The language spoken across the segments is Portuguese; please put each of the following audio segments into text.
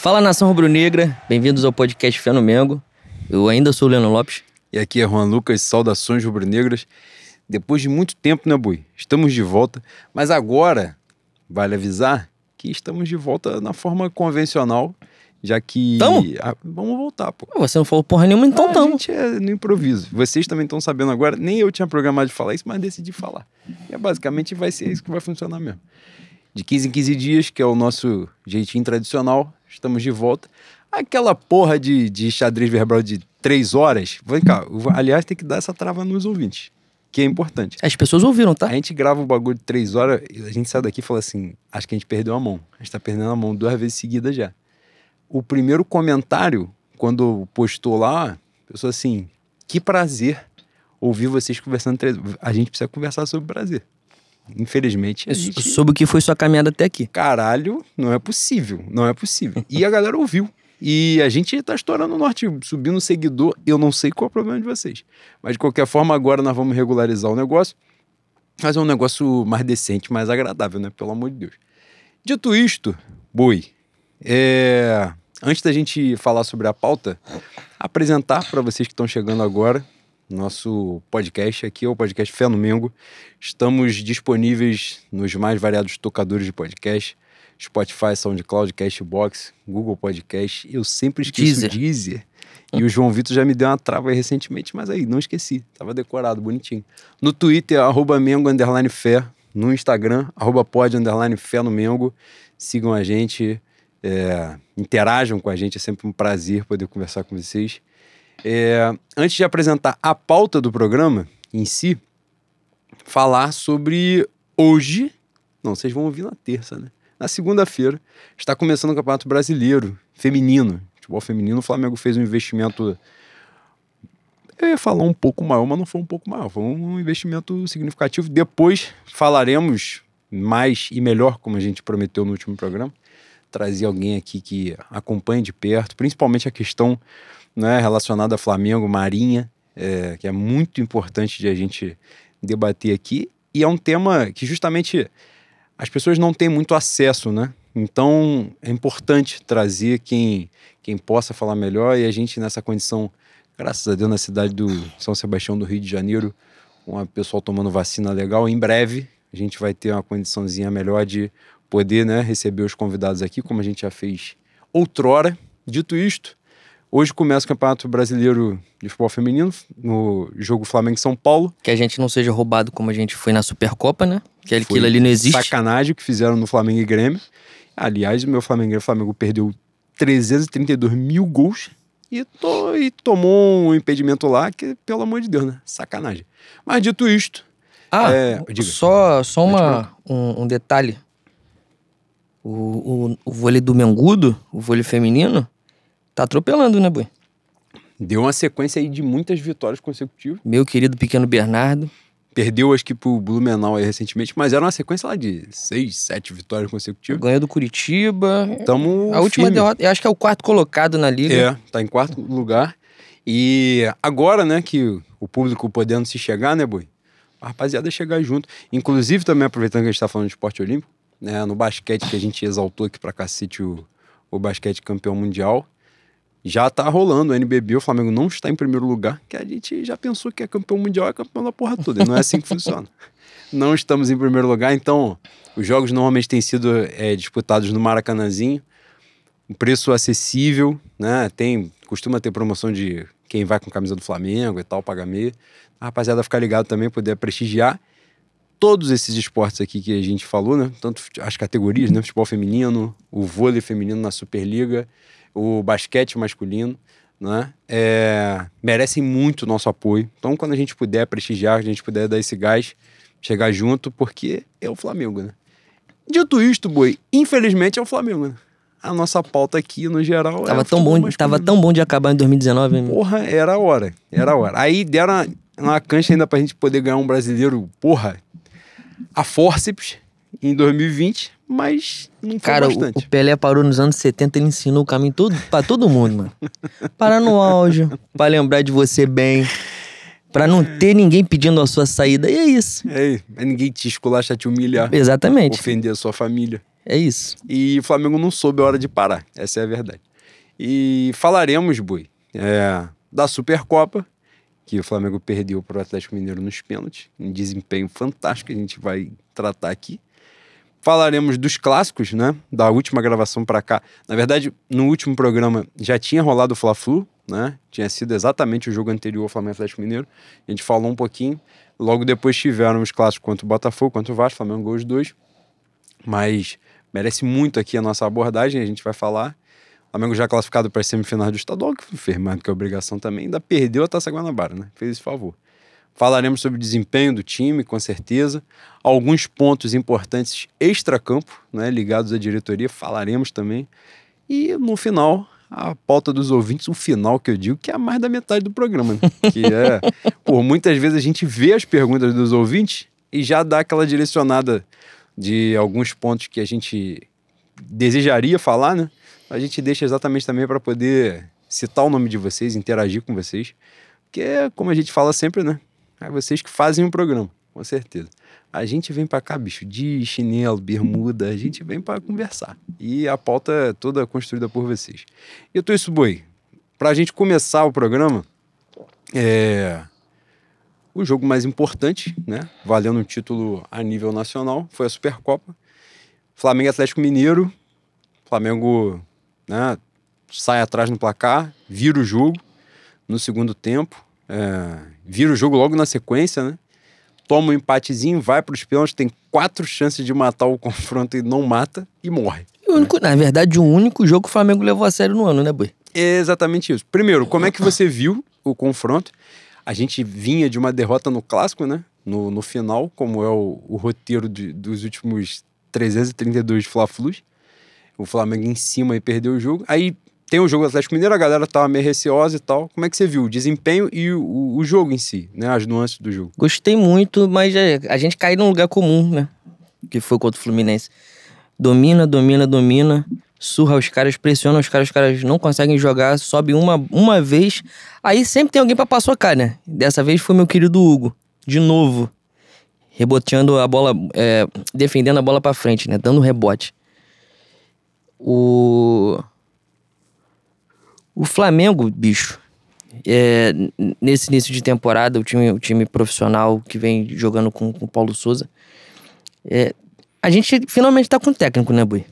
Fala nação rubro-negra, bem-vindos ao podcast Fé no Mengo. Eu ainda sou o Leandro Lopes. E aqui é Juan Lucas, saudações rubro-negras. Depois de muito tempo, né, Bui? Estamos de volta, mas agora, vale avisar que estamos de volta na forma convencional, já que. Tamo? Ah, vamos voltar, pô. Você não falou porra nenhuma, então Ah, tamo. A gente é no improviso. Vocês também estão sabendo agora. Nem eu tinha programado de falar isso, mas decidi falar. E é, basicamente vai ser isso que vai funcionar mesmo. De 15 em 15 dias, que é o nosso jeitinho tradicional, estamos de volta. Aquela porra de, de xadrez verbal de três horas. Vem cá, aliás, tem que dar essa trava nos ouvintes, que é importante. As pessoas ouviram, tá? A gente grava o bagulho de três horas e a gente sai daqui e fala assim: acho que a gente perdeu a mão. A gente tá perdendo a mão duas vezes seguidas já. O primeiro comentário, quando postou lá, pessoa assim: que prazer ouvir vocês conversando. três- A gente precisa conversar sobre prazer. Infelizmente, gente... Sobre o que foi sua caminhada até aqui. caralho, não é possível, não é possível. E a galera ouviu. E a gente tá estourando o norte, subindo seguidor. Eu não sei qual é o problema de vocês. Mas de qualquer forma, agora nós vamos regularizar o negócio. Fazer um negócio mais decente, mais agradável, né? Pelo amor de Deus. Dito isto, boi, é... antes da gente falar sobre a pauta, apresentar para vocês que estão chegando agora nosso podcast aqui, é o podcast Fé no. Estamos disponíveis nos mais variados tocadores de podcast. Spotify, SoundCloud, Cashbox, Google Podcast. Eu sempre esqueço Deezer. o Deezer. E o João Vitor já me deu uma trava recentemente, mas aí, não esqueci. Tava decorado, bonitinho. No Twitter, arroba Mengo, underline fé. No Instagram, arroba pod, underline fé no Mengo. Sigam a gente, é, interajam com a gente. É sempre um prazer poder conversar com vocês. É, antes de apresentar a pauta do programa em si, falar sobre hoje. Não, vocês vão ouvir na terça, né? Na segunda-feira, está começando o Campeonato Brasileiro Feminino. Futebol feminino, o Flamengo fez um investimento. Eu ia falar um pouco maior, mas não foi um pouco maior. Foi um investimento significativo. Depois falaremos mais e melhor, como a gente prometeu no último programa. Trazer alguém aqui que acompanhe de perto, principalmente a questão né, relacionada a Flamengo, Marinha, é, que é muito importante de a gente debater aqui. E é um tema que justamente as pessoas não têm muito acesso, né? Então é importante trazer quem, quem possa falar melhor e a gente nessa condição, graças a Deus, na cidade do São Sebastião do Rio de Janeiro, com o pessoal tomando vacina legal, em breve a gente vai ter uma condiçãozinha melhor de poder né, receber os convidados aqui, como a gente já fez outrora. Dito isto, hoje começa o Campeonato Brasileiro de Futebol Feminino, no jogo Flamengo e São Paulo. Que a gente não seja roubado como a gente foi na Supercopa, né? Que Foi aquilo ali não existe. Sacanagem que fizeram no Flamengo e Grêmio. Aliás, o meu Flamengo, o Flamengo perdeu 332 mil gols e, to- e tomou um impedimento lá, que, pelo amor de Deus, né? Sacanagem. Mas dito isto, Ah, É, diga. só, só uma, um, um detalhe. O, o, o vôlei do Mengudo, o vôlei feminino, tá atropelando, né, Boi? deu uma sequência aí de muitas vitórias consecutivas. Meu querido pequeno Bernardo. Perdeu, acho que pro Blumenau aí recentemente, mas era uma sequência lá de seis, sete vitórias consecutivas. Ganhou do Curitiba. Tamo A última firme. derrota, eu acho que é o quarto colocado na liga. É, tá em quarto lugar. E agora, né, que o público podendo se chegar, né, Boi? A rapaziada chegar junto. Inclusive, também aproveitando que a gente tá falando de esporte olímpico, né, no basquete que a gente exaltou aqui pra cacete o, o basquete campeão mundial, já tá rolando o NBB, o Flamengo não está em primeiro lugar, que a gente já pensou que é campeão mundial, é campeão da porra toda. Não é assim que funciona. Não estamos em primeiro lugar, então os jogos normalmente têm sido é, disputados no Maracanãzinho, um preço acessível, né? Tem, costuma ter promoção de quem vai com camisa do Flamengo e tal, paga meia. A rapaziada ficar ligado também, poder prestigiar todos esses esportes aqui que a gente falou, né? Tanto as categorias, né? Futebol feminino, o vôlei feminino na Superliga, o basquete masculino, né? É, merecem muito nosso apoio. Então, quando a gente puder prestigiar, a gente puder dar esse gás, chegar junto, porque é o Flamengo, né? Dito isto, boi, infelizmente é o Flamengo, né? A nossa pauta aqui, no geral, Tava é tão bom, futebol tava masculino. tão bom de acabar em 2019, hein? Porra, era a hora. Era a hora. Aí deram uma, uma cancha ainda pra gente poder ganhar um brasileiro, porra, a fórceps em 2020, mas não foi Cara, o, bastante. o Pelé parou nos anos 70, ele ensinou o caminho todo, pra todo mundo, mano. Parar no auge, pra lembrar de você bem, pra não ter ninguém pedindo a sua saída. E é isso. É, mas ninguém te esculacha, te humilhar, Exatamente. ofender a sua família. É isso. E o Flamengo não soube a hora de parar. Essa é a verdade. E falaremos, Bui, é, da Supercopa, que o Flamengo perdeu para o Atlético Mineiro nos pênaltis. Um desempenho fantástico que a gente vai tratar aqui. Falaremos dos clássicos, né? Da última gravação para cá. Na verdade, no último programa já tinha rolado o Fla-Flu, né? Tinha sido exatamente o jogo anterior ao Flamengo Atlético Mineiro. A gente falou um pouquinho. Logo depois tiveram os clássicos contra o Botafogo, contra o Vasco, Flamengo gol os dois. Mas merece muito aqui a nossa abordagem, a gente vai falar. O Flamengo já classificado para as semifinais do estadual, que fez mais que a obrigação também, ainda perdeu a Taça Guanabara, né? Fez esse favor. Falaremos sobre o desempenho do time, com certeza. Alguns pontos importantes extra-campo, né, ligados à diretoria, falaremos também. E no final, a pauta dos ouvintes, o final que eu digo, que é mais da metade do programa. Né? Que é, por muitas vezes a gente vê as perguntas dos ouvintes e já dá aquela direcionada de alguns pontos que a gente desejaria falar, né? A gente deixa exatamente também para poder citar o nome de vocês, interagir com vocês. Porque, como a gente fala sempre, né? É vocês que fazem o programa, com certeza. A gente vem para cá, bicho, de chinelo, bermuda, a gente vem para conversar. E a pauta é toda construída por vocês. E eu tô isso, boi. Pra gente começar o programa, é o jogo mais importante, né? Valendo um título a nível nacional, foi a Supercopa. Flamengo Atlético Mineiro. Flamengo né, sai atrás no placar, vira o jogo no segundo tempo. É, vira o jogo logo na sequência, né? Toma um empatezinho, vai para os pênaltis, tem quatro chances de matar o confronto e não mata e morre. E único, Na verdade, o único jogo que o Flamengo levou a sério no ano, né, Boi? É exatamente isso. Primeiro, como é que você viu o confronto? A gente vinha de uma derrota no clássico, né? No, no final, como é o, o roteiro de, dos últimos 332 Fla-Flus. O Flamengo em cima e perdeu o jogo. Aí tem o jogo do Atlético Mineiro, a galera tava meio receosa e tal. Como é que você viu o desempenho e o, o jogo em si, né? As nuances do jogo. Gostei muito, mas é, a gente caiu num lugar comum, né? Que foi contra o Fluminense. Domina, domina, domina surra os caras, pressiona os caras, os caras não conseguem jogar, sobe uma, uma vez. Aí sempre tem alguém para paçocar, né? Dessa vez foi meu querido Hugo, de novo. Reboteando a bola, é, defendendo a bola para frente, né? Dando rebote. O. O Flamengo, bicho, é, nesse início de temporada, o time, o time profissional que vem jogando com, com o Paulo Souza, é, a gente finalmente tá com técnico, né, Bui?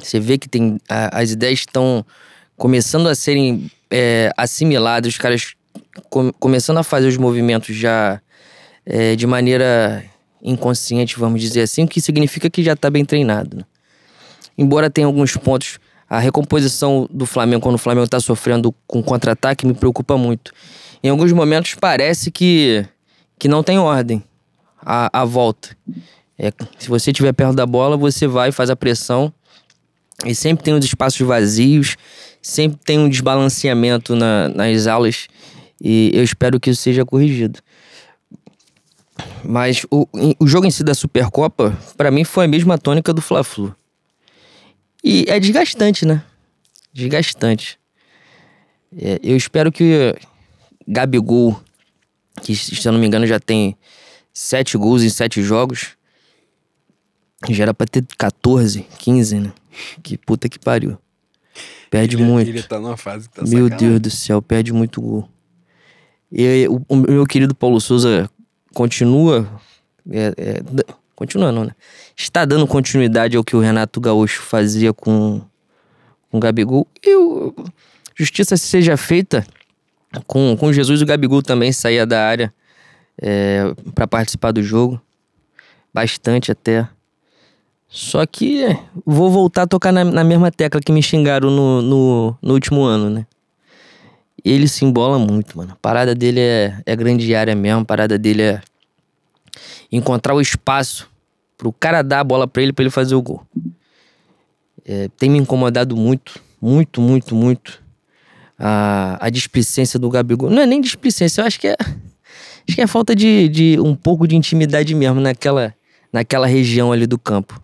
Você vê que tem a, as ideias estão começando a serem é, assimiladas, os caras com, começando a fazer os movimentos já é, de maneira inconsciente, vamos dizer assim, o que significa que já está bem treinado. Né? Embora tenha alguns pontos, a recomposição do Flamengo, quando o Flamengo está sofrendo com contra-ataque, me preocupa muito. Em alguns momentos parece que, que não tem ordem a, a volta. É, se você estiver perto da bola, você vai, faz a pressão e sempre tem os espaços vazios, sempre tem um desbalanceamento na, nas aulas e eu espero que isso seja corrigido. Mas o, o jogo em si da Supercopa, para mim, foi a mesma tônica do Fla-Flu. E é desgastante, né? Desgastante. É, eu espero que Gabigol, que se eu não me engano já tem sete gols em sete jogos, já era pra ter 14, 15, né? Que puta que pariu. Perde ele, muito. Ele tá numa fase que tá Meu sacanagem. Deus do céu, perde muito gol. E o, o meu querido Paulo Souza continua. É, é, continua, não, né? Está dando continuidade ao que o Renato Gaúcho fazia com, com o Gabigol. E o, justiça seja feita com, com Jesus. O Gabigol também saía da área é, para participar do jogo. Bastante até. Só que vou voltar a tocar na, na mesma tecla que me xingaram no, no, no, último ano, né? Ele se embola muito, mano. A parada dele é, é grande área mesmo. A parada dele é encontrar o espaço pro cara dar a bola pra ele, pra ele fazer o gol. É, tem me incomodado muito, muito, muito, muito a, a displicência do Gabigol. Não é nem displicência, eu acho que é. Acho que é falta de, de um pouco de intimidade mesmo naquela, naquela região ali do campo.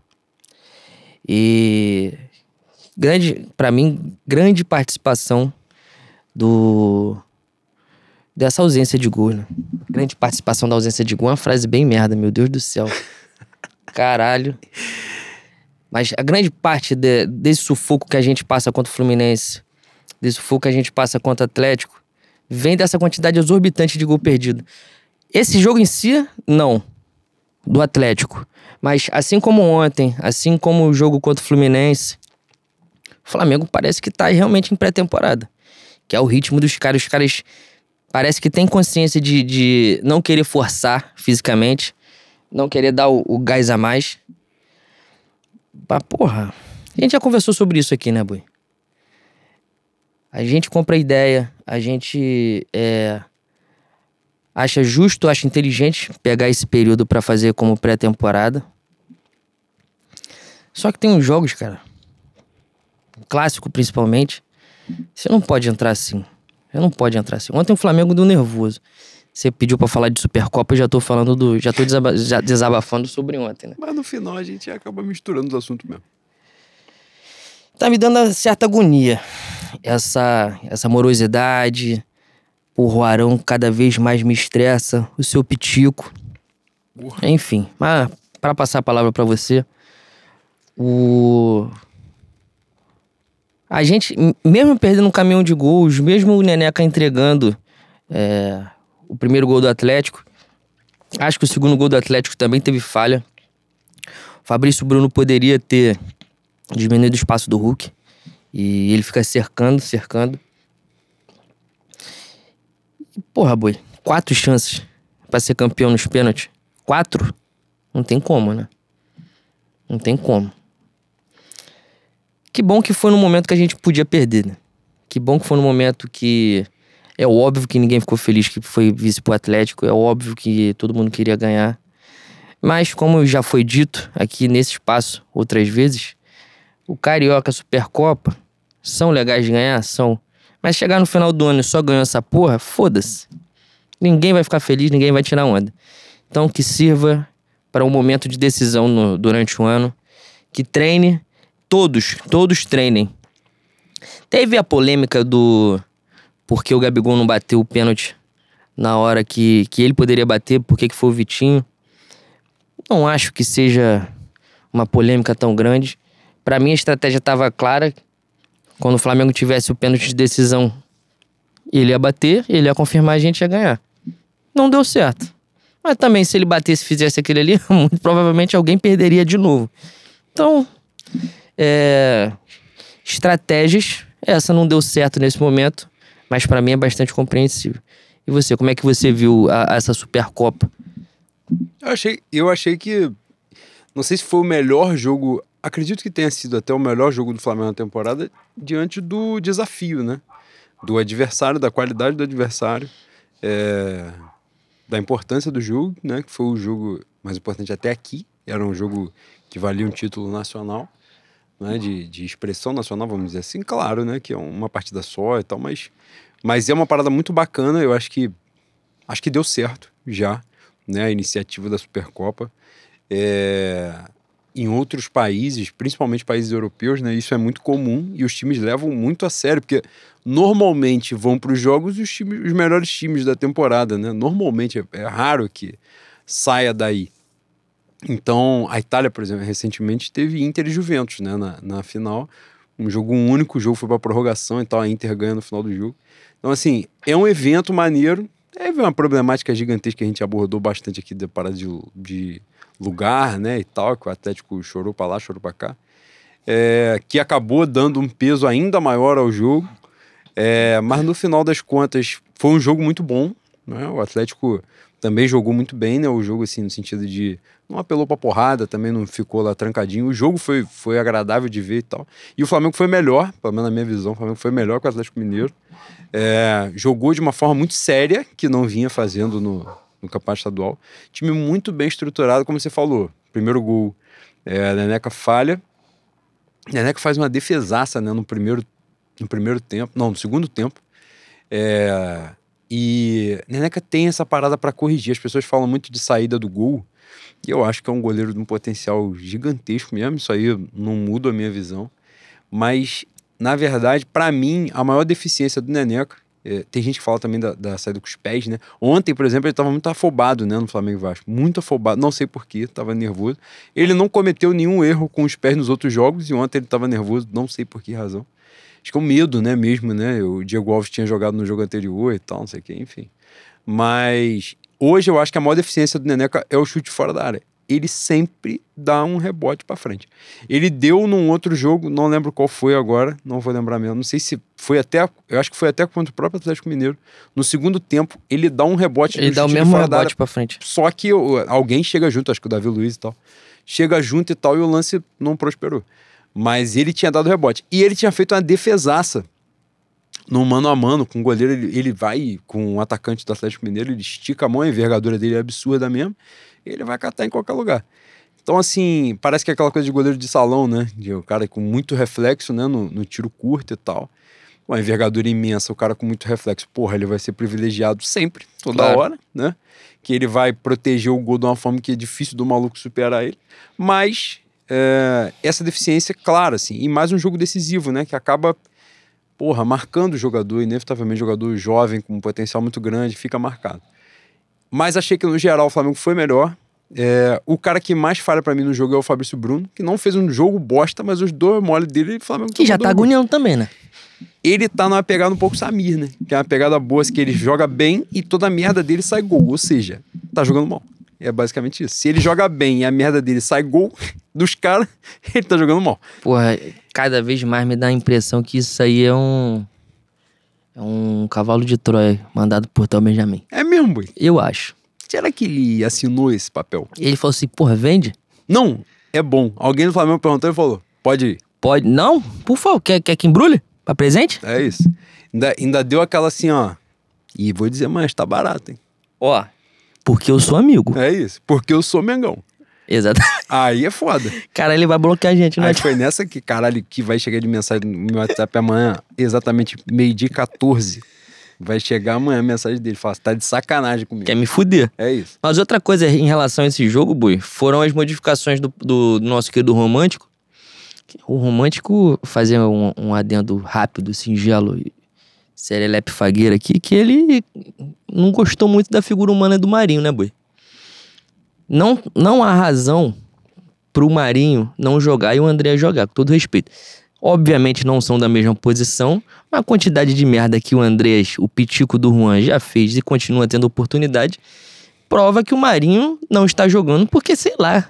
E grande, para mim, grande participação do dessa ausência de gol, né? Grande participação da ausência de gol, uma frase bem merda, meu Deus do céu. Caralho. Mas a grande parte de, desse sufoco que a gente passa contra o Fluminense, desse sufoco que a gente passa contra o Atlético, vem dessa quantidade exorbitante de gol perdido. Esse jogo em si, não. Do Atlético. Mas assim como ontem, assim como o jogo contra o Fluminense, o Flamengo parece que tá realmente em pré-temporada. Que é o ritmo dos caras. Os caras parece que tem consciência de, de não querer forçar fisicamente, não querer dar o, o gás a mais. Mas, porra, a gente já conversou sobre isso aqui, né, Bui? A gente compra ideia, a gente é, acha justo, acha inteligente pegar esse período para fazer como pré-temporada. Só que tem uns jogos, cara, clássico principalmente, você não pode entrar assim. Você não pode entrar assim. Ontem o Flamengo deu nervoso. Você pediu para falar de Supercopa, eu já tô falando do. Já tô desaba já desabafando sobre ontem, né? Mas no final a gente acaba misturando os assuntos mesmo. Tá me dando certa agonia. Essa, essa morosidade. O Roarão cada vez mais me estressa. O seu pitico. Porra. Enfim, mas para passar a palavra para você. O. A gente, mesmo perdendo um caminhão de gols, mesmo o Neneca entregando é, o primeiro gol do Atlético, acho que o segundo gol do Atlético também teve falha. O Fabrício Bruno poderia ter diminuído o espaço do Hulk. E ele fica cercando, cercando. Porra, boi, quatro chances para ser campeão nos pênaltis. Quatro? Não tem como, né? Não tem como. Que bom que foi no momento que a gente podia perder, né? Que bom que foi no momento que. É óbvio que ninguém ficou feliz que foi vice pro Atlético, é óbvio que todo mundo queria ganhar. Mas, como já foi dito aqui nesse espaço outras vezes, o Carioca Supercopa são legais de ganhar? São. Mas chegar no final do ano e só ganhar essa porra, foda-se. Ninguém vai ficar feliz, ninguém vai tirar onda. Então, que sirva para um momento de decisão no, durante o ano. Que treine Todos, todos treinem. Teve a polêmica do porque o Gabigol não bateu o pênalti na hora que, que ele poderia bater, por que foi o Vitinho. Não acho que seja uma polêmica tão grande. Para mim a estratégia estava clara. Quando o Flamengo tivesse o pênalti de decisão, ele ia bater, ele ia confirmar a gente ia ganhar. Não deu certo. Mas também se ele batesse e fizesse aquele ali, muito provavelmente alguém perderia de novo. Então, é, estratégias. Essa não deu certo nesse momento, mas para mim é bastante compreensível. E você, como é que você viu a, a essa Supercopa? Eu achei, eu achei que. Não sei se foi o melhor jogo. Acredito que tenha sido até o melhor jogo do Flamengo na temporada diante do desafio, né? Do adversário, da qualidade do adversário, é, da importância do jogo, né? Que foi o jogo mais importante até aqui. Era um jogo que valia um título nacional né, de, de expressão nacional, vamos dizer assim, claro, né, que é uma partida só e tal, mas, mas é uma parada muito bacana, eu acho que acho que deu certo já, né, a iniciativa da Supercopa. É, em outros países, principalmente países europeus, né, isso é muito comum e os times levam muito a sério, porque normalmente vão para os jogos os, times, os melhores times da temporada, né? Normalmente é, é raro que saia daí. Então, a Itália, por exemplo, recentemente teve Inter e Juventus né, na, na final. Um jogo único, o jogo foi para prorrogação e tal, a Inter ganha no final do jogo. Então, assim, é um evento maneiro. Teve uma problemática gigantesca que a gente abordou bastante aqui de parada de, de lugar, né, e tal, que o Atlético chorou para lá, chorou para cá. É, que acabou dando um peso ainda maior ao jogo. É, mas no final das contas, foi um jogo muito bom. Né? O Atlético também jogou muito bem, né? O jogo, assim, no sentido de. Não apelou pra porrada, também não ficou lá trancadinho. O jogo foi, foi agradável de ver e tal. E o Flamengo foi melhor, pelo menos na minha visão, o Flamengo foi melhor que o Atlético Mineiro. É, jogou de uma forma muito séria, que não vinha fazendo no, no campeonato estadual. Time muito bem estruturado, como você falou. Primeiro gol, é, a Neneca falha. A Neneca faz uma defesaça né, no, primeiro, no primeiro tempo, não, no segundo tempo. É, e Neneca tem essa parada para corrigir. As pessoas falam muito de saída do gol. E eu acho que é um goleiro de um potencial gigantesco mesmo. Isso aí não muda a minha visão. Mas, na verdade, para mim, a maior deficiência do Neneca, É, tem gente que fala também da, da, saída com os pés, né? Ontem, por exemplo, ele estava muito afobado, né, no Flamengo Vasco. Muito afobado, não sei porquê, estava nervoso. Ele não cometeu nenhum erro com os pés nos outros jogos e ontem ele estava nervoso, não sei por que razão. Acho que é um medo, né, mesmo, né? O Diego Alves tinha jogado no jogo anterior e tal, não sei o que, enfim. Mas hoje eu acho que a maior deficiência do Neneca é o chute fora da área ele sempre dá um rebote para frente. Ele deu num outro jogo, não lembro qual foi agora, não vou lembrar mesmo. Não sei se foi até, eu acho que foi até contra o próprio Atlético Mineiro. No segundo tempo, ele dá um rebote. Ele dá o mesmo rebote para frente. Só que alguém chega junto, acho que o Davi Luiz e tal. Chega junto e tal e o lance não prosperou. Mas ele tinha dado rebote. E ele tinha feito uma defesaça no mano a mano com o goleiro. Ele, ele vai com o atacante do Atlético Mineiro, ele estica a mão, a envergadura dele é absurda mesmo ele vai catar em qualquer lugar. Então, assim, parece que é aquela coisa de goleiro de salão, né? De o cara com muito reflexo, né? No, no tiro curto e tal. Uma envergadura imensa, o cara com muito reflexo. Porra, ele vai ser privilegiado sempre, toda claro. hora, né? Que ele vai proteger o gol de uma forma que é difícil do maluco superar ele. Mas é, essa deficiência, claro, assim, e mais um jogo decisivo, né? Que acaba, porra, marcando o jogador, inevitavelmente, jogador jovem com um potencial muito grande, fica marcado. Mas achei que no geral o Flamengo foi melhor. É, o cara que mais falha para mim no jogo é o Fabrício Bruno, que não fez um jogo bosta, mas os dois mole dele, o Flamengo Que já tá agoniando também, né? Ele tá numa pegada um pouco Samir, né? Que é uma pegada boa, assim, que ele joga bem e toda a merda dele sai gol. Ou seja, tá jogando mal. É basicamente isso. Se ele joga bem e a merda dele sai gol dos caras, ele tá jogando mal. Porra, cada vez mais me dá a impressão que isso aí é um. É um cavalo de Troia mandado por Tal Benjamin. É mesmo, boi? Eu acho. Será que ele assinou esse papel? Ele falou assim, porra, vende? Não, é bom. Alguém do Flamengo perguntou e falou, pode ir. Pode? Não? Por favor, quer, quer que embrulhe? Pra presente? É isso. Ainda, ainda deu aquela assim, ó. E vou dizer mais, tá barato, hein? Ó, porque eu sou amigo. É isso, porque eu sou Mengão. Exato. Aí é foda. Cara, ele vai bloquear a gente, né? Aí foi nessa que, caralho, que vai chegar de mensagem no meu WhatsApp amanhã, exatamente meio-dia 14. Vai chegar amanhã a mensagem dele. Fala, tá de sacanagem comigo. Quer me fuder. É isso. Mas outra coisa em relação a esse jogo, Bui, foram as modificações do, do nosso querido Romântico. O Romântico fazia um, um adendo rápido, singelo e serelepe fagueira aqui, que ele não gostou muito da figura humana do Marinho, né, Bui? Não, não há razão pro Marinho não jogar e o André jogar, com todo respeito. Obviamente não são da mesma posição, mas a quantidade de merda que o Andrés, o pitico do Juan, já fez e continua tendo oportunidade, prova que o Marinho não está jogando porque, sei lá.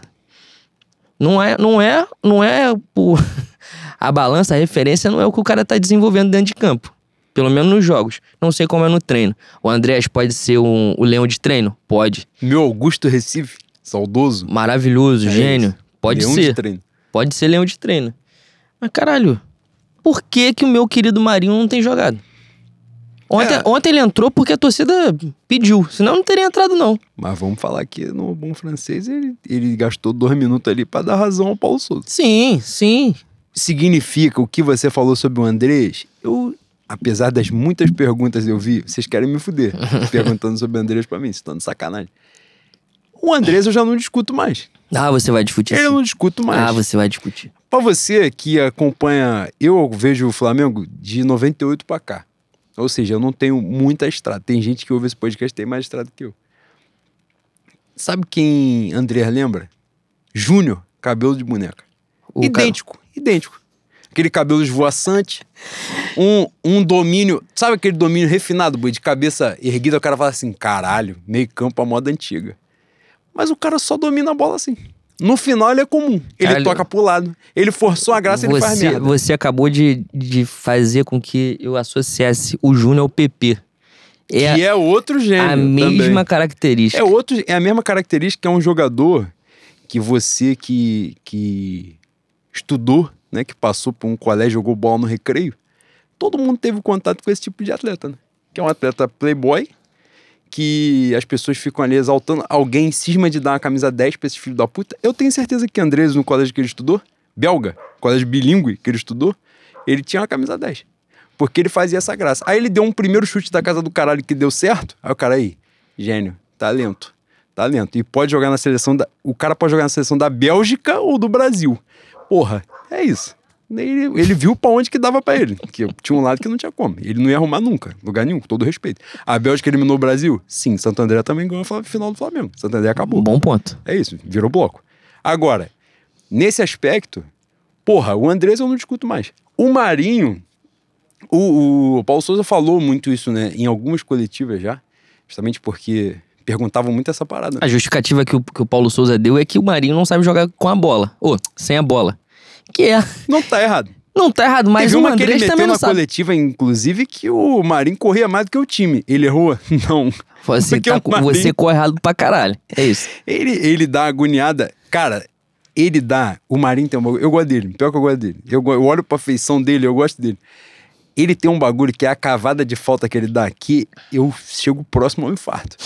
Não é, não é, não é por a balança, a referência não é o que o cara está desenvolvendo dentro de campo. Pelo menos nos jogos. Não sei como é no treino. O Andrés pode ser um, o leão de treino? Pode. Meu Augusto Recife. Saudoso. Maravilhoso, é gênio. Isso. Pode leão ser. De treino. Pode ser leão de treino. Mas caralho, por que que o meu querido Marinho não tem jogado? Ontem, é. ontem ele entrou porque a torcida pediu, senão não teria entrado não. Mas vamos falar que no bom francês ele, ele gastou dois minutos ali para dar razão ao Paulo Souza. Sim, sim. Significa o que você falou sobre o Andrés? Eu, apesar das muitas perguntas eu vi, vocês querem me fuder perguntando sobre o Andrés para mim, estão de sacanagem. O Andrés eu já não discuto mais. Ah, você vai discutir. Eu não discuto mais. Ah, você vai discutir. Para você que acompanha, eu vejo o Flamengo de 98 para cá. Ou seja, eu não tenho muita estrada. Tem gente que ouve esse podcast tem mais estrada que eu. Sabe quem André lembra? Júnior, cabelo de boneca. O idêntico, cara... idêntico. Aquele cabelo esvoaçante, um, um domínio, sabe aquele domínio refinado, boi, de cabeça erguida, o cara fala assim, caralho, meio campo a moda antiga. Mas o cara só domina a bola assim. No final ele é comum. Ele cara, toca pro lado. Ele forçou a graça e ele faz merda. Você acabou de, de fazer com que eu associasse o Júnior ao PP. É que é outro gênero. A mesma também. característica. É, outro, é a mesma característica que é um jogador que você que, que estudou, né, que passou por um colégio, jogou bola no recreio, todo mundo teve contato com esse tipo de atleta, né? Que é um atleta playboy, que as pessoas ficam ali exaltando. Alguém cisma de dar uma camisa 10 pra esse filho da puta. Eu tenho certeza que Andrés, no colégio que ele estudou, belga, colégio bilíngue que ele estudou, ele tinha uma camisa 10. Porque ele fazia essa graça. Aí ele deu um primeiro chute da casa do caralho que deu certo. Aí o cara aí, gênio, talento. Talento. E pode jogar na seleção da. O cara pode jogar na seleção da Bélgica ou do Brasil. Porra, é isso. Ele, ele viu pra onde que dava pra ele. Que tinha um lado que não tinha como. Ele não ia arrumar nunca, lugar nenhum, com todo respeito. A Bélgica eliminou o Brasil? Sim. Santo André também ganhou a final do Flamengo. Santo André acabou. Bom ponto. É isso, virou bloco. Agora, nesse aspecto, porra, o Andrés eu não discuto mais. O Marinho, o, o Paulo Souza falou muito isso, né, em algumas coletivas já, justamente porque perguntavam muito essa parada. A justificativa que o, que o Paulo Souza deu é que o Marinho não sabe jogar com a bola, ou sem a bola. Que é. Não tá errado. Não tá errado, mas Teve o uma que ele Andrés meteu também na não sabe. coletiva, inclusive, que o Marinho corria mais do que o time. Ele errou? Não. Você, Porque tá o com- Marinho- você corre errado pra caralho. É isso. Ele, ele dá agoniada. Cara, ele dá. O Marinho tem um bagulho. Eu gosto dele. Pior que eu gosto dele. Eu, go- eu olho pra feição dele, eu gosto dele. Ele tem um bagulho que é a cavada de falta que ele dá aqui. Eu chego próximo ao infarto.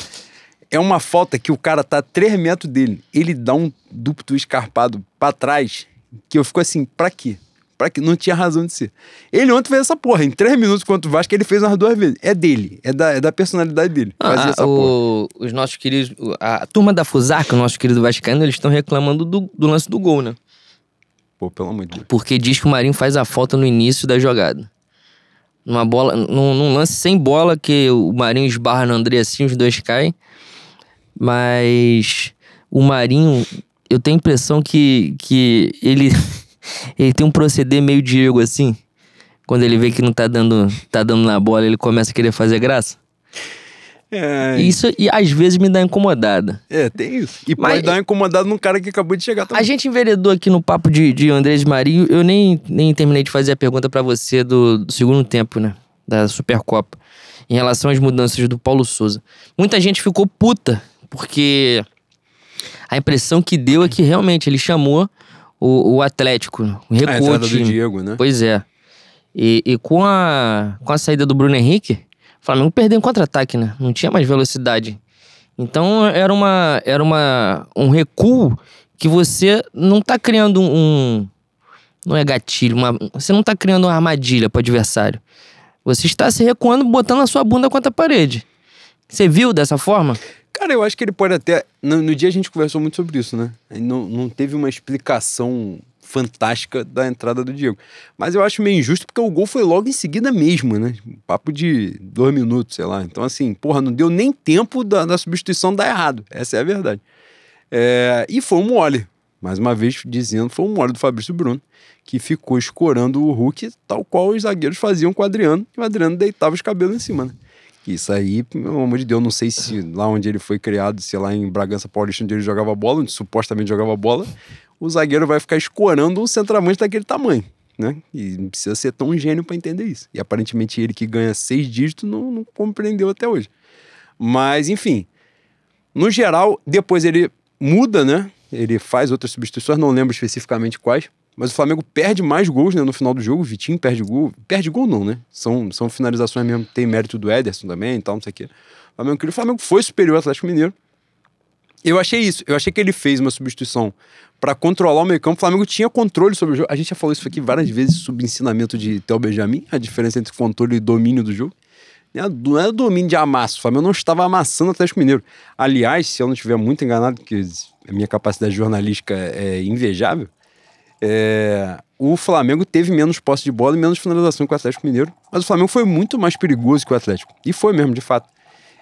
É uma falta que o cara tá a 3 metros dele. Ele dá um duplo escarpado pra trás. Que eu fico assim, pra quê? Pra quê? Não tinha razão de ser. Ele ontem fez essa porra. Em 3 minutos contra o Vasco, ele fez umas duas vezes. É dele. É da, é da personalidade dele. Fazer Ah, essa porra. o- os nossos queridos. A turma da Fusaca, o nosso querido Vascaíno, eles estão reclamando do, do lance do gol, né? Pô, pelo amor de Deus. Porque diz que o Marinho faz a falta no início da jogada. Numa bola, num, num lance sem bola, que o Marinho esbarra no André assim, os dois caem. Mas o Marinho, eu tenho a impressão que, que ele, ele tem um proceder meio Diego assim. Quando ele vê que não tá dando, tá dando na bola, ele começa a querer fazer graça. É, Isso e às vezes me dá incomodada. É, tem isso. E Mas- pode dar uma incomodada num cara que acabou de chegar A também. gente enveredou aqui no papo de, de Andrés Marinho. Eu nem, nem terminei de fazer a pergunta pra você do, do segundo tempo, né? Da Supercopa. Em relação às mudanças do Paulo Souza. Muita gente ficou puta, porque a impressão que deu é que realmente ele chamou o, o Atlético, a recuou o entrada do. Diego, né? Pois é. E, e com, a, com a saída do Bruno Henrique, o Flamengo perdeu em contra-ataque, né? Não tinha mais velocidade. Então era, uma, era uma, um recuo que você não tá criando um. Não é gatilho, uma, você não tá criando uma armadilha pro adversário. Você está se recuando, botando a sua bunda contra a parede. Você viu dessa forma? Cara, eu acho que ele pode até. No, no dia a gente conversou muito sobre isso, né? Não, não teve uma explicação fantástica da entrada do Diego. Mas eu acho meio injusto porque o gol foi logo em seguida mesmo, né? Papo de dois minutos, sei lá. Então, assim, porra, não deu nem tempo da, da substituição dar errado. Essa é a verdade. É, e foi um mole. Mais uma vez dizendo, foi um mole do Fabrício Bruno, que ficou escorando o Hulk, tal qual os zagueiros faziam com o Adriano, e o Adriano deitava os cabelos em cima, né? Isso aí, pelo amor de Deus, não sei se lá onde ele foi criado, se lá em Bragança Paulista, onde ele jogava bola, onde supostamente jogava bola, o zagueiro vai ficar escorando um centroavante daquele tamanho, né? E não precisa ser tão gênio para entender isso. E aparentemente ele que ganha seis dígitos não, não compreendeu até hoje. Mas, enfim, no geral, depois ele muda, né? Ele faz outras substituições, não lembro especificamente quais. Mas o Flamengo perde mais gols né, no final do jogo. O Vitinho perde gol. Perde gol não, né? São, são finalizações mesmo. Tem mérito do Ederson também e tal, não sei o quê. O Flamengo, o Flamengo foi superior ao Atlético Mineiro. Eu achei isso. Eu achei que ele fez uma substituição para controlar o meio campo. O Flamengo tinha controle sobre o jogo. A gente já falou isso aqui várias vezes sobre ensinamento de Theo Benjamin, a diferença entre controle e domínio do jogo. Não é- Não é domínio de amasso. O Flamengo não estava amassando o Atlético Mineiro. Aliás, se eu não estiver muito enganado, que a minha capacidade jornalística é invejável, é, o Flamengo teve menos posse de bola e menos finalização que o Atlético Mineiro, mas o Flamengo foi muito mais perigoso que o Atlético. E foi mesmo, de fato.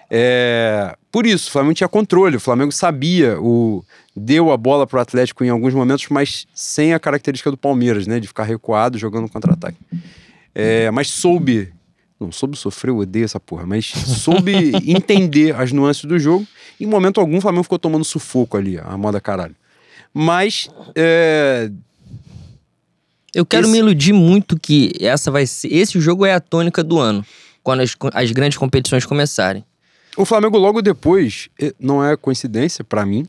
É, por isso, o Flamengo tinha controle, o Flamengo sabia, o, deu a bola para o Atlético em alguns momentos, mas sem a característica do Palmeiras, né? De ficar recuado jogando contra-ataque. É, mas soube, não soube sofrer, eu odeio essa porra, mas soube entender as nuances do jogo. Em momento algum, o Flamengo ficou tomando sufoco ali, a moda caralho. Mas é, Eu quero Esse- me iludir muito que essa vai ser. Esse jogo é a tônica do ano. Quando as, as grandes competições começarem. O Flamengo logo depois, não é coincidência pra mim,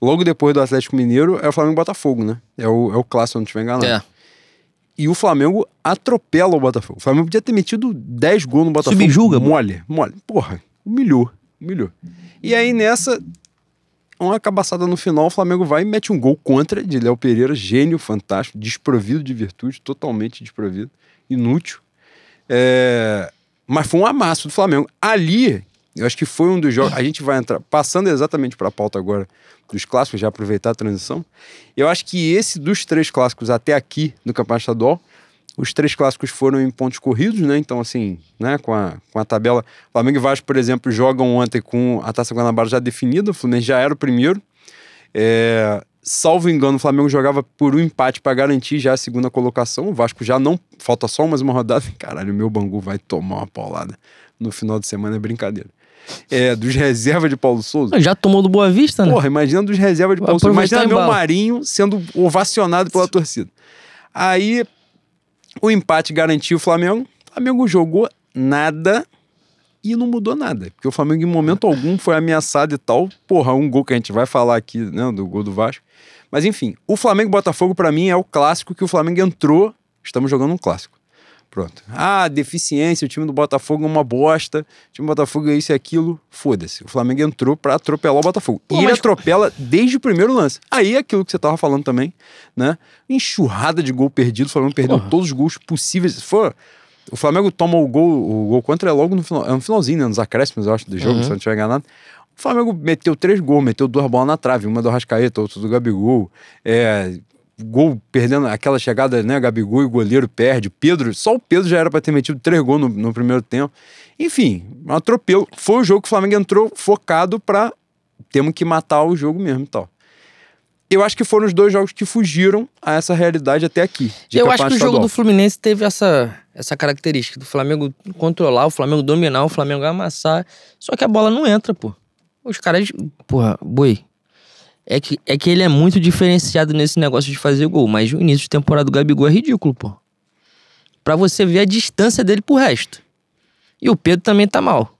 logo depois do Atlético Mineiro é o Flamengo Botafogo, né? É o, é o clássico, eu não estiver enganado. É. E o Flamengo atropela o Botafogo. O Flamengo podia ter metido 10 gols no Botafogo. Subjuga. Mole, mole. Porra, humilhou, humilhou. E aí nessa, uma cabaçada no final, o Flamengo vai e mete um gol contra de Léo Pereira, gênio, fantástico, desprovido de virtude, totalmente desprovido, inútil. É, Mas foi um amasso do Flamengo. Ali Eu acho que foi um dos jogos. A gente vai entrar, passando exatamente para a pauta agora dos clássicos, já aproveitar a transição. Eu acho que esse dos três clássicos até aqui no Campeonato Estadual, os três clássicos foram em pontos corridos, né? Então, assim, né, com a, com a tabela. Flamengo e Vasco, por exemplo, jogam ontem com a Taça Guanabara já definida. O Fluminense já era o primeiro. É, salvo engano, o Flamengo jogava por um empate para garantir já a segunda colocação. O Vasco já não. Falta só mais uma rodada. Caralho, o meu Bangu vai tomar uma paulada no final de semana, é brincadeira. É, dos reservas de Paulo Souza. Já tomou do Boa Vista, né? Porra, imagina dos reservas de Paulo Souza. Imagina meu Marinho sendo ovacionado pela torcida. Aí, o empate garantiu o Flamengo. O Flamengo jogou nada e não mudou nada. Porque o Flamengo, em momento algum, foi ameaçado e tal. Porra, um gol que a gente vai falar aqui, né? Do gol do Vasco. Mas enfim, o Flamengo Botafogo, para mim, é o clássico que o Flamengo entrou. Estamos jogando um clássico. Pronto. Ah, deficiência, o time do Botafogo é uma bosta, o time do Botafogo é isso e aquilo. Foda-se. O Flamengo entrou para atropelar o Botafogo. Pô, e ele mas... atropela desde o primeiro lance. Aí é aquilo que você tava falando também, né? Enxurrada de gol perdido, o Flamengo perdeu Porra. todos os gols possíveis. For, o Flamengo toma o gol, o gol contra é logo no final, é no finalzinho, né? Nos acréscimos, eu acho, do jogo, uhum. se eu não estiver enganado. O Flamengo meteu três gols, meteu duas bolas na trave, uma do Rascaeta, outra do Gabigol. É, gol perdendo aquela chegada, né? Gabigol e o goleiro perde. Pedro, só o Pedro já era para ter metido três gols no, no, primeiro tempo. Enfim, um atropelo. Foi o jogo que o Flamengo entrou focado para temos que matar o jogo mesmo e tal. Eu acho que foram os dois jogos que fugiram a essa realidade até aqui. Eu acho que o jogo do Fluminense teve essa, essa característica do Flamengo controlar, o Flamengo dominar, o Flamengo amassar. Só que a bola não entra, pô. Os caras. Porra, boi. É que, é que ele é muito diferenciado nesse negócio de fazer gol, mas o início de temporada do Gabigol é ridículo, pô. Pra você ver a distância dele pro resto. E o Pedro também tá mal.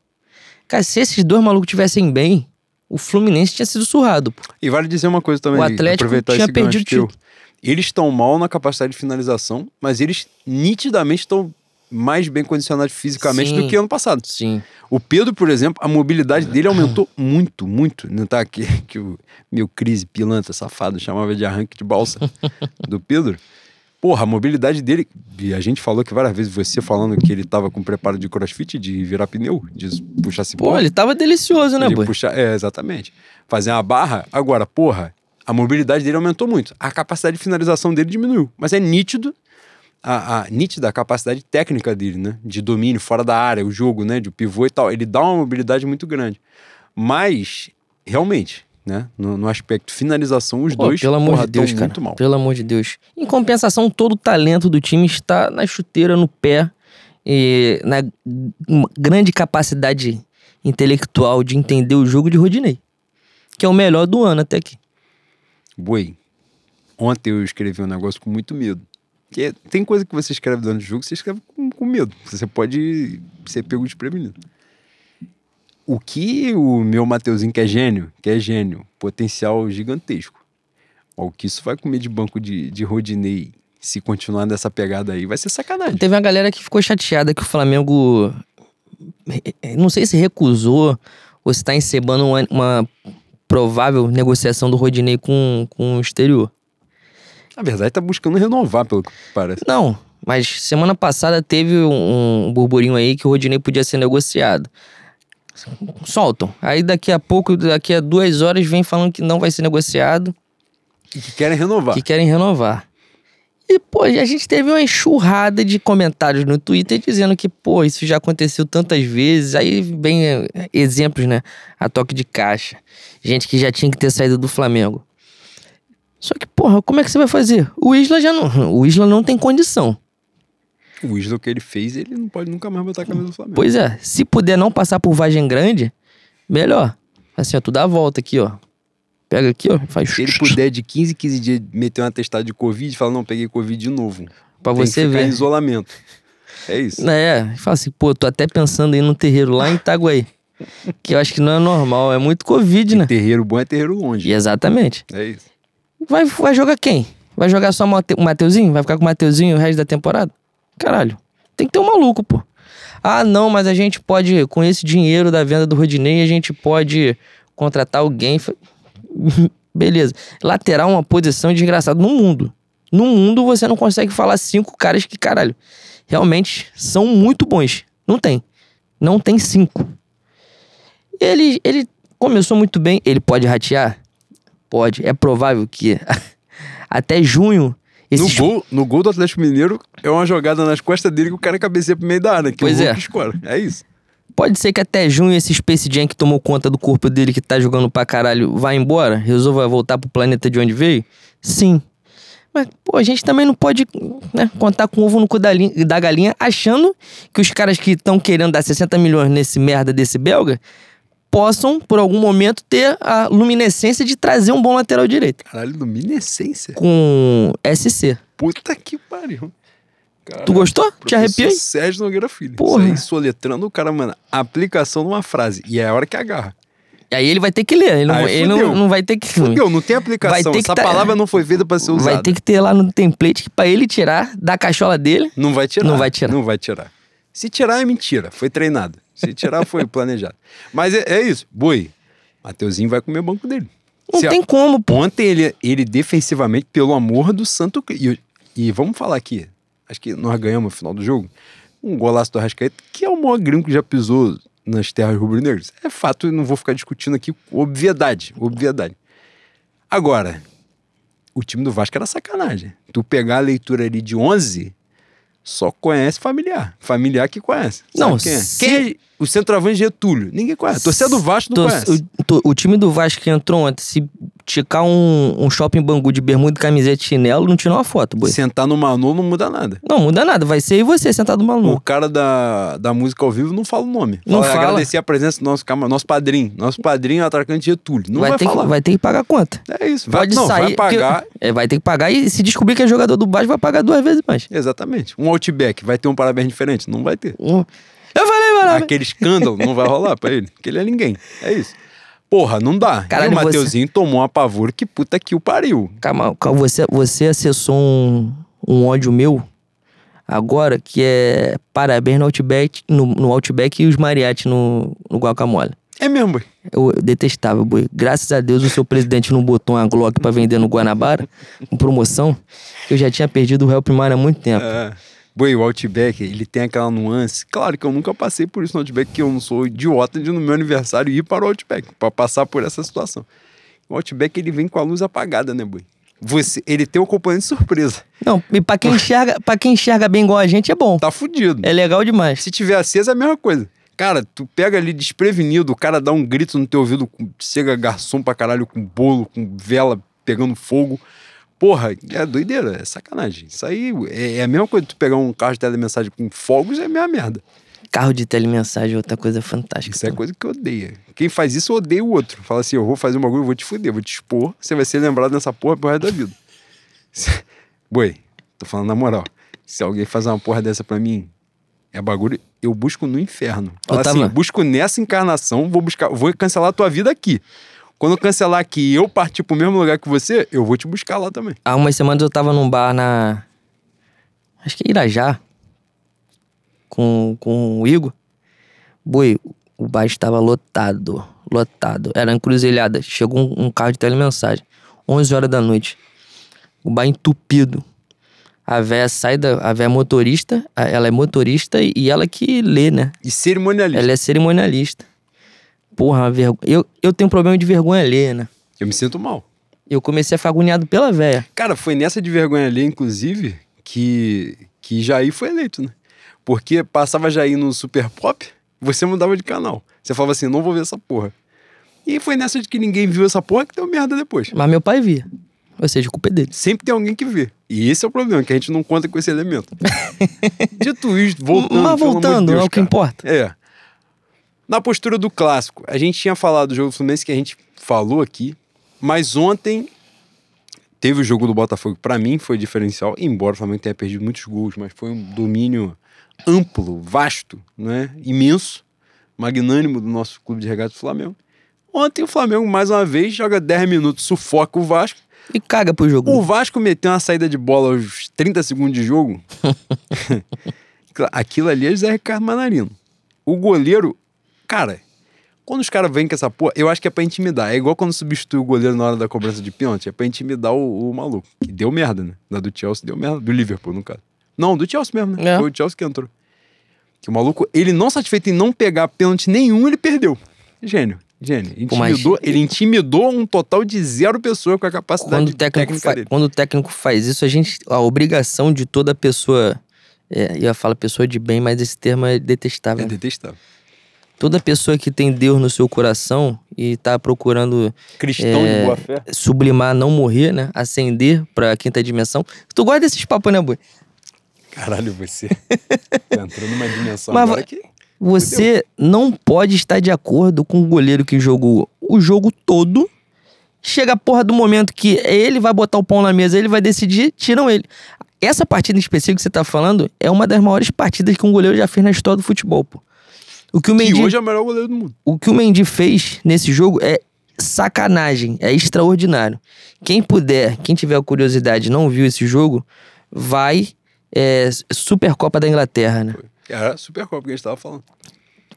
Cara, se esses dois malucos tivessem bem, o Fluminense tinha sido surrado. Pô. E vale dizer uma coisa também. O Atlético tinha perdido o título. Eles estão mal na capacidade de finalização, mas eles nitidamente estão mais bem condicionado fisicamente Sim. do que ano passado. Sim. O Pedro, por exemplo, a mobilidade dele aumentou muito, muito. Não tá aqui que o meu crise pilantra safado chamava de arranque de balsa do Pedro. Porra, a mobilidade dele, e a gente falou que várias vezes, você falando que ele tava com preparo de crossfit, de virar pneu, de puxar cipó. Pô, ele tava delicioso, né, de puxar, É, exatamente. Fazer uma barra. Agora, porra, a mobilidade dele aumentou muito. A capacidade de finalização dele diminuiu. Mas é nítido a, a nítida capacidade técnica dele, né? De domínio fora da área, o jogo, né? De pivô e tal. Ele dá uma mobilidade muito grande. Mas, realmente, né? No, no aspecto finalização, os Pô, dois pelo amor de Deus, cara, muito mal. Pelo amor de Deus. Em compensação, todo o talento do time está na chuteira, no pé, e na grande capacidade intelectual de entender o jogo de Rodinei. Que é o melhor do ano até aqui. Boi, ontem eu escrevi um negócio com muito medo. Porque tem coisa que você escreve durante o jogo, você escreve com, com medo. Você pode ser pego desprevenido. O que o meu Mateuzinho, que é gênio, que é gênio, potencial gigantesco. O que isso vai comer de banco de, de Rodinei se continuar nessa pegada aí, vai ser sacanagem. Teve uma galera que ficou chateada que o Flamengo. Não sei se recusou ou se está encebando uma, uma provável negociação do Rodinei com, com o exterior. Na verdade, tá buscando renovar, pelo que parece. Não, mas semana passada teve um, burburinho aí que o Rodinei podia ser negociado. Soltam. Aí daqui a pouco, daqui a duas horas, vem falando que não vai ser negociado. E que querem renovar. Que querem renovar. E, pô, a gente teve uma enxurrada de comentários no Twitter dizendo que, pô, isso já aconteceu tantas vezes. Aí vem eh, exemplos, né? A toque de caixa. Gente que já tinha que ter saído do Flamengo. Só que, porra, como é que você vai fazer? O Isla já não. O Isla não tem condição. O Isla, o que ele fez, ele não pode nunca mais botar a camisa do Flamengo. Pois é. Se puder não passar por Vagem Grande, melhor. Assim, ó, tu dá a volta aqui, ó. Pega aqui, ó, faz... Se ele puder de 15 15 dias meter um atestado de Covid falar, não, peguei Covid de novo. Pra Tem você ver. em isolamento. É isso. É, fala assim, pô, tô até pensando em ir no terreiro lá em Itaguaí. que eu acho que não é normal, é muito Covid, e né? Terreiro bom é terreiro longe. E exatamente. É isso. Vai, vai jogar quem? Vai jogar só o Mateuzinho? Vai ficar com o Mateuzinho o resto da temporada? Caralho. Tem que ter um maluco, pô. Ah, não, mas a gente pode, com esse dinheiro da venda do Rodinei, a gente pode contratar alguém. Beleza. Lateral é uma posição desgraçada no mundo. No mundo você não consegue falar cinco caras que, caralho, realmente são muito bons. Não tem. Não tem cinco. Ele, ele começou muito bem. Ele pode ratear? Pode. É provável que até junho. No gol, no gol do Atlético Mineiro é uma jogada nas costas dele que o cara cabeceia pro meio da área, que Pois o é. Escora. É isso. Pode ser que até junho esse Space Jam que tomou conta do corpo dele, que tá jogando pra caralho, vá embora? Resolva voltar pro planeta de onde veio? Sim. Mas, pô, a gente também não pode né, contar com o ovo no cu da, da galinha achando que os caras que estão querendo dar 60 milhões nesse merda desse belga possam, por algum momento, ter a luminescência de trazer um bom lateral direito. Caralho, luminescência. Com SC. Puta que pariu. Caralho. Tu gostou? Te arrepiou? Sérgio Nogueira Filho. Porra. Isso aí, soletrando o cara, mano. Aplicação numa frase. E é a hora que agarra. E aí ele vai ter que ler. Ele, não, ele não, não vai ter que. Fudeu, não tem aplicação. Vai ter que Essa tá- palavra não foi feita pra ser usada. Vai ter que ter lá no template que pra ele tirar da cachola dele. Não vai tirar. Não vai tirar. Não vai tirar. Se tirar é mentira. Foi treinado. Se tirar foi planejado. Mas é, é isso. Boi. Mateuzinho vai comer o banco dele. Não Se- tem como, pô. Ontem ele, ele defensivamente, pelo amor do santo... E, e vamos falar aqui. Acho que nós ganhamos no final do jogo. Um golaço do Arrascaeta, que é o maior gringo que já pisou nas terras rubro-negras. É fato, e não vou ficar discutindo aqui. Obviedade. Obviedade. Agora, o time do Vasco era sacanagem. Tu pegar a leitura ali de 11, só conhece familiar. Familiar que conhece. Não, quem é? se- Quem é o centroavante Getúlio? Ninguém conhece. Torcedor do Vasco não conhece. o, o time do Vasco que entrou ontem, se ticar um, um shopping Bangu de bermuda, camiseta e chinelo, não tira uma foto, boi. Sentar no Manu não muda nada. Não, muda nada. Vai ser e você sentado no O maluco. cara da, da música ao vivo não fala o nome. Não fala. Agradecer a presença do nosso, nosso padrinho. Nosso padrinho é o atacante Getúlio. Não vai, vai, ter falar. que, vai ter que pagar a conta. É isso. Vai, Pode não, sair. vai pagar. porque- é, vai ter que pagar e se descobrir que é jogador do Vasco, vai pagar duas vezes mais. Exatamente. Um Outback vai ter um parabéns diferente? Não vai ter. Um- Aquele escândalo não vai rolar pra ele. Porque ele é ninguém. É isso. Porra, não dá. Caralho, e o você- Mateuzinho tomou uma pavor que puta que o pariu. Calma, calma, você, você acessou um, um ódio meu agora que é parabéns no Outback, no, no Outback e os mariachi no, no Guacamole. É mesmo, boy. Eu, eu detestava, boi. Graças a Deus o seu presidente não botou uma Glock pra vender no Guanabara, com promoção, que eu já tinha perdido o réu primário há muito tempo. É. Boi, o Outback, ele tem aquela nuance. Claro que eu nunca passei por isso no Outback, que eu não sou idiota de no meu aniversário ir para o Outback, para passar por essa situação. O Outback, ele vem com a luz apagada, né, boi? Você, ele tem o componente surpresa. Não, e pra quem enxerga, pra quem enxerga bem igual a gente é bom. Tá fudido. É legal demais. Se tiver acesa, é a mesma coisa. Cara, tu pega ali desprevenido, o cara dá um grito no teu ouvido, chega garçom pra caralho com bolo, com vela pegando fogo. Porra, é doideira, é sacanagem. Isso aí é, é a mesma coisa tu pegar um carro de telemensagem com fogos, é a mesma merda. Carro de telemensagem é outra coisa fantástica. Isso é coisa que eu odeio. Quem faz isso, odeia o outro. Fala assim, eu vou fazer um bagulho, eu vou te fuder, vou te expor, você vai ser lembrado nessa porra pro resto da vida. Boi, tô falando na moral. Se alguém fazer uma porra dessa pra mim, é bagulho, eu busco no inferno. Fala Eu assim, busco nessa encarnação, vou buscar, vou cancelar a tua vida aqui. Quando eu cancelar aqui e eu partir pro mesmo lugar que você, eu vou te buscar lá também. Há umas semanas eu tava num bar na. Acho que é Irajá. Com, com o Igor. Boi, o bar estava lotado. Lotado. Era encruzilhada. Chegou um, um carro de telemensagem. 11 horas da noite. O bar entupido. A véia sai da. A véia é motorista. Ela é motorista e ela que lê, né? E cerimonialista. Ela é cerimonialista. Porra, vergonha. Eu, eu tenho um problema de vergonha alheia, né? Eu me sinto mal. Eu comecei a ficar agoniado pela véia. Cara, foi nessa de vergonha ali, inclusive, que, que Jair foi eleito, né? Porque passava Jair no Super Pop, você mudava de canal. Você falava assim, não vou ver essa porra. E foi nessa de que ninguém viu essa porra que deu merda depois. Mas meu pai via. Ou seja, culpa é dele. Sempre tem alguém que vê. E esse é o problema, que a gente não conta com esse elemento. Dito isso, voltando. Mas amor de voltando, Deus, é o que cara. importa. É. Na postura do clássico, a gente tinha falado do jogo do Fluminense que a gente falou aqui, mas ontem teve o jogo do Botafogo. Pra mim foi diferencial, embora o Flamengo tenha perdido muitos gols, mas foi um domínio amplo, vasto, né? imenso, magnânimo do nosso clube de regatas do Flamengo. Ontem o Flamengo, mais uma vez, joga 10 minutos, sufoca o Vasco. E caga pro jogo. O Vasco meteu uma saída de bola aos 30 segundos de jogo. Aquilo ali é José Ricardo Manarino. O goleiro, cara, quando os caras vêm com essa porra, eu acho que é pra intimidar. É igual quando substitui o goleiro na hora da cobrança de pênalti, é pra intimidar o, o maluco. Que deu merda, né? Da do Chelsea deu merda. Do Liverpool, no caso. Não, do Chelsea mesmo, né? É. Foi o Chelsea que entrou. Que o maluco, ele não satisfeito em não pegar pênalti nenhum, ele perdeu. gênio. Gênio. Pô, Intimidou, Ele intimidou um total de zero pessoas com a capacidade Quando o, técnico fa- quando o técnico faz isso, a gente. A obrigação de toda pessoa. É, eu ia falar pessoa de bem, mas esse termo é detestável. É detestável. Toda pessoa que tem Deus no seu coração e tá procurando Cristão É, de boa fé. sublimar, não morrer, né? Ascender pra quinta dimensão. Tu gosta desses papos, né, Bui? Caralho, você. Você entrou numa dimensão Mas agora que. Você não pode estar de acordo com o goleiro que jogou o jogo todo. Chega a porra do momento que ele vai botar o pão na mesa, ele vai decidir, tiram ele. Essa partida em específico que você tá falando é uma das maiores partidas que um goleiro já fez na história do futebol, pô. O que o Que Mendy, hoje é o melhor goleiro do mundo. o que o Mendy fez nesse jogo é sacanagem, é extraordinário. Quem puder, quem tiver curiosidade e não viu esse jogo, vai é, Supercopa da Inglaterra, né? Era a Supercopa que a gente tava falando.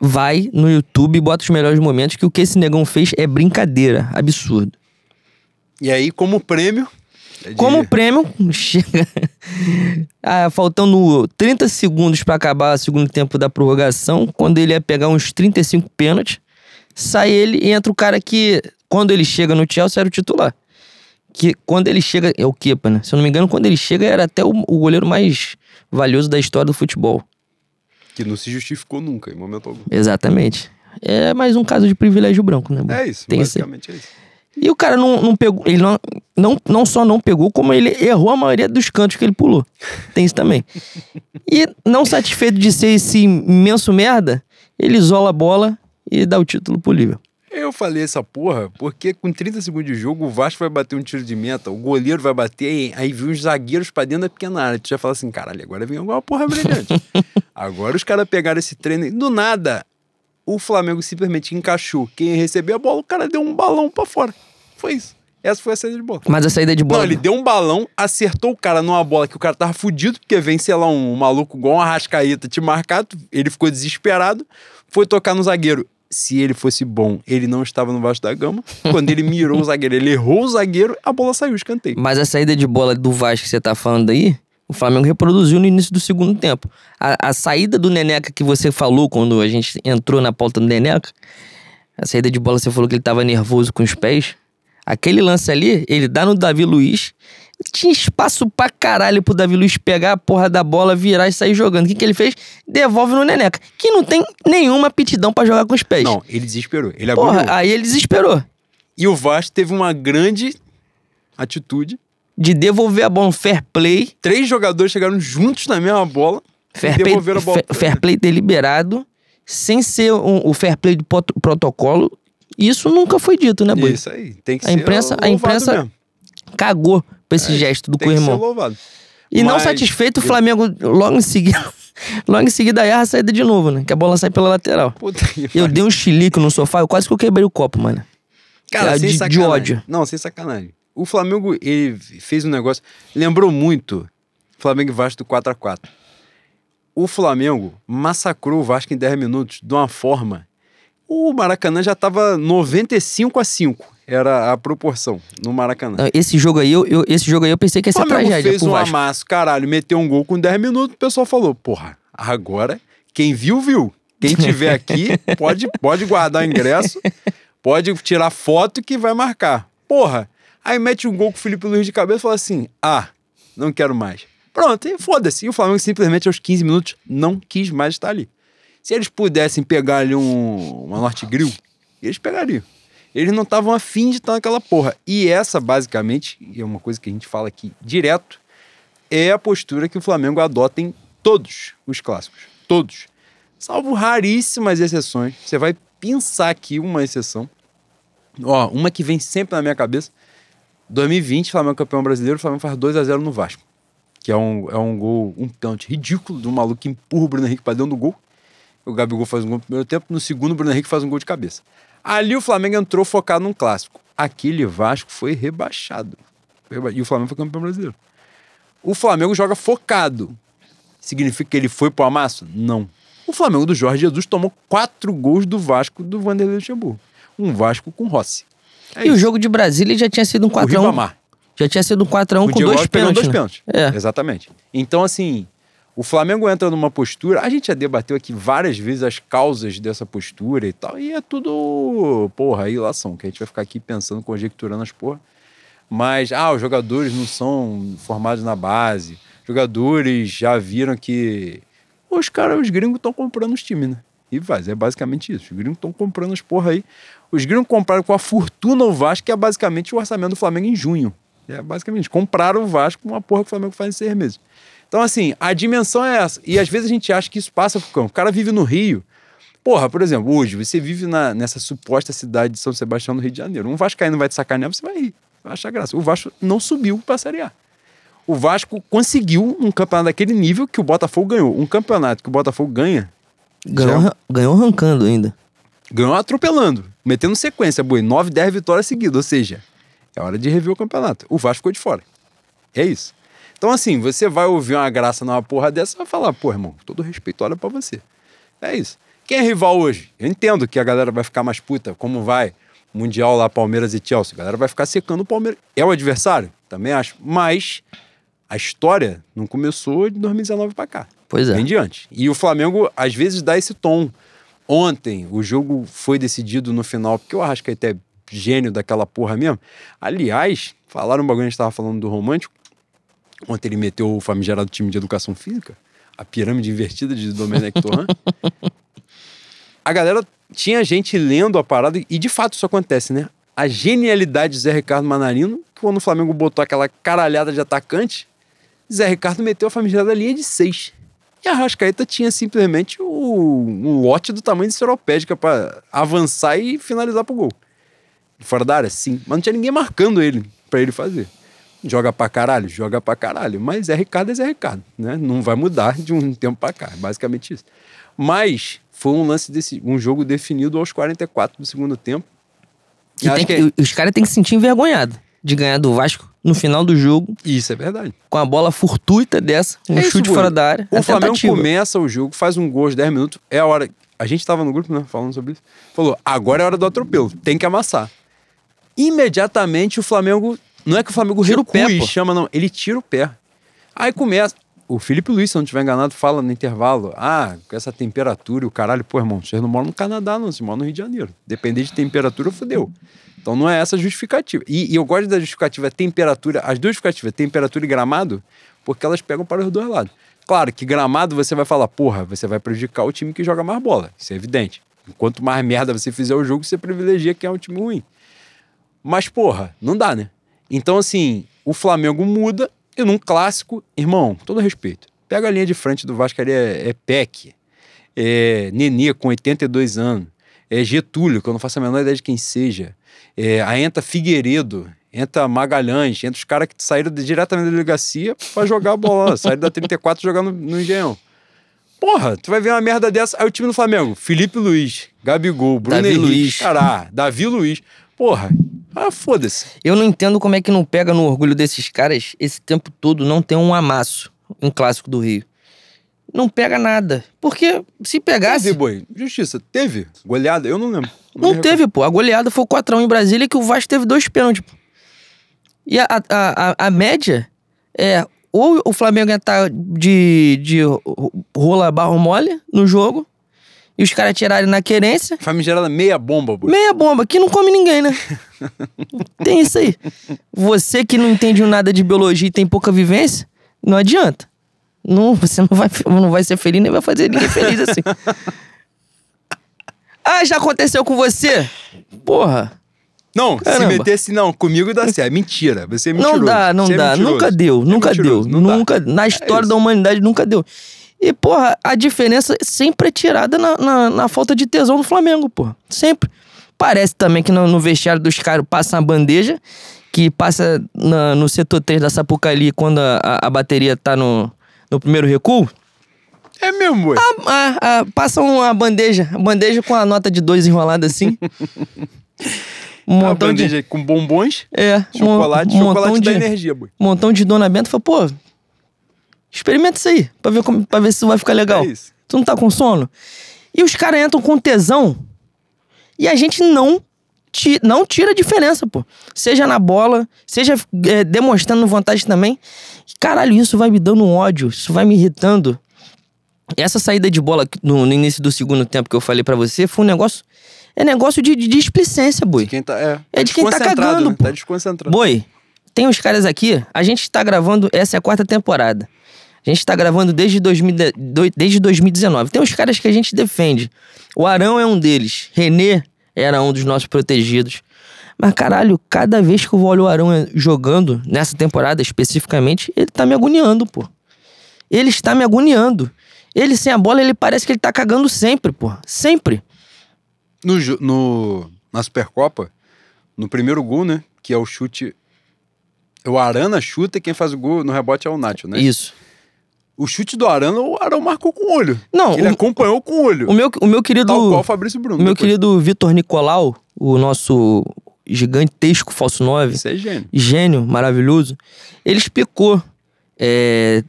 vai no YouTube e bota os melhores momentos, que o que esse negão fez é brincadeira, absurdo. E aí, como prêmio. É de- Como prêmio, chega. ah, faltando 30 segundos pra acabar o segundo tempo da prorrogação, quando ele ia pegar uns 35 pênaltis, sai ele e entra o cara que, quando ele chega no Chelsea, era o titular. Que quando ele chega, é o Kepa, né? Se eu não me engano, quando ele chega, era até o, o goleiro mais valioso da história do futebol. Que não se justificou nunca, em momento algum. Exatamente. É mais um caso de privilégio branco, né? É isso, Tem basicamente é isso. E o cara não, não pegou. Ele não, não, não só não pegou, como ele errou a maioria dos cantos que ele pulou. Tem isso também. E não satisfeito de ser esse imenso merda, ele isola a bola e dá o título pro Liverpool. Eu falei essa porra porque com 30 segundos de jogo o Vasco vai bater um tiro de meta, o goleiro vai bater, aí, viu os zagueiros pra dentro da pequena área. Tu já fala assim, caralho, agora vem alguma porra brilhante. agora os caras pegaram esse treino e do nada o Flamengo simplesmente encaixou. Quem recebeu a bola, o cara deu um balão pra fora. Foi isso. Essa foi a saída de bola. Mas a saída de bola. Não, ele deu um balão, acertou o cara numa bola que o cara tava fudido, porque vem, sei lá, um maluco igual um arrascaeta te marcar, tu- ele ficou desesperado, foi tocar no zagueiro. Se ele fosse bom, ele não estava no Vasco da Gama. Quando ele mirou o zagueiro, ele errou o zagueiro, a bola saiu, escanteio. Mas a saída de bola do Vasco que você tá falando aí, o Flamengo reproduziu no início do segundo tempo. A, a saída do Neneca que você falou quando a gente entrou na pauta do Neneca, a saída de bola você falou que ele tava nervoso com os pés. Aquele lance ali, ele dá no Davi Luiz. Tinha espaço pra caralho pro Davi Luiz pegar a porra da bola, virar e sair jogando. O que, que ele fez? Devolve no Neneca, que não tem nenhuma aptidão pra jogar com os pés. Não, ele desesperou. Ele Porra, aí ele desesperou. E o Vasco teve uma grande atitude. De devolver a bola, um fair play. Três jogadores chegaram juntos na mesma bola Fair e play, devolveram a bola. fa- fair play deliberado, sem ser um- o fair play do protocolo. Isso nunca foi dito, né, Boi? Isso aí, tem que A ser imprensa- a louvado imprensa mesmo. Cagou pra esse gesto do ser co-irmão. louvado. E não Mas- satisfeito, o Flamengo logo em seguida. logo em seguida erra a saída de novo, né? Que a bola sai pela lateral. Puta Eu dei um chilique no sofá, eu quase que eu quebrei o copo, mano. Cara, É, sem de- de sacanagem. ódio. Não, sem sacanagem. O Flamengo, ele fez um negócio... Lembrou muito Flamengo e Vasco do 4x4. O Flamengo massacrou o Vasco em 10 minutos de uma forma... O Maracanã já tava 95 a 5. Era a proporção no Maracanã. Esse jogo aí, eu, eu- esse jogo aí eu pensei que ia ser Flamengo tragédia fez um Vasco. amasso, caralho, meteu um gol com 10 minutos, o pessoal falou, porra, agora quem viu, viu. Quem tiver aqui pode, pode guardar o ingresso, pode tirar foto que vai marcar. Porra, aí mete um gol com o Felipe Luiz de cabeça e fala assim, ah, não quero mais. Pronto, e foda-se. E o Flamengo simplesmente aos 15 minutos não quis mais estar ali. Se eles pudessem pegar ali um, uma Norte Grill, eles pegariam. Eles não estavam afim de estar naquela porra. E essa, basicamente, é uma coisa que a gente fala aqui direto, é a postura que o Flamengo adota em todos os clássicos. Todos. Salvo raríssimas exceções. Você vai pensar aqui uma exceção. Ó, uma que vem sempre na minha cabeça. 2020, Flamengo campeão brasileiro, o Flamengo faz 2 a 0 no Vasco. Que é um, é um gol, um pênalti ridículo de um maluco que empurra o Bruno Henrique pra dentro do gol. O Gabigol faz um gol no primeiro tempo, no segundo o Bruno Henrique faz um gol de cabeça. Ali o Flamengo entrou focado num clássico. Aquele Vasco foi rebaixado. E o Flamengo foi campeão brasileiro. O Flamengo joga focado. Significa que ele foi pro amasso? Não. O Flamengo do Jorge Jesus tomou quatro gols do Vasco do Vanderlei Luxemburgo. Um Vasco com Rossi. É E o isso. jogo de Brasília já tinha sido um o 4x1. Ribamar. Já tinha sido um 4x1 O com dois pênaltis. dois né? pênaltis. É. Exatamente. Então, assim, O Flamengo entra numa postura. A gente já debateu aqui várias vezes as causas dessa postura e tal. E é tudo, porra, ilação, que a gente vai ficar aqui pensando, conjecturando as porra. Mas, ah, os jogadores não são formados na base. Jogadores já viram que. Os caras, os gringos estão comprando os times, né? E faz, é basicamente isso. Os gringos estão comprando as porra aí. Os gringos compraram com a fortuna o Vasco, que é basicamente o orçamento do Flamengo em junho. É basicamente, compraram o Vasco com uma porra que o Flamengo faz em seis meses. Então, assim, a dimensão é essa. E às vezes a gente acha que isso passa pro campo. O cara vive no Rio. Porra, por exemplo, hoje você vive na, nessa suposta cidade de São Sebastião, no Rio de Janeiro. Um Vascaíno vai te sacanear, você vai rir. Vai achar graça. O Vasco não subiu pra Série A. O Vasco conseguiu um campeonato daquele nível que o Botafogo ganhou. Um campeonato que o Botafogo ganha. Ganhou, já- ganhou arrancando ainda. ganhou atropelando, metendo sequência, boi, 9, 10 vitórias seguidas, ou seja, é hora de rever o campeonato. O Vasco ficou de fora. É isso. Então, assim, você vai ouvir uma graça numa porra dessa vai falar, pô, irmão, todo respeito, olha pra você. É isso. Quem é rival hoje? Eu entendo que a galera vai ficar mais puta, como vai Mundial lá, Palmeiras e Chelsea. A galera vai ficar secando o Palmeiras. É o adversário? Também acho. Mas a história não começou de 2019 pra cá. Pois é. Vem diante. E o Flamengo, às vezes, dá esse tom. Ontem, o jogo foi decidido no final, porque o Arrascaeta é gênio daquela porra mesmo. Aliás, falaram um bagulho, a gente tava falando do romântico. Ontem ele meteu o famigerado time de educação física, a pirâmide invertida de Domenech Torran. a galera tinha gente lendo a parada, e de fato isso acontece, né? A genialidade de Zé Ricardo Manarino, que quando o Flamengo botou aquela caralhada de atacante, Zé Ricardo meteu a famigerada linha de seis. E a Rascaeta tinha simplesmente o, um lote do tamanho de Seropédica para avançar e finalizar pro gol. Fora da área, sim. Mas não tinha ninguém marcando ele para ele fazer. Joga pra caralho? Joga pra caralho. Mas Zé Ricardo é Zé Ricardo, né? Não vai mudar de um tempo pra cá. É basicamente isso. Mas foi um lance desse, um jogo definido aos 44 do segundo tempo. E acho que- Os caras têm que se sentir envergonhados de ganhar do Vasco no final do jogo, Isso é verdade. com a bola fortuita dessa, um É isso, chute Boi. fora da área. O a Flamengo tentativa. começa o jogo, faz um gol aos 10 minutos. É a hora. A gente tava no grupo, né? Falando sobre isso. Falou: agora é a hora do atropelo. Tem que amassar. Imediatamente o Flamengo. Não é que o Flamengo Tira o pé, e chama, não. Ele tira o pé. Aí começa. O Felipe Luiz, se eu não estiver enganado, fala no intervalo: ah, com essa temperatura e o caralho, pô, irmão, vocês não moram no Canadá, não, vocês moram no Rio de Janeiro. Depender de temperatura, fudeu. Então não é essa a justificativa. E, e eu gosto da justificativa temperatura, as duas justificativas, temperatura e gramado, porque elas pegam para os dois lados. Claro que gramado você vai falar, porra, você vai prejudicar o time que joga mais bola. Isso é evidente. Quanto mais merda você fizer o jogo, você privilegia quem é um time ruim. Mas, porra, não dá, né? Então, assim, o Flamengo muda e num clássico, irmão, todo respeito. Pega a linha de frente do Vasco ali, é, é Peck, é Nenê com 82 anos, é Getúlio, que eu não faço a menor ideia de quem seja, é, aí entra Figueiredo, entra Magalhães, entra os caras que saíram de- diretamente da delegacia pra jogar a bola, saíram da 34 jogar no, no Engenhão. Porra, tu vai ver uma merda dessa. Aí o time do Flamengo, Felipe Luiz, Gabigol, Bruno Davi Henrique, Luiz. Cará, Davi Luiz. Porra, ah, foda-se. Eu não entendo como é que não pega no orgulho desses caras esse tempo todo não tem um amasso em clássico do Rio. Não pega nada. Porque se pegasse. Teve, boi. Justiça, teve. Goleada, eu não lembro. Não me teve, pô. A goleada foi 4x1 em Brasília que o Vasco teve dois pênaltis. pô. E a, a, a, a média é ou o Flamengo ia estar de, de rola barro mole no jogo e os caras tirarem na querência. Famigerada meia bomba, boi. Meia bomba, que não come ninguém, né? tem isso aí. Você que não entende nada de biologia e tem pouca vivência, não adianta. Não, você não vai, não vai ser feliz nem vai fazer ninguém feliz assim. ah, já aconteceu com você? Porra. Não, se Caramba. metesse, não, comigo dá certo. Mentira. Você é mentiroso. Não dá, não é dá. mentiroso. Nunca deu, É nunca deu. não dá. É Nunca, na história isso. da humanidade, nunca deu. E, porra, a diferença sempre é tirada na, na, na falta de tesão do Flamengo, porra. Sempre. Parece também que no, no vestiário dos caras passa uma bandeja, que passa na- no setor 3 da Sapucali quando a, a- a bateria tá no, no primeiro recuo. É mesmo, boi. Ah, ah, passa uma bandeja, bandeja com a nota de dois enrolada assim. Um Uma montão de. bandeja com bombons, É, chocolate, um chocolate montão da de, energia, boi. montão de Dona Benta falou, pô, experimenta isso aí, pra ver, como, pra ver se vai ficar legal. É isso. Tu não tá com sono? E os caras entram com tesão e a gente não, ti- não tira a diferença, pô. Seja na bola, seja é, demonstrando vontade também. Caralho, isso vai me dando um ódio, isso vai me irritando. essa saída de bola no, no início do segundo tempo que eu falei pra você foi um negócio. É negócio de, de displicência, boi. De quem tá, é, É de quem tá cagando, né? pô. Tá desconcentrado. Boi, tem uns caras aqui. A gente tá gravando. Essa é a quarta temporada. A gente tá gravando desde, 2000, de- do- desde 2019. Tem uns caras que a gente defende. O Arão é um deles. Renê era um dos nossos protegidos. Mas caralho, cada vez que eu olho o Arão jogando, nessa temporada especificamente, ele tá me agoniando, pô. Ele está me agoniando. Ele sem a bola, ele parece que ele tá cagando sempre, pô. Sempre. No, no, na Supercopa, no primeiro gol, né? Que é o chute. O Arana chuta e quem faz o gol no rebote é o Nacho, né? Isso. O chute do Arana, o Arão marcou com o olho. Não, Ele o- acompanhou com o olho. O meu, o meu querido. Tal qual o Fabrício Bruno. O meu depois. querido Vitor Nicolau, o nosso gigantesco falso 9, Isso é gênio. gênio maravilhoso, ele explicou é,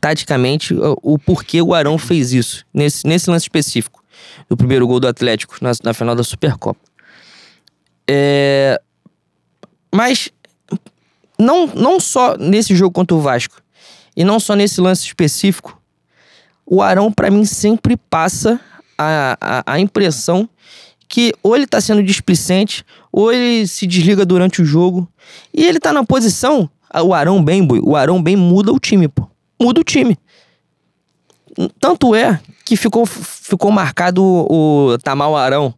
taticamente o, o porquê o Arão fez isso, nesse, nesse lance específico, do primeiro gol do Atlético na, na final da Supercopa. É, mas não, não só nesse jogo contra o Vasco, e não só nesse lance específico, o Arão, pra mim, sempre passa a, a, a impressão que ou ele tá sendo displicente, ou ele se desliga durante o jogo. E ele tá na posição. O Arão bem, o Arão bem muda o time, pô. Muda o time. Tanto é que ficou, ficou marcado o, o Tamal Arão.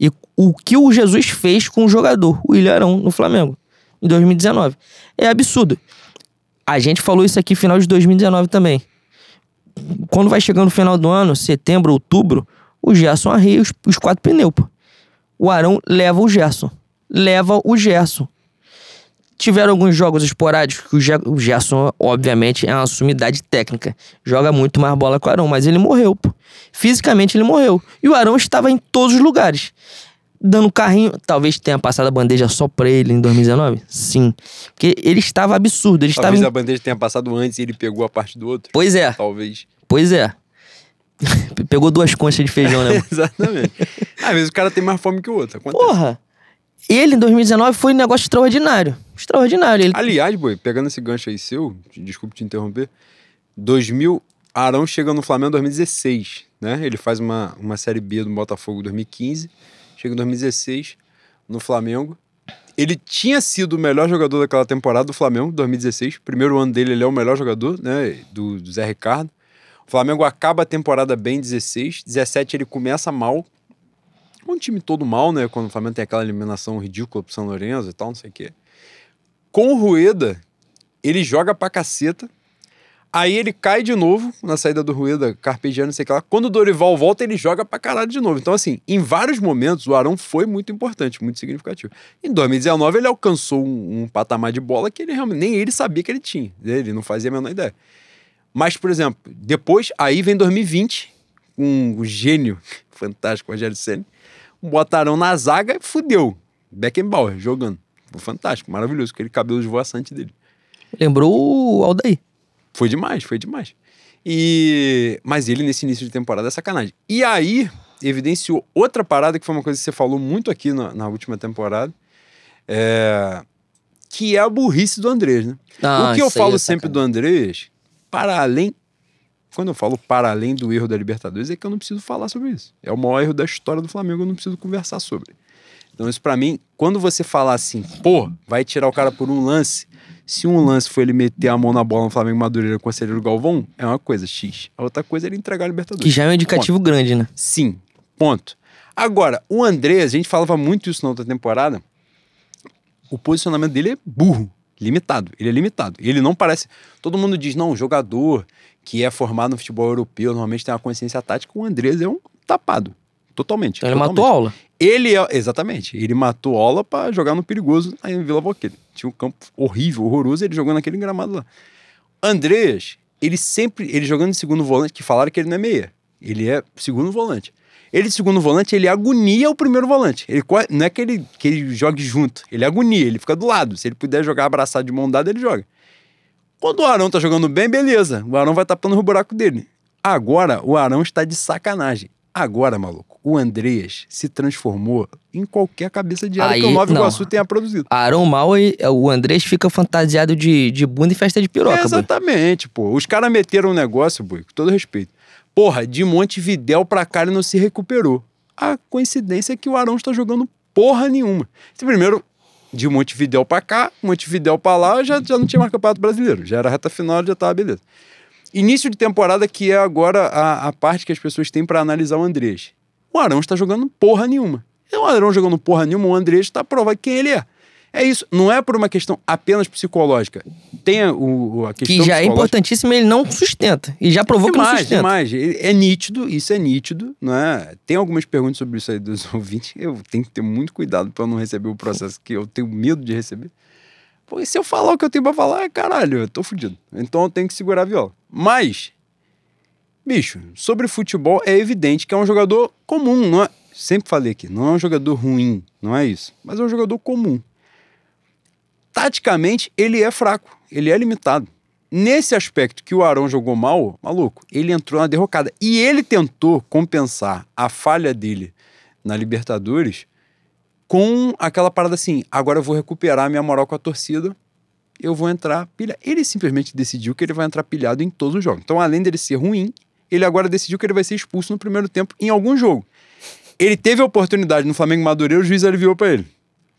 E o que o Jesus fez com o jogador, o William Arão, no Flamengo, em 2019. É absurdo. A gente falou isso aqui final de 2019 também. Quando vai chegando no final do ano, setembro, outubro, o Gerson arreia os, os quatro pneus, pô. O Arão leva o Gerson. Leva o Gerson. Tiveram alguns jogos esporádicos que o, o Gerson, obviamente, é uma sumidade técnica. Joga muito mais bola que o Arão, mas ele morreu, pô. Fisicamente ele morreu. E o Arão estava em todos os lugares. Dando carrinho. Talvez tenha passado a bandeja só pra ele em 2019? Sim. Porque ele estava absurdo. Ele estava. Talvez em- a bandeja tenha passado antes e ele pegou a parte do outro. Pois é, Talvez. pois é. Pegou duas conchas de feijão, né? Exatamente. Às vezes o cara tem mais fome que o outro. Acontece. Porra! Ele em 2019 foi um negócio extraordinário. Extraordinário. Ele... Aliás, boi, pegando esse gancho aí seu, desculpe te interromper, 2000, Arão chega no Flamengo em 2016, né? Ele faz uma, uma Série B do Botafogo em 2015, chega em 2016 no Flamengo. Ele tinha sido o melhor jogador daquela temporada do Flamengo, 2016. Primeiro ano dele, ele é o melhor jogador, né? Do, do Zé Ricardo. O Flamengo acaba a temporada bem em 16. 17 ele começa mal. Um time todo mal, né? Quando o Flamengo tem aquela eliminação ridícula pro São Lourenço e tal, não sei o quê. Com o Rueda, ele joga pra caceta. Aí ele cai de novo na saída do Rueda, carpejando, não sei o lá. Quando o Dorival volta, ele joga pra caralho de novo. Então, assim, em vários momentos, o Arão foi muito importante, muito significativo. Em 2019, ele alcançou um, um patamar de bola que ele realmente nem ele sabia que ele tinha. Ele não fazia a menor ideia. Mas, por exemplo, depois, aí vem 2020, com o gênio fantástico, Rogério Senna, botaram na zaga e fudeu. Beckenbauer jogando. Fantástico, maravilhoso, aquele cabelo esvoaçante dele. Lembrou o Aldair. Foi demais, foi demais. E mas ele nesse início de temporada é sacanagem. E aí evidenciou outra parada que foi uma coisa que você falou muito aqui na, na última temporada, é, que é a burrice do Andrés, né? Ah, o que eu aí falo é sempre do Andrés, para além quando eu falo para além do erro da Libertadores, é que eu não preciso falar sobre isso. É o maior erro da história do Flamengo, eu não preciso conversar sobre. Então, isso pra mim, quando você falar assim, pô, vai tirar o cara por um lance, se um lance foi ele meter a mão na bola no Flamengo Madureira com o Conselheiro Galvão, é uma coisa, X. A outra coisa é ele entregar a Libertadores. Que já é um indicativo grande, né? Sim, ponto. Agora, o André, a gente falava muito isso na outra temporada, o posicionamento dele é burro, limitado. Ele é limitado. Ele não parece. Todo mundo diz, não, jogador que é formado no futebol europeu normalmente tem uma consciência tática. O Andrés é um tapado. Totalmente. Ele totalmente. matou a aula. Ele é, exatamente, ele matou aula pra jogar no perigoso aí em Vila Boqueira. Tinha um campo horrível, horroroso, ele jogou naquele gramado lá. Andrés, ele sempre, ele jogando de segundo volante, que falaram que ele não é meia. Ele é segundo volante. Ele segundo volante, ele agonia o primeiro volante. Ele não é que ele, que ele jogue junto, ele agonia, ele fica do lado. Se ele puder jogar abraçado de mão dada, ele joga. Quando o Arão tá jogando bem, beleza. O Arão vai tapando o buraco dele. Agora, o Arão está de sacanagem. Agora, maluco, o Andreas se transformou em qualquer cabeça de área Aí, que o Nova não. Iguaçu tenha produzido. Arão mal e o Andrés fica fantasiado de, de bunda e festa de piroca, É, boy. exatamente, pô. Os caras meteram um negócio, boi, com todo respeito. Porra, de Montevidéu pra cá ele não se recuperou. A coincidência é que o Arão está jogando porra nenhuma. Primeiro, de Montevidéu pra cá, Montevidéu pra lá, já, já não tinha mais campeonato brasileiro. Já era reta final, já tava beleza. Início de temporada, que é agora a, a parte que as pessoas têm pra analisar o Andrés. O Arão está jogando porra nenhuma. E o Arão jogando porra nenhuma, o Andrés está provando quem ele é. É isso. Não é por uma questão apenas psicológica. Tem a, o, a questão Que já é importantíssimo, ele não sustenta. E já provou que não sustenta. demais. É nítido, isso é nítido, não é? Tem algumas perguntas sobre isso aí dos ouvintes. Eu tenho que ter muito cuidado para não receber o processo que eu tenho medo de receber. Porque se eu falar o que eu tenho pra falar, caralho, eu tô fudido. Então eu tenho que segurar a viola. Mas, bicho, sobre futebol é evidente que é um jogador comum, não é? Sempre falei aqui, não é um jogador ruim, não é isso. Mas é um jogador comum. Taticamente, ele é fraco, ele é limitado. Nesse aspecto que o Arão jogou mal, maluco, ele entrou na derrocada. E ele tentou compensar a falha dele na Libertadores com aquela parada assim: agora eu vou recuperar minha moral com a torcida, eu vou entrar pilhado. Ele simplesmente decidiu que ele vai entrar pilhado em todos os jogos. Então, além dele ser ruim, ele agora decidiu que ele vai ser expulso no primeiro tempo em algum jogo. Ele teve a oportunidade no Flamengo Madureira, o juiz aliviou para ele.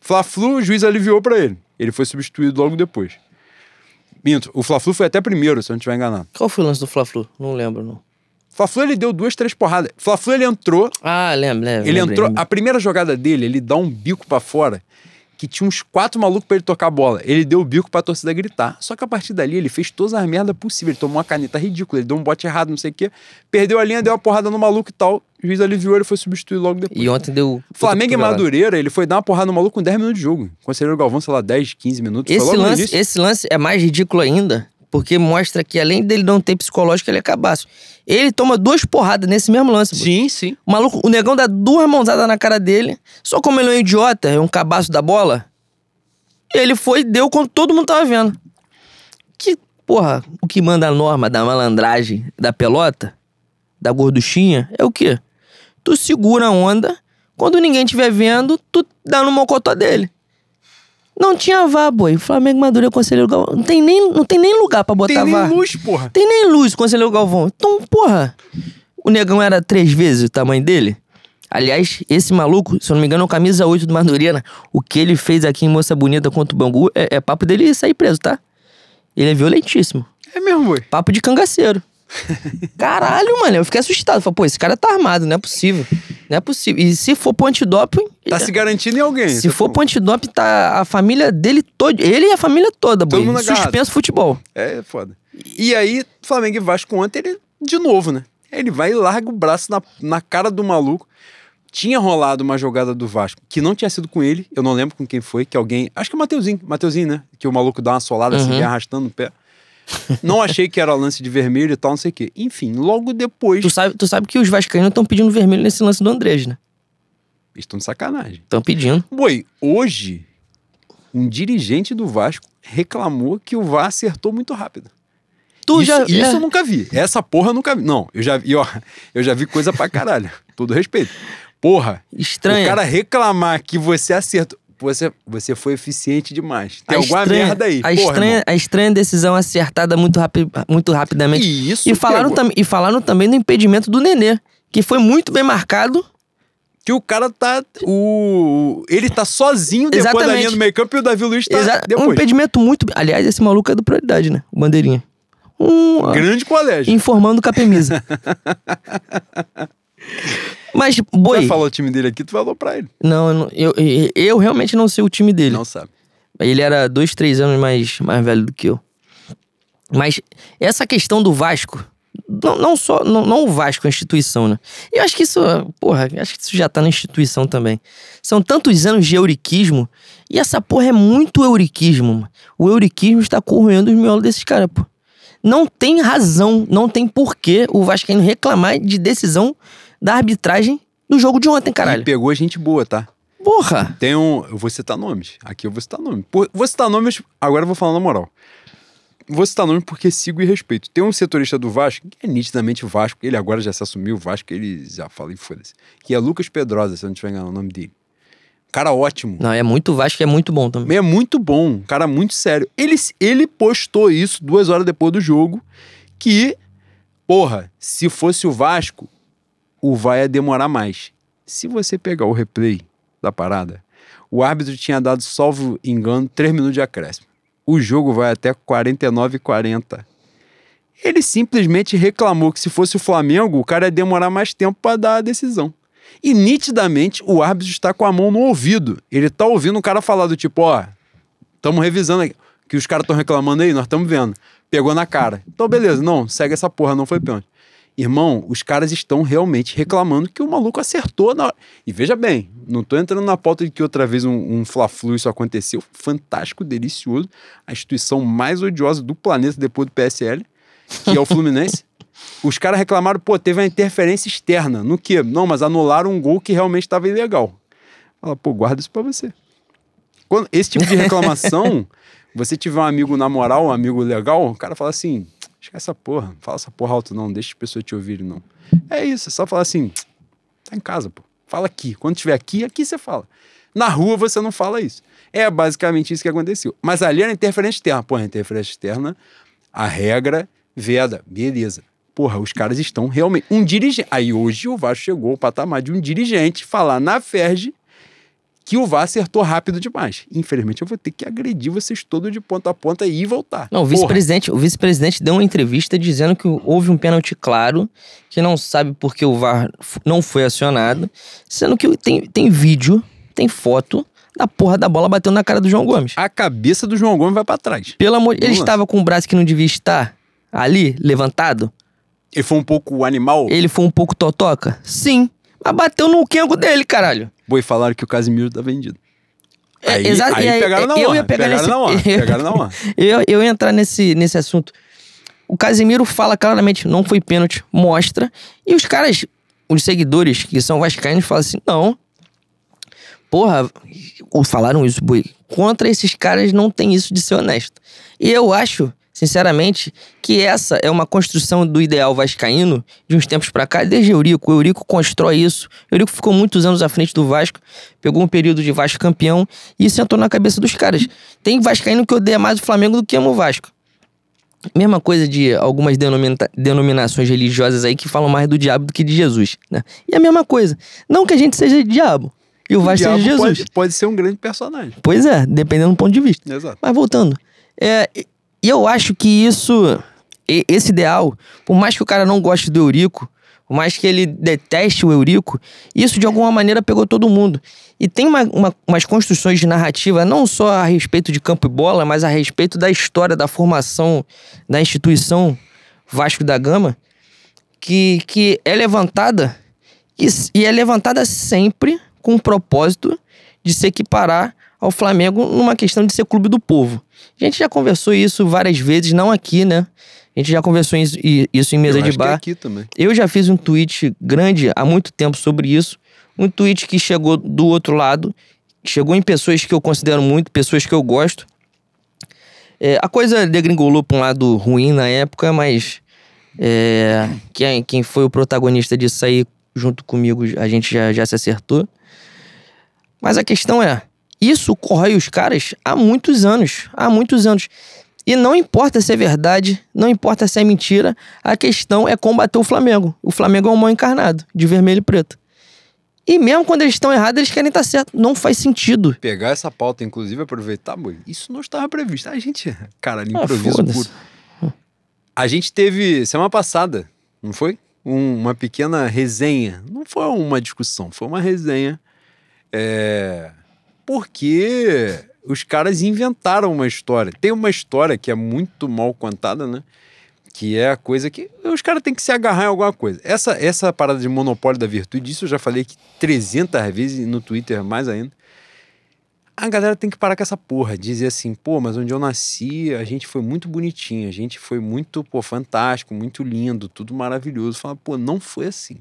Fla-Flu, o juiz aliviou para ele. Ele foi substituído logo depois. Minto, o Fla-Flu foi até primeiro, se eu não estiver enganado. Qual foi o lance do Fla-Flu? Não lembro, não. Fla-Flu ele deu duas, três porradas. Fla-Flu ele entrou, Ah, lembro, lembro. ele entrou, lembrei. a primeira jogada dele, ele dá um bico pra fora, que tinha uns quatro malucos pra ele tocar a bola. Ele deu o bico pra torcida gritar. Só que a partir dali ele fez todas as merdas possíveis. Ele tomou uma caneta ridícula, ele deu um bote errado, não sei o quê. Perdeu a linha, deu uma porrada no maluco e tal. O juiz aliviou, ele foi substituído logo depois. E ontem deu. Flamengo e. Madureira, ele foi dar uma porrada no maluco com 10 minutos de jogo. Conselheiro Galvão, sei lá, 10, 15 minutos. Esse lance, esse lance é mais ridículo ainda, porque mostra que além dele não ter psicológico, ele é cabaço. Ele toma duas porradas nesse mesmo lance. pô. Sim, sim. O maluco, o negão dá duas mãozadas na cara dele, só como ele é um idiota, é um cabaço da bola. Ele foi e deu quando todo mundo tava vendo. Que, porra, o que manda a norma da malandragem da pelota, da gorduchinha, é o quê? Tu segura a onda, quando ninguém estiver vendo, tu dá no mocotó dele. Não tinha vá, boi. Flamengo Madureira, Conselheiro Galvão. Não tem nem, não tem nem lugar pra botar Tem nem vá. luz, porra. Tem nem luz, Conselheiro Galvão. Então, porra, o negão era três vezes o tamanho dele. Aliás, esse maluco, se eu não me engano, é o camisa 8 do Madureira. O que ele fez aqui em Moça Bonita contra o Bangu é, é papo dele sair preso, tá? Ele é violentíssimo. É mesmo, boi. Papo de cangaceiro. Caralho, mano, eu fiquei assustado. Falei, pô, esse cara tá armado, não é possível. Não é possível. E se for pro antidoping. Tá se garantindo em alguém. Se for pro antidoping, tá a família dele toda. Ele e a família toda, Todo boi. mundo agarrado. Suspenso futebol. É foda. E aí, Flamengo e Vasco ontem, ele, de novo, né? Ele vai e larga o braço na, na cara do maluco. Tinha rolado uma jogada do Vasco que não tinha sido com ele, eu não lembro com quem foi, que alguém. Acho que é o Mateuzinho, Mateuzinho, né? Que o maluco dá uma solada assim, Uhum. vem arrastando o pé. Não achei que era lance de vermelho e tal, não sei o quê. Enfim, logo depois. Tu sabe, tu sabe que os vascaínos estão pedindo vermelho nesse lance do Andrés, né? Estão de sacanagem. Estão pedindo. Boi, hoje, um dirigente do Vasco reclamou que o VAR acertou muito rápido. Tu isso, já. isso é, eu nunca vi. Essa porra eu nunca vi. Não, eu já vi, ó. Eu já vi coisa pra caralho. Todo respeito. Porra, estranha. o cara reclamar que você acertou. Você, você foi eficiente demais. Tem a alguma estranha- merda aí. A Porra, estranha, irmão. a estranha decisão acertada muito, rapi, muito rapidamente. E isso E falaram, tam, e falaram também do impedimento do Nenê, que foi muito bem marcado. que o cara tá. O, ele tá sozinho depois da Exatamente. linha do meio campo e o Davi Luiz tá Exa- um depois. impedimento muito. Aliás, esse maluco é do prioridade, né? O Bandeirinha. Um, ó, Grande colégio. informando com a Pemisa. Mas, Tu boi. vai falar o time dele aqui, tu falou pra ele. Não, eu, eu, eu, realmente não sei o time dele. Não sabe. Ele era dois, três anos mais, mais velho do que eu. Mas essa questão do Vasco, não, não só, não, não o Vasco, a instituição, né? Eu acho que isso, porra, eu acho que isso já tá na instituição também. São tantos anos de euriquismo, e essa porra é muito euriquismo, mano. O euriquismo está corroendo os miolos desses caras, pô. Não tem razão, não tem porquê o Vascaíno reclamar de decisão da arbitragem do jogo de ontem, E caralho. pegou gente boa, tá? Porra! Tem um. Eu vou citar nomes. Aqui eu vou citar nomes. Por- vou citar nomes, agora eu vou falar na moral. vou citar nome porque sigo e respeito. Tem um setorista do Vasco, que é nitidamente Vasco, ele agora já se assumiu Vasco, ele já fala e foda-se. Que é Lucas Pedrosa, se eu não tiver enganado o nome dele. Cara ótimo. Não, é muito Vasco, é muito bom também. É muito bom, cara muito sério. Ele, ele postou isso duas horas depois do jogo, que, porra, se fosse o Vasco, o vai ia demorar mais. Se você pegar o replay da parada, o árbitro tinha dado, salvo engano, 3 minutos de acréscimo. O jogo vai até 49 e 40. Ele simplesmente reclamou que se fosse o Flamengo, o cara ia demorar mais tempo para dar a decisão. E nitidamente o árbitro está com a mão no ouvido. Ele tá ouvindo o cara falar do tipo, ó, estamos revisando aqui. Que os caras estão reclamando aí, nós estamos vendo. Pegou na cara. Então, beleza, não, segue essa porra, não foi pênalti. Irmão, os caras estão realmente reclamando que o maluco acertou na hora. E veja bem, não tô entrando na pauta de que outra vez um, um Fla-Flu isso aconteceu. Fantástico, delicioso. A instituição mais odiosa do planeta depois do PSL, que é o Fluminense. Os caras reclamaram, pô, teve uma interferência externa. No quê? Não, mas anularam um gol que realmente estava ilegal. Fala, pô, guarda isso pra você. Quando esse tipo de reclamação, você tiver um amigo na moral, um amigo legal, o cara fala assim: esquece essa porra, fala essa porra alto não, deixa as pessoas te ouvirem não. É isso, é só falar assim: tá em casa, pô. Fala aqui. Quando estiver aqui, aqui você fala. Na rua você não fala isso. É basicamente isso que aconteceu. Mas ali era interferência externa. Pô, interferência externa, a regra veda. Beleza porra, os caras estão realmente. Um dirigente. Aí hoje o Vasco chegou ao patamar de um dirigente falar na Ferge que o VAR acertou rápido demais. Infelizmente, eu vou ter que agredir vocês todos de ponta a ponta e voltar. Não, o vice-presidente, o vice-presidente deu uma entrevista dizendo que houve um pênalti claro, que não sabe por que o VAR não foi acionado, sendo que tem, tem vídeo, tem foto da porra da bola batendo na cara do João Gomes. A cabeça do João Gomes vai para trás. Pelo amor, ele estava com o braço que não devia estar ali, levantado. Ele foi um pouco animal? Ele foi um pouco totoca? Sim. Mas bateu no quengo dele, caralho. Boi, falaram que o Casimiro tá vendido. É, aí, exato, aí, pegaram na eu Ia pegar pegaram nesse, na honra. Pegaram na eu, eu ia entrar nesse, nesse assunto. O Casimiro fala claramente, não foi pênalti, mostra. E os caras, os seguidores que são vascaínos, falam assim, não. Porra, ou falaram isso, Boi. Contra esses caras não tem isso de ser honesto. E eu acho sinceramente, que essa é uma construção do ideal vascaíno de uns tempos para cá, desde Eurico. O Eurico constrói isso. Eurico ficou muitos anos à frente do Vasco, pegou um período de Vasco campeão e isso entrou na cabeça dos caras. Tem vascaíno que odeia mais o Flamengo do que ama o Vasco. Mesma coisa de algumas denomina denominações religiosas aí que falam mais do diabo do que de Jesus, né? E a mesma coisa. Não que a gente seja diabo, e o, o Vasco seja Jesus. Pode, pode ser um grande personagem. Pois é, dependendo do ponto de vista. Exato. Mas voltando. É, e eu acho que isso, esse ideal, por mais que o cara não goste do Eurico, por mais que ele deteste o Eurico, isso de alguma maneira pegou todo mundo. E tem uma, uma, umas construções de narrativa, não só a respeito de campo e bola, mas a respeito da história, da formação da instituição Vasco da Gama, que, que é levantada, e, e é levantada sempre com o propósito de se equiparar ao Flamengo numa questão de ser clube do povo. A gente já conversou isso várias vezes, não aqui, né? A gente já conversou isso, isso em mesa Eu de bar. aqui também. Eu já fiz um tweet grande há muito tempo sobre isso. Um tweet que chegou do outro lado, chegou em pessoas que eu considero muito, pessoas que eu gosto. É, a coisa degringolou para um lado ruim na época, mas é, quem, quem foi o protagonista disso aí junto comigo, a gente já, já se acertou. Mas a questão é, isso corrói os caras há muitos anos. Há muitos anos. E não importa se é verdade, não importa se é mentira, a questão é combater o Flamengo. O Flamengo é um mal encarnado, de vermelho e preto. E mesmo quando eles estão errados, eles querem estar certo. Não faz sentido. Pegar essa pauta, inclusive, aproveitar, boi. Isso não estava previsto. A gente, cara, ah, improviso ah, puro. A gente teve, semana passada, não foi? Um, uma pequena resenha. Não foi uma discussão, foi uma resenha. É, porque os caras inventaram uma história. Tem uma história que é muito mal contada, né? Que é a coisa que os caras têm que se agarrar em alguma coisa. Essa, essa parada de monopólio da virtude, isso eu já falei aqui 300 vezes no Twitter, mais ainda. A galera tem que parar com essa porra, dizer assim, pô, mas onde eu nasci, a gente foi muito bonitinho, a gente foi muito, pô, fantástico, muito lindo, tudo maravilhoso. Fala, pô, não foi assim.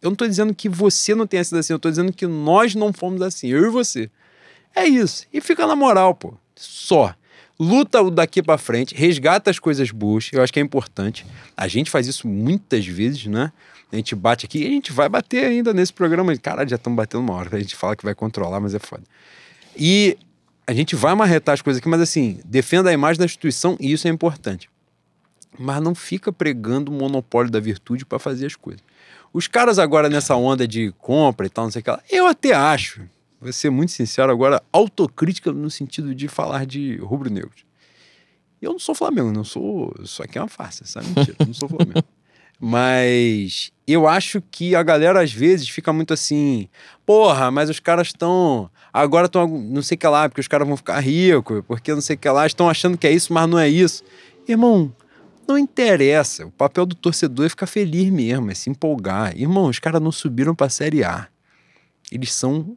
Eu não tô dizendo que você não tenha sido assim, eu tô dizendo que nós não fomos assim, eu e você. É isso. E fica na moral, pô. Só. luta o daqui pra frente, resgata as coisas boas, eu acho que é importante. A gente faz isso muitas vezes, né? A gente bate aqui e a gente vai bater ainda nesse programa. Caralho, já estamos batendo uma hora. A gente fala que vai controlar, mas é foda. E a gente vai marretar as coisas aqui, mas assim, defenda a imagem da instituição e isso é importante. Mas não fica pregando o monopólio da virtude para fazer as coisas. Os caras agora nessa onda de compra e tal, não sei o que lá, eu até acho, vou ser muito sincero agora, autocrítica no sentido de falar de rubro-negros. Eu não sou Flamengo, não sou. Isso aqui é uma farsa, sabe? Mentira, eu não sou Flamengo. Mas eu acho que a galera às vezes fica muito assim, porra, mas os caras estão. Agora estão não sei o que lá, porque os caras vão ficar ricos, porque não sei o que lá, estão achando que é isso, mas não é isso. Irmão, não interessa. O papel do torcedor é ficar feliz mesmo, é se empolgar. Irmão, os caras não subiram pra Série A. Eles são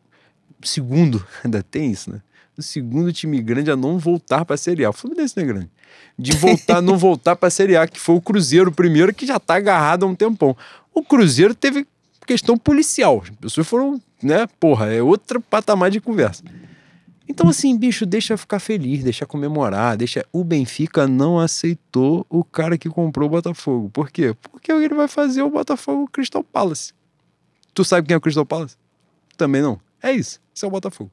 segundo, ainda tem isso, né? O segundo time grande a não voltar pra Série A. O Fluminense não é grande de voltar, não voltar para a Série A, que foi o Cruzeiro primeiro, que já está agarrado há um tempão. O Cruzeiro teve questão policial. As pessoas foram, né, porra, é outro patamar de conversa. Então, assim, bicho, deixa ficar feliz, deixa comemorar, deixa. O Benfica não aceitou o cara que comprou o Botafogo. Por quê? Porque ele vai fazer o Botafogo Crystal Palace. Tu sabe quem é o Crystal Palace? Também não. É isso. Isso é o Botafogo.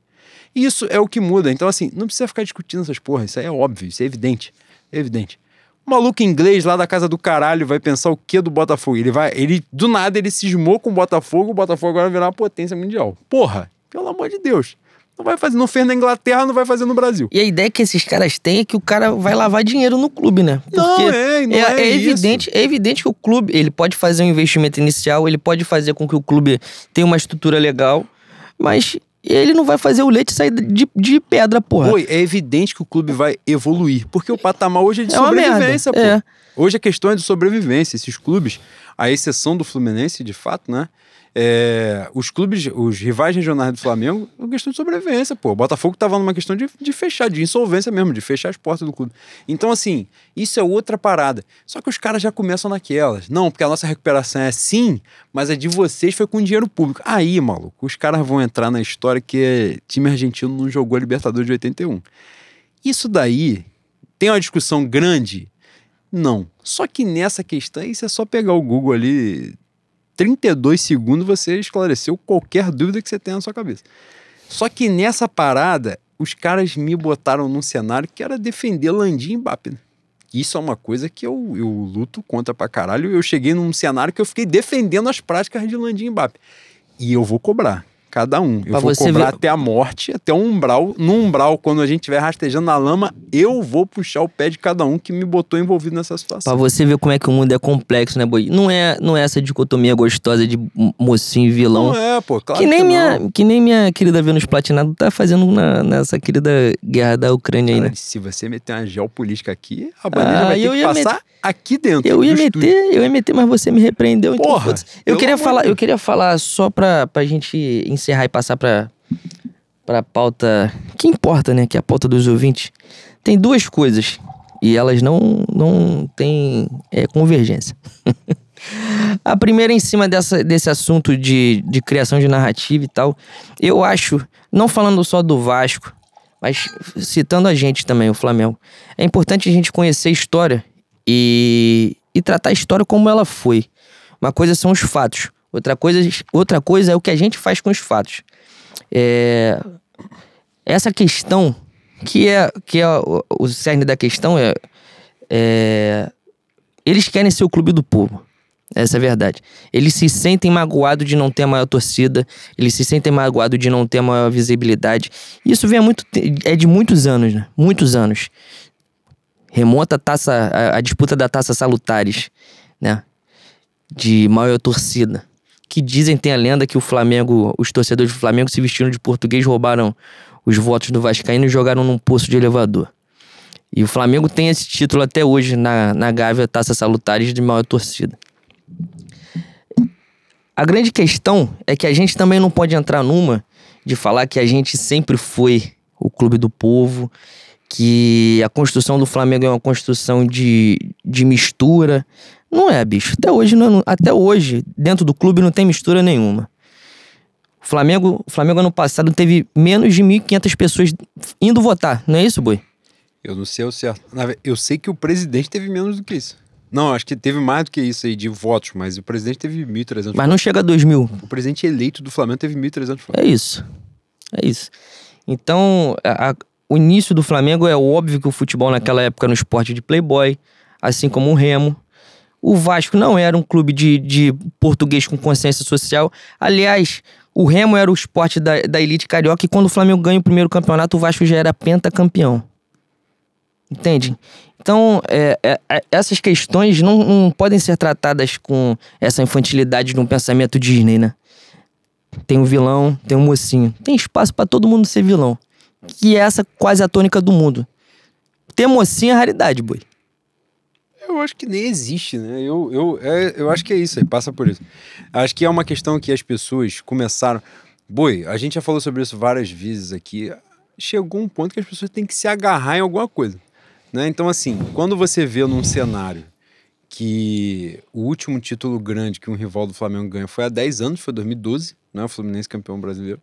Isso é o que muda. Então, assim, não precisa ficar discutindo essas porras. Isso é óbvio, isso é evidente evidente. O maluco inglês lá da casa do caralho vai pensar o que do Botafogo? Ele vai, ele do nada ele cismou com o Botafogo, o Botafogo agora vai virar uma potência mundial. Porra, pelo amor de Deus. Não vai fazer, não fez na Inglaterra, não vai fazer no Brasil. E a ideia que esses caras têm é que o cara vai lavar dinheiro no clube, né? Porque não, é, não é, é evidente, é evidente que o clube, ele pode fazer um investimento inicial, ele pode fazer com que o clube tenha uma estrutura legal, mas ele não vai fazer o leite sair de, de pedra, porra. Oi, é evidente que o clube vai evoluir, porque o patamar hoje é de é sobrevivência, pô. É. Hoje a questão é de sobrevivência. Esses clubes, a exceção do Fluminense, de fato, né? É, os clubes, os rivais regionais do Flamengo, é uma questão de sobrevivência, pô. O Botafogo tava numa questão de, de fechar, de insolvência mesmo, de fechar as portas do clube. Então, assim, isso é outra parada. Só que os caras já começam naquelas. Não, porque a nossa recuperação é sim, mas a de vocês foi com dinheiro público. Aí, maluco, os caras vão entrar na história que time argentino não jogou a Libertadores de 81. Isso daí tem uma discussão grande? Não. Só que nessa questão, isso é só pegar o Google ali, 32 segundos você esclareceu qualquer dúvida que você tenha na sua cabeça. Só que nessa parada, os caras me botaram num cenário que era defender Landim e Mbappé. Né? Isso é uma coisa que eu, eu luto contra pra caralho. Eu cheguei num cenário que eu fiquei defendendo as práticas de Landim e Mbappé. E eu vou cobrar cada um. Eu pra vou cobrar ver... até a morte, até um umbral. No umbral, quando a gente estiver rastejando na lama, eu vou puxar o pé de cada um que me botou envolvido nessa situação. Pra você ver como é que o mundo é complexo, né, Boi? Não é, não é essa dicotomia gostosa de mocinho e vilão. Não é, pô, claro que nem que minha não. Que nem minha querida Vênus Platinado tá fazendo na, nessa querida guerra da Ucrânia Cara, aí, né? Se você meter uma geopolítica aqui, a bandeira ah, vai ter que passar met... aqui dentro. Eu ia meter, estúdio. eu ia meter, mas você me repreendeu. Então Porra, então, eu queria falar, eu queria falar só pra, pra gente encerrar e passar pra, pra pauta que importa, né? Que é a pauta dos ouvintes. Tem duas coisas e elas não, não têm é, convergência. a primeira em cima dessa, desse assunto de, de criação de narrativa e tal, eu acho, não falando só do Vasco, mas citando a gente também, o Flamengo, é importante a gente conhecer a história e, e tratar a história como ela foi. Uma coisa são os fatos, outra coisa, outra coisa é o que a gente faz com os fatos. É, essa questão, que é, que é o, o cerne da questão, é, é. Eles querem ser o clube do povo. Essa é a verdade. Eles se sentem magoados de não ter a maior torcida, eles se sentem magoados de não ter a maior visibilidade. Isso vem muito, é de muitos anos, né? Muitos anos. Remonta a, taça, a, a disputa da taça Salutares, né? De maior torcida que dizem, tem a lenda que o Flamengo, os torcedores do Flamengo se vestiram de português, roubaram os votos do Vascaíno e jogaram num poço de elevador. E o Flamengo tem esse título até hoje na, na Gávea Taça Salutares de maior torcida. A grande questão é que a gente também não pode entrar numa de falar que a gente sempre foi o clube do povo, que a construção do Flamengo é uma construção de, de mistura. Não é, bicho. Até hoje, não, até hoje, dentro do clube não tem mistura nenhuma. O Flamengo, o Flamengo ano passado teve menos de 1.500 pessoas indo votar, não é isso, Boi? Eu não sei o certo. Eu sei que o presidente teve menos do que isso. Não, acho que teve mais do que isso aí de votos, mas o presidente teve 1.300 Mas não chega a 2 mil. O presidente eleito do Flamengo teve 1.300 votos. É isso. É isso. Então, a- a- o início do Flamengo é óbvio que o futebol naquela época era um esporte de playboy, assim como o Remo. O Vasco não era um clube de, de português com consciência social. Aliás, o Remo era o esporte da, da elite carioca e quando o Flamengo ganha o primeiro campeonato, o Vasco já era pentacampeão. Entende? Então, é, é, é, essas questões não, não podem ser tratadas com essa infantilidade de um pensamento Disney, né? Tem um vilão, tem um mocinho. Tem espaço pra todo mundo ser vilão. Que é essa quase a tônica do mundo. Ter mocinho é raridade, boi. Eu acho que nem existe, né? Eu, eu, é, eu acho que é isso aí, passa por isso. Acho que é uma questão que as pessoas começaram. Boi, a gente já falou sobre isso várias vezes aqui. Chegou um ponto que as pessoas têm que se agarrar em alguma coisa. Né? Então, assim, quando você vê num cenário que o último título grande que um rival do Flamengo ganha foi há 10 anos, foi 2012, né? O Fluminense campeão brasileiro.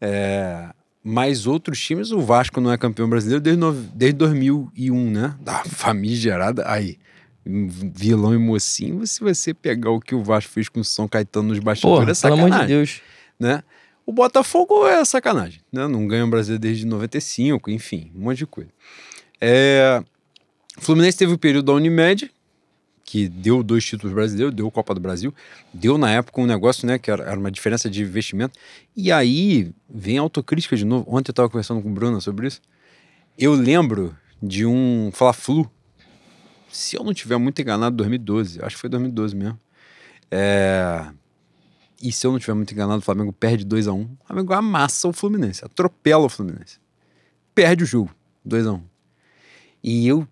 É, mas outros times, o Vasco não é campeão brasileiro desde, no- desde 2001, né? Da famigerada. Aí, vilão e mocinho, se você pegar o que o Vasco fez com o São Caetano nos bastidores, Porra, é pelo sacanagem amor de Deus. né? O Botafogo é sacanagem, né? Não ganha o brasileiro desde 95, enfim, um monte de coisa. É... O Fluminense teve o período da Unimed, que deu dois títulos brasileiros, deu Copa do Brasil, deu na época um negócio, né, que era, uma diferença de investimento. E aí vem a autocrítica de novo. Ontem eu estava conversando com o Bruno sobre isso. Eu lembro de um Fla-Flu, se eu não tiver muito enganado, 2012, acho que foi 2012 mesmo. É... E se eu não tiver muito enganado, o Flamengo perde 2 a 1 O Flamengo amassa o Fluminense, atropela o Fluminense. Perde o jogo, 2 a 1 E eu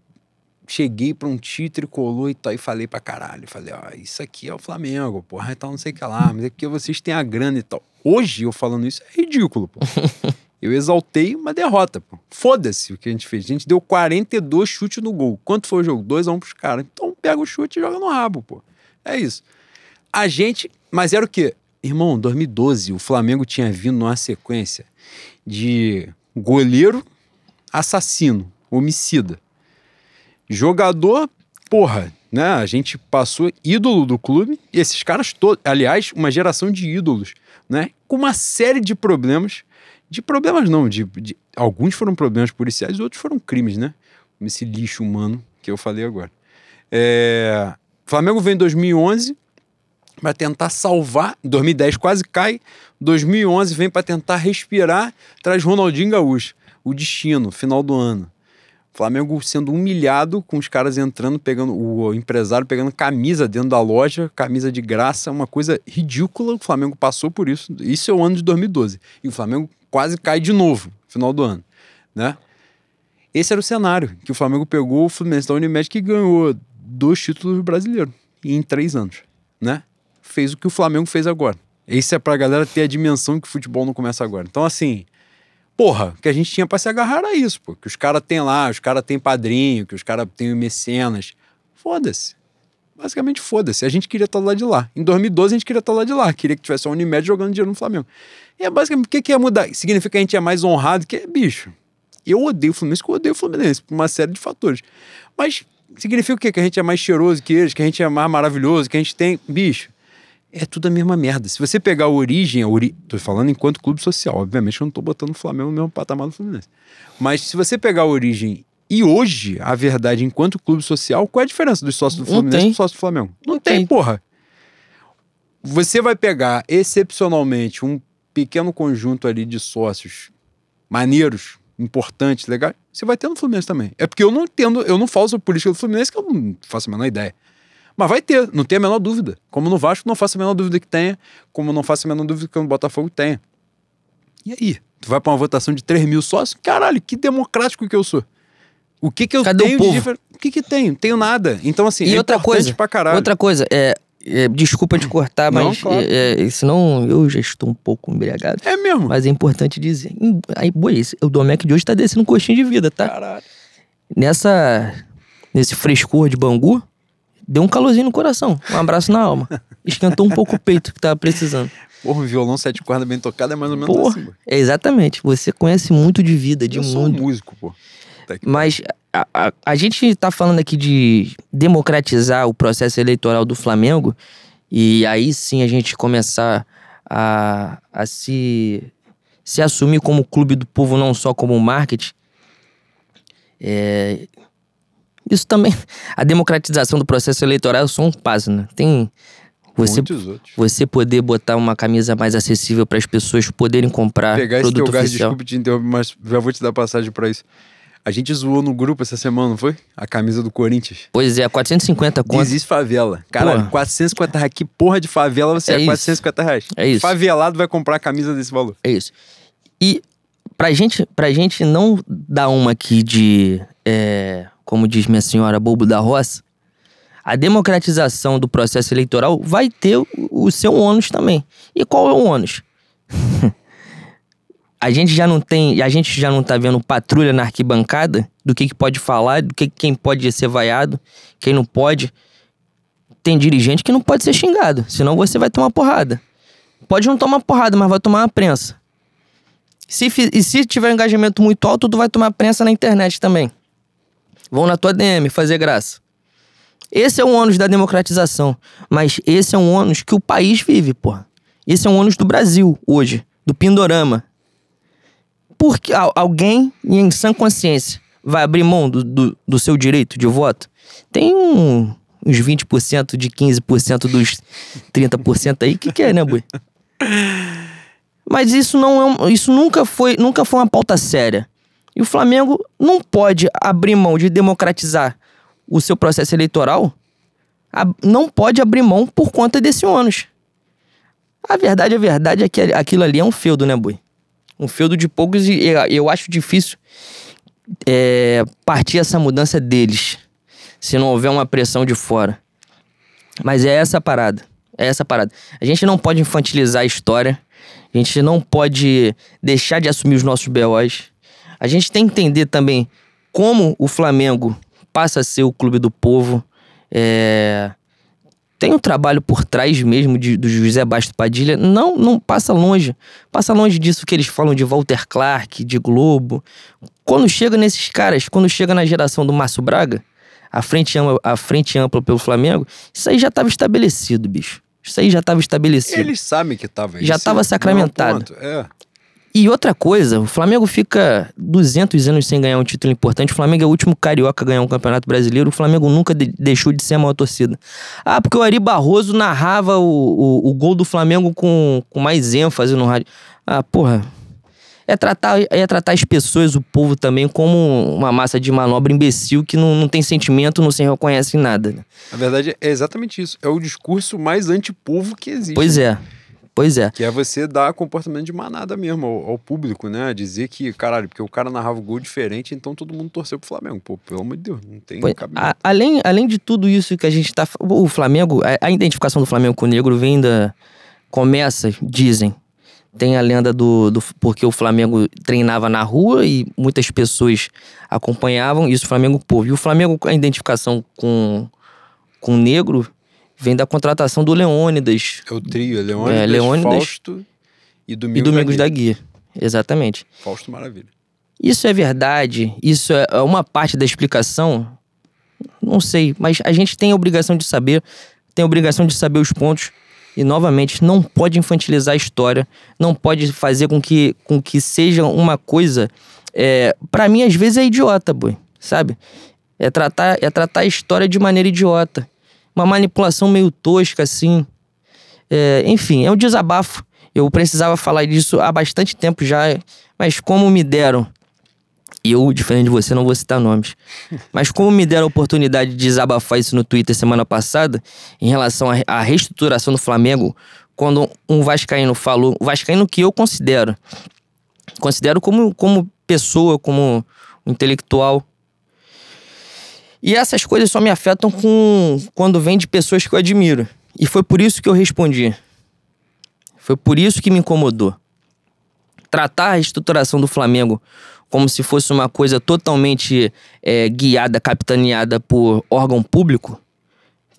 cheguei pra um tio tricolor e tal, e falei pra caralho. Falei, ó, isso aqui é o Flamengo, porra, e tal, não sei o que lá, mas é porque vocês têm a grana e tal. Hoje, eu falando isso, é ridículo, pô. Eu exaltei uma derrota, pô. Foda-se o que a gente fez. A gente deu 42 chutes no gol. Quanto foi o jogo? 2 a 1 pros caras. Então pega o chute e joga no rabo, pô. É isso. A gente. Mas era o quê? Irmão, 2012, o Flamengo tinha vindo numa sequência de goleiro assassino, homicida. Jogador, porra, né? A gente passou ídolo do clube, e esses caras todos, aliás, uma geração de ídolos, né? Com uma série de problemas. De problemas não, de, de- alguns foram problemas policiais, outros foram crimes, né? Esse lixo humano que eu falei agora. É, Flamengo vem em 2011 para tentar salvar. 2010 quase cai. 2011 vem para tentar respirar. Traz Ronaldinho Gaúcho. O destino, final do ano. Flamengo sendo humilhado com os caras entrando, pegando o empresário pegando camisa dentro da loja, camisa de graça, uma coisa ridícula. O Flamengo passou por isso. Isso é o ano de 2012. E o Flamengo quase cai de novo, final do ano, né? Esse era o cenário que o Flamengo pegou o Fluminense da Unimed que ganhou dois títulos brasileiros em três anos, né? Fez o que o Flamengo fez agora. Isso é pra galera ter a dimensão que o futebol não começa agora. Então, assim, porra, que a gente tinha pra se agarrar era isso, pô. Que os caras têm lá, os caras têm padrinho, que os caras têm mecenas. Foda-se. Basicamente, foda-se. A gente queria estar lá de lá. Em 2012, a gente queria estar lá de lá. Queria que tivesse a Unimed jogando dinheiro no Flamengo. E é basicamente, o que, que ia mudar? Significa que a gente é mais honrado que é bicho. Eu odeio o Fluminense, que eu odeio o Fluminense, por uma série de fatores. Mas significa o quê? Que a gente é mais cheiroso que eles, que a gente é mais maravilhoso, que a gente tem. Bicho, é tudo a mesma merda. Se você pegar a origem, a ori... tô falando enquanto clube social, obviamente eu não tô botando o Flamengo no mesmo patamar do Fluminense. Mas se você pegar a origem e hoje, a verdade, enquanto clube social, qual é a diferença dos sócios do Fluminense dos sócios do Flamengo? Não, Não tem, tem. porra. Você vai pegar excepcionalmente um pequeno conjunto ali de sócios maneiros, importantes, legais, você vai ter no Fluminense também. É porque eu não entendo, eu não sobre política do Fluminense, que eu não faço a menor ideia. Mas vai ter, não tem a menor dúvida. Como no Vasco, não faço a menor dúvida que tenha, como não faço a menor dúvida que no Botafogo tenha. E aí? Tu vai pra uma votação de 3 mil sócios? Caralho, que democrático que eu sou. O que que eu Cadê o tenho de povo? diferente? O que que tenho? Tenho nada. Então, assim, E é outra coisa, pra caralho. outra coisa, é, é, desculpa te cortar, Não, mas claro. é, é, senão eu já estou um pouco embriagado. É mesmo. Mas é importante dizer. Aí, boi, o Domecq de hoje tá descendo um coxinho de vida, tá? Caralho. Nessa. Nesse frescor de Bangu, deu um calorzinho no coração. Um abraço na alma. Esquentou um pouco o peito que tava precisando. Porra, um violão sete cordas bem tocado é mais ou menos Porra, assim. é exatamente. Você conhece muito de vida, de eu sou um mundo. músico, pô. Mas a, a, a gente tá falando aqui de democratizar o processo eleitoral do Flamengo e aí sim a gente começar a, a se, se assumir como clube do povo, não só como marketing. É, isso também. A democratização do processo eleitoral é só um passo, né? Tem. Você, você poder botar uma camisa mais acessível para as pessoas poderem comprar Pegar esse produto teu gás, desculpa te interromper, mas já vou te dar passagem pra isso. A gente zoou no grupo essa semana, não foi? A camisa do Corinthians. Pois é, 450 conto. Desiste favela. Caralho, Porra. 450 reais. Que porra de favela você É é, isso. 450 reais? É isso. Favelado vai comprar a camisa desse valor. É isso. E pra gente, pra gente não dar uma aqui de, é, como diz minha senhora, bobo da roça, a democratização do processo eleitoral vai ter o, seu ônus também. E qual é o ônus? a gente já não tem, a gente já não tá vendo patrulha na arquibancada do que, que pode falar, do que quem pode ser vaiado, quem não pode. Tem dirigente que não pode ser xingado, senão você vai tomar porrada. Pode não tomar porrada, mas vai tomar uma prensa. Se, e se tiver engajamento muito alto, tu vai tomar prensa na internet também. Vão na tua DM fazer graça. Esse é o ônus da democratização. Mas esse é um ônus que o país vive, porra. Esse é um ônus do Brasil, hoje. Do Pindorama. Porque al- alguém, em sã consciência, vai abrir mão do, do, do seu direito de voto? Tem um, uns 20% de 15% dos 30% aí que quer, né, boi? Mas isso não é um- isso nunca foi, nunca foi uma pauta séria. E o Flamengo não pode abrir mão de democratizar o seu processo eleitoral, não pode abrir mão por conta desse ônus. A verdade, a verdade é que aquilo ali é um feudo, né, boi? Um feudo de poucos e eu- eu acho difícil é, partir essa mudança deles, se não houver uma pressão de fora. Mas é essa a parada. É essa a parada. A gente não pode infantilizar a história. A gente não pode deixar de assumir os nossos BOs. A gente tem que entender também como o Flamengo passa a ser o clube do povo. É, Tem um trabalho por trás mesmo de- do José Basto Padilha. Não, não passa longe. Passa longe disso que eles falam de Walter Clark, de Globo. Quando chega nesses caras, quando chega na geração do Márcio Braga, a frente ampla, a frente ampla pelo Flamengo, isso aí já estava estabelecido, bicho. Isso aí já estava estabelecido. Eles sabem que tava. Já esse tava não é E outra coisa, o Flamengo fica 200 anos sem ganhar um título importante. O Flamengo é o último carioca a ganhar um campeonato brasileiro. O Flamengo nunca de- deixou de ser a maior torcida. Ah, porque o Ari Barroso narrava o, o, o gol do Flamengo com, com mais ênfase no rádio. Ah, porra. É tratar, é tratar as pessoas, o povo também, como uma massa de manobra imbecil que não, não tem sentimento, não se reconhece em nada. né? Na verdade, é exatamente isso. É o discurso mais antipovo que existe. Pois é. Pois é. Que é você dar comportamento de manada mesmo ao, ao público, né? Dizer que, caralho, porque o cara narrava o gol diferente, então todo mundo torceu pro Flamengo. Pô, pelo amor de Deus, não tem Pois- a- além, além de tudo isso que a gente tá. O Flamengo, a, a identificação do Flamengo com o negro vem da. Começa, dizem. Tem a lenda do, do. Porque o Flamengo treinava na rua e muitas pessoas acompanhavam, isso o Flamengo povo. E o Flamengo, a identificação com, com o negro, vem da contratação do Leônidas É o trio, é Leônidas, É, Leônidas Fausto e e Domingos, Domingos da da Guia. Guia. Exatamente. Fausto Maravilha. Isso é verdade? Isso é é uma parte da explicação? Não sei, mas a gente tem a obrigação de saber, tem a obrigação de saber os pontos. E, novamente, não pode infantilizar a história, não pode fazer com que, com que seja uma coisa. É, para mim, às vezes, é idiota, boi, sabe? É tratar, é tratar a história de maneira idiota. Uma manipulação meio tosca, assim. É, enfim, é um desabafo. Eu precisava falar disso há bastante tempo já, mas como me deram, e eu, diferente de você, não vou citar nomes, mas como me deram a oportunidade de desabafar isso no Twitter semana passada, em relação à re- à reestruturação do Flamengo, quando um Vascaíno falou, o Vascaíno que eu considero, considero como, como pessoa, como intelectual. E essas coisas só me afetam com quando vem de pessoas que eu admiro. E foi por isso que eu respondi. Foi por isso que me incomodou. Tratar a reestruturação do Flamengo como se fosse uma coisa totalmente é, guiada, capitaneada por órgão público,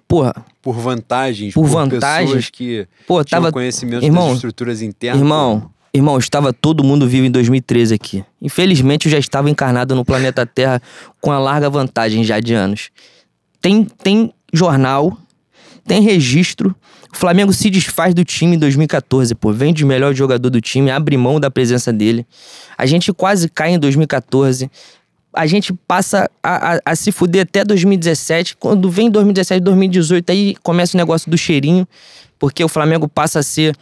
porra, Por vantagens, Por por, vantagens. pessoas que pô, tava. conhecimento irmão, das estruturas internas. Irmão, Irmão, estava todo mundo vivo em 2013 aqui. Infelizmente, eu já estava encarnado no planeta Terra com a larga vantagem já de anos. Tem, tem jornal, tem registro. O Flamengo se desfaz do time em 2014, pô. Vende o melhor jogador do time, abre mão da presença dele. A gente quase cai em 2014. A gente passa a, a, a se fuder até 2017. Quando vem 2017, 2018, aí começa o negócio do cheirinho. Porque o Flamengo passa a ser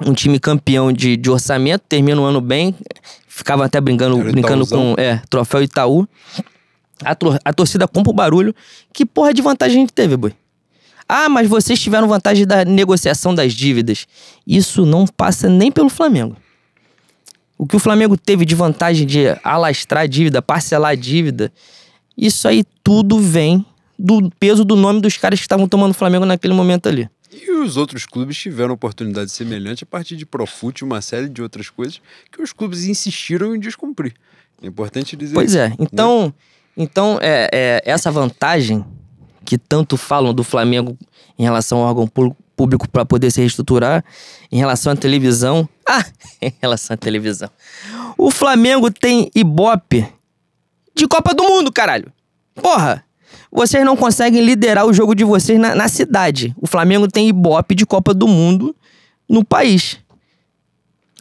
um time campeão de, de orçamento, termina o ano bem. Ficava até brincando, brincando com é, troféu Itaú. A, tor a torcida compra o barulho. Que porra de vantagem a gente teve, boi? Ah, mas vocês tiveram vantagem da negociação das dívidas. Isso não passa nem pelo Flamengo. O que o Flamengo teve de vantagem de alastrar a dívida, parcelar a dívida, isso aí tudo vem do peso do nome dos caras que estavam tomando o Flamengo naquele momento ali. E os outros clubes tiveram oportunidade semelhante a partir de Profute e uma série de outras coisas que os clubes insistiram em descumprir. É importante dizer Pois isso, é. né? Então, então é, é, essa vantagem que tanto falam do Flamengo em relação ao órgão pú- público para poder se reestruturar, em relação à televisão. Ah, em relação à televisão. O Flamengo tem Ibope de Copa do Mundo, caralho. Porra, vocês não conseguem liderar o jogo de vocês na, na cidade. O Flamengo tem Ibope de Copa do Mundo no país.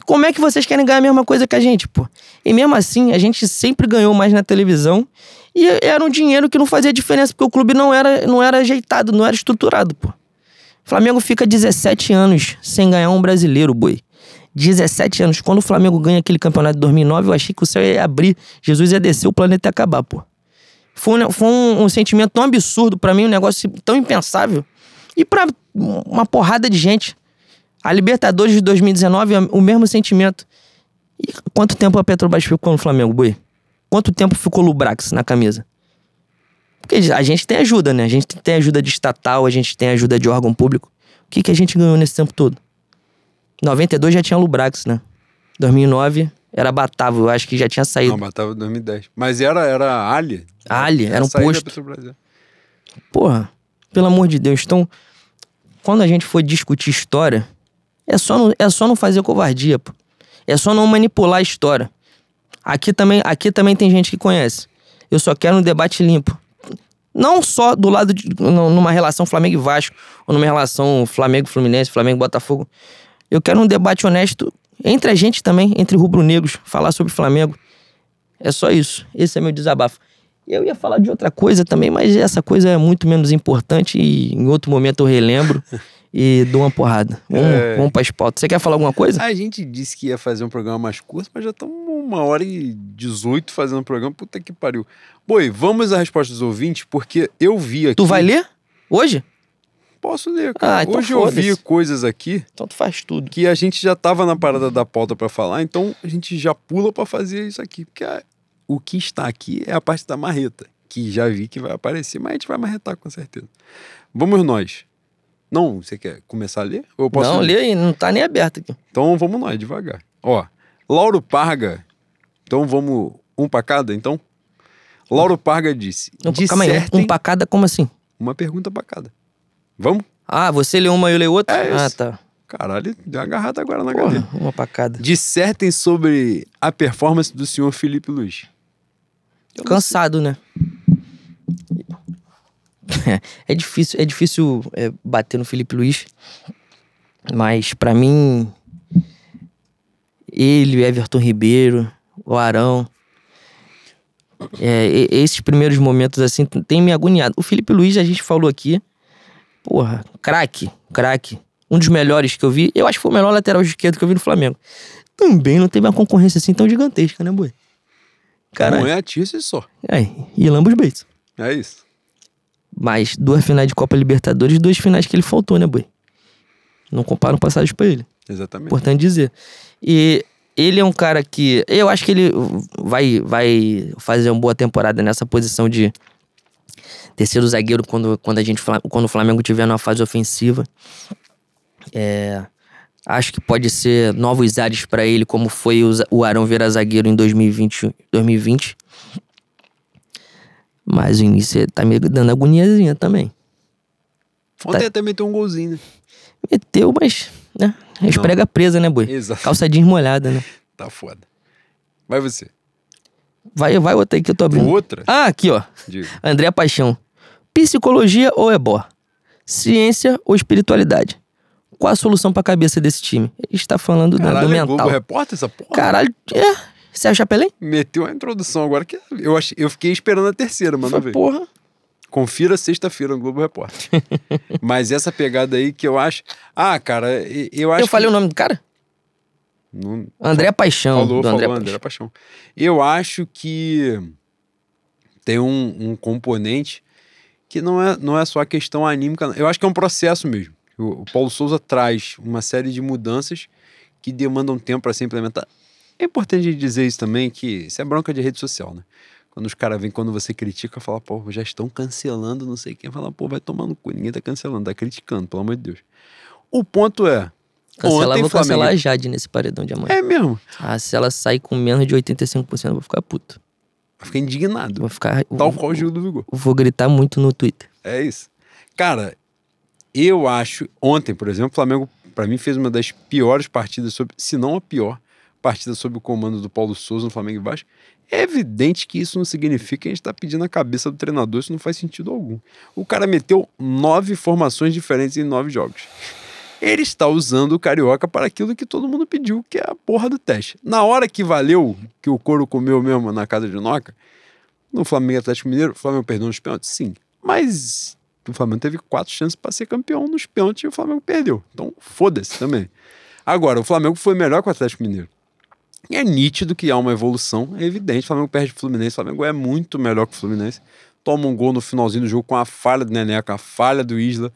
Como é que vocês querem ganhar a mesma coisa que a gente, pô? E mesmo assim, a gente sempre ganhou mais na televisão e era um dinheiro que não fazia diferença, porque o clube não era, não era ajeitado, não era estruturado, pô. O Flamengo fica 17 anos sem ganhar um brasileiro, boi. 17 anos. Quando o Flamengo ganha aquele campeonato de 2009, eu achei que o céu ia abrir, Jesus ia descer, o planeta ia acabar, pô. Foi um, foi um, um sentimento tão absurdo pra mim, um negócio tão impensável. E pra uma porrada de gente. A Libertadores de 2019 é o mesmo sentimento. E quanto tempo a Petrobras ficou no Flamengo, Boi? Quanto tempo ficou o Lubrax na camisa? Porque a gente tem ajuda, né? A gente tem ajuda de estatal, a gente tem ajuda de órgão público. O que, que a gente ganhou nesse tempo todo? 92 já tinha Lubrax, né? 2009 era Batavo, eu acho que já tinha saído. Não, matava em 2010. Mas era, era Ali. Ali, era um saída da posto. É. Porra, pelo amor de Deus. Então, quando a gente for discutir história, é só não, é só não fazer covardia, pô. É só não manipular a história. Aqui também, aqui também tem gente que conhece. Eu só quero um debate limpo. Não só do lado de. nu- numa relação Flamengo e Vasco, ou numa relação Flamengo e Fluminense, Flamengo e Botafogo. Eu quero um debate honesto entre a gente também, entre rubro-negros, falar sobre Flamengo. É só isso. Esse é meu desabafo. Eu ia falar de outra coisa também, mas essa coisa é muito menos importante e em outro momento eu relembro e dou uma porrada. Vamos, É. vamos pras pautas. Você quer falar alguma coisa? A gente disse que ia fazer um programa mais curto, mas já estamos uma hora e 18 fazendo um programa. Puta que pariu. Boi, vamos à resposta dos ouvintes, porque eu vi aqui. Tu vai ler? Hoje? Posso ler, cara. Ah, então Hoje eu vi foda-se. coisas aqui Então tu faz tudo. que a gente já tava na parada da pauta pra falar, então a gente já pula pra fazer isso aqui. Porque a- o que está aqui é a parte da marreta, que já vi que vai aparecer, mas a gente vai marretar com certeza. Vamos nós. Não, você quer começar a ler? Ou eu posso não, lê aí, não tá nem aberto aqui. Então vamos nós, devagar. Ó, Lauro Parga. Então vamos um pra cada, então? Lauro Parga disse: Não, calma aí, um, um pra cada, como assim? uma pergunta pra cada. Vamos? Ah, você lê uma e eu leio outra? É ah, tá. Caralho, deu uma agarrada agora na. Porra, uma pra cada. Dissertem sobre a performance do senhor Felipe Luiz. Eu Cansado, né? É difícil, é difícil é, bater no Felipe Luiz, mas pra mim ele, o Everton Ribeiro, o Arão, é, esses primeiros momentos assim tem me agoniado. O Felipe Luiz a gente falou aqui, porra, craque, craque, um dos melhores que eu vi. Eu acho que foi o melhor lateral esquerdo que eu vi no Flamengo. Também não teve uma concorrência assim tão gigantesca, né, boi? Caralho. Não é a Tirce só. É, e lamba os Bates. É isso. Mas duas finais de Copa Libertadores e duas finais que ele faltou, né, boi? Não comparam passagens pra ele. Exatamente. Importante dizer. E ele é um cara que. Eu acho que ele vai, vai fazer uma boa temporada nessa posição de terceiro zagueiro quando, quando, a gente, quando o Flamengo tiver numa fase ofensiva. É, acho que pode ser novos ares pra ele, como foi o, o Arão virar zagueiro em 2020. 2020. Mas o início tá me dando agoniazinha também. Ontem tá- até meteu um golzinho, né? Meteu, mas, né? Esprega presa, né, boi? Exato. Calça jeans molhada, né? Tá foda. Vai você. Vai, vai outra aí que eu tô abrindo. Outra? Ah, aqui, ó. Diga. André Paixão. Psicologia ou ebó? Ciência ou espiritualidade? Qual a solução pra cabeça desse time? Ele está falando Caralho, do é mental. Globo Repórter essa porra? Caralho, é. Você acha Pelém? Meteu a introdução agora que eu, achei, eu fiquei esperando a terceira, mano. ver. Porra. Confira sexta-feira no Globo Repórter. Mas essa pegada aí que eu acho. Ah, cara, eu acho. Eu falei que... o nome do cara? Não- André Paixão. Falou, falou, André André, Paixão. Paixão. Eu acho que tem um, um componente que não é, não é só a questão anímica. Eu acho que é um processo mesmo. O, o Paulo Souza traz uma série de mudanças que demandam tempo para ser implementar. É importante dizer isso também, que isso é bronca de rede social, né? Quando os caras vêm, quando você critica, fala, pô, já estão cancelando não sei quem. Fala, pô, vai tomar no cu. Ninguém tá cancelando, tá criticando, pelo amor de Deus. O ponto é. Cancelar, ontem vou Flamengo... cancelar a Jade nesse paredão de amanhã. É mesmo. Ah, se ela sair com menos de 85%, eu vou ficar puto. Fiquei indignado. Vou ficar. Tal vou, qual o Gil do Vigor. vou gritar muito no Twitter. É isso. Cara, eu acho. Ontem, por exemplo, o Flamengo, pra mim, fez uma das piores partidas, sobre, se não a pior partida sob o comando do Paulo Souza no Flamengo e Vasco. É evidente que isso não significa que a gente tá pedindo a cabeça do treinador, isso não faz sentido algum. O cara meteu nove formações diferentes em nove jogos. Ele está usando o Carioca para aquilo que todo mundo pediu, que é a porra do teste. Na hora que valeu, que o couro comeu mesmo na casa de Noca, no Flamengo Atlético Mineiro, o Flamengo perdeu nos pênaltis? Sim. Mas o Flamengo teve quatro chances para ser campeão nos pênaltis e o Flamengo perdeu. Então, foda-se também. Agora, o Flamengo foi melhor que o Atlético Mineiro. É nítido que há uma evolução, é evidente. O Flamengo perde o Fluminense, o Flamengo é muito melhor que o Fluminense. Toma um gol no finalzinho do jogo com a falha do Neneca, a falha do Isla.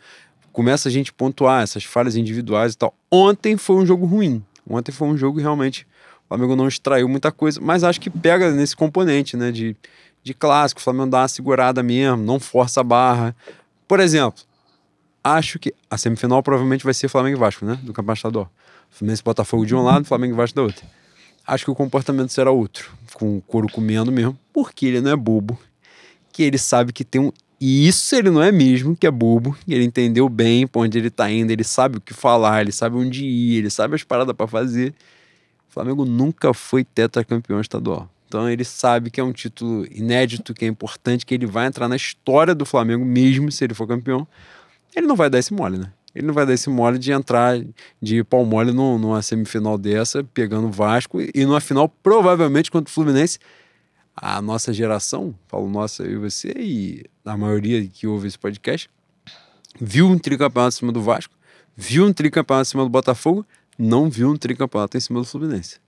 Começa a gente pontuar essas falhas individuais e tal. Ontem foi um jogo ruim. Ontem foi um jogo realmente. O Flamengo não extraiu muita coisa, mas acho que pega nesse componente, né? De, de clássico, o Flamengo dá uma segurada mesmo, não força a barra. Por exemplo, acho que a semifinal provavelmente vai ser Flamengo e Vasco, né? Do Campeonato Estadual. E Botafogo de um lado, Flamengo e Vasco da outra. Acho que o comportamento será outro, com o couro comendo mesmo, porque ele não é bobo, que ele sabe que tem um. E isso ele não é mesmo, que é bobo, ele entendeu bem pra onde ele tá indo, ele sabe o que falar, ele sabe onde ir, ele sabe as paradas para fazer. O Flamengo nunca foi tetracampeão estadual. Então ele sabe que é um título inédito, que é importante, que ele vai entrar na história do Flamengo mesmo se ele for campeão. Ele não vai dar esse mole, né? Ele não vai dar esse mole de entrar de pau mole numa semifinal dessa, pegando o Vasco, e numa final, provavelmente, contra o Fluminense. A nossa geração, falo nossa, e você, e a maioria que ouve esse podcast, viu um tricampeonato em cima do Vasco, viu um tricampeonato em cima do Botafogo, não viu um tricampeonato em cima do Fluminense.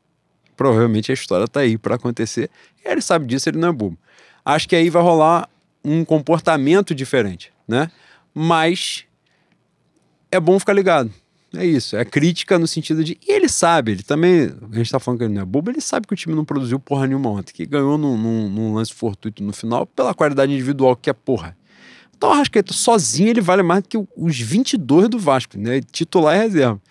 Provavelmente a história tá aí para acontecer. E ele sabe disso, ele não é bobo. Acho que aí vai rolar um comportamento diferente, né? Mas é bom ficar ligado. É isso. É crítica no sentido de. E ele sabe, ele também. A gente tá falando que ele não é bobo, ele sabe que o time não produziu porra nenhuma ontem, que ganhou num, num- num lance fortuito no final pela qualidade individual que é porra. Então o Arrascaeta sozinho ele vale mais do que os 22 do Vasco, né? Titular e reserva.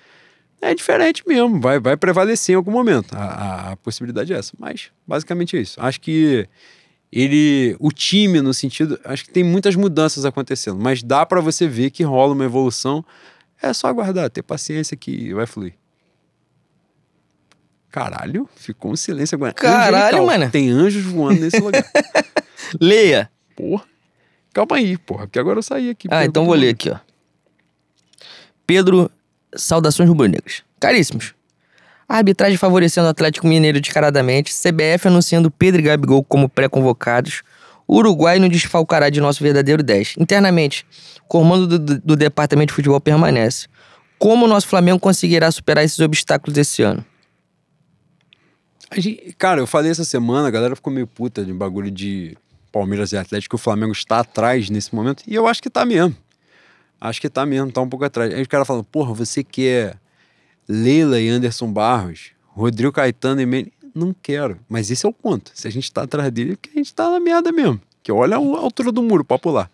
É diferente mesmo, vai, vai prevalecer em algum momento. A, a- a possibilidade é essa. Mas basicamente é isso. Acho que ele. O time, no sentido. Acho que tem muitas mudanças acontecendo, mas dá pra você ver que rola uma evolução. É só aguardar, ter paciência que vai fluir. Caralho, ficou um silêncio agora. Caralho, Angelical. mano. Tem anjos voando nesse lugar. Leia. Porra. Calma aí, porra, porque agora eu saí aqui. Ah, então vou ler aqui, ó. Pedro, saudações rubro-negras. Caríssimos. A arbitragem favorecendo o Atlético Mineiro descaradamente, CBF anunciando Pedro e Gabigol como pré-convocados, Uruguai não desfalcará de nosso verdadeiro 10. Internamente, comando do, do- departamento de futebol permanece. Como o nosso Flamengo conseguirá superar esses obstáculos esse ano? Gente- cara, eu falei essa semana, a galera ficou meio puta de bagulho de Palmeiras e Atlético, que o Flamengo está atrás nesse momento. E eu acho que tá mesmo. Acho que tá mesmo, tá um pouco atrás. Aí os caras falam, porra, você quer Leila e Anderson Barros, Rodrigo Caetano e Mene. Não quero. Mas esse é o ponto. Se a gente tá atrás dele, é porque a gente tá na merda mesmo. Que olha a altura do muro, papo lá.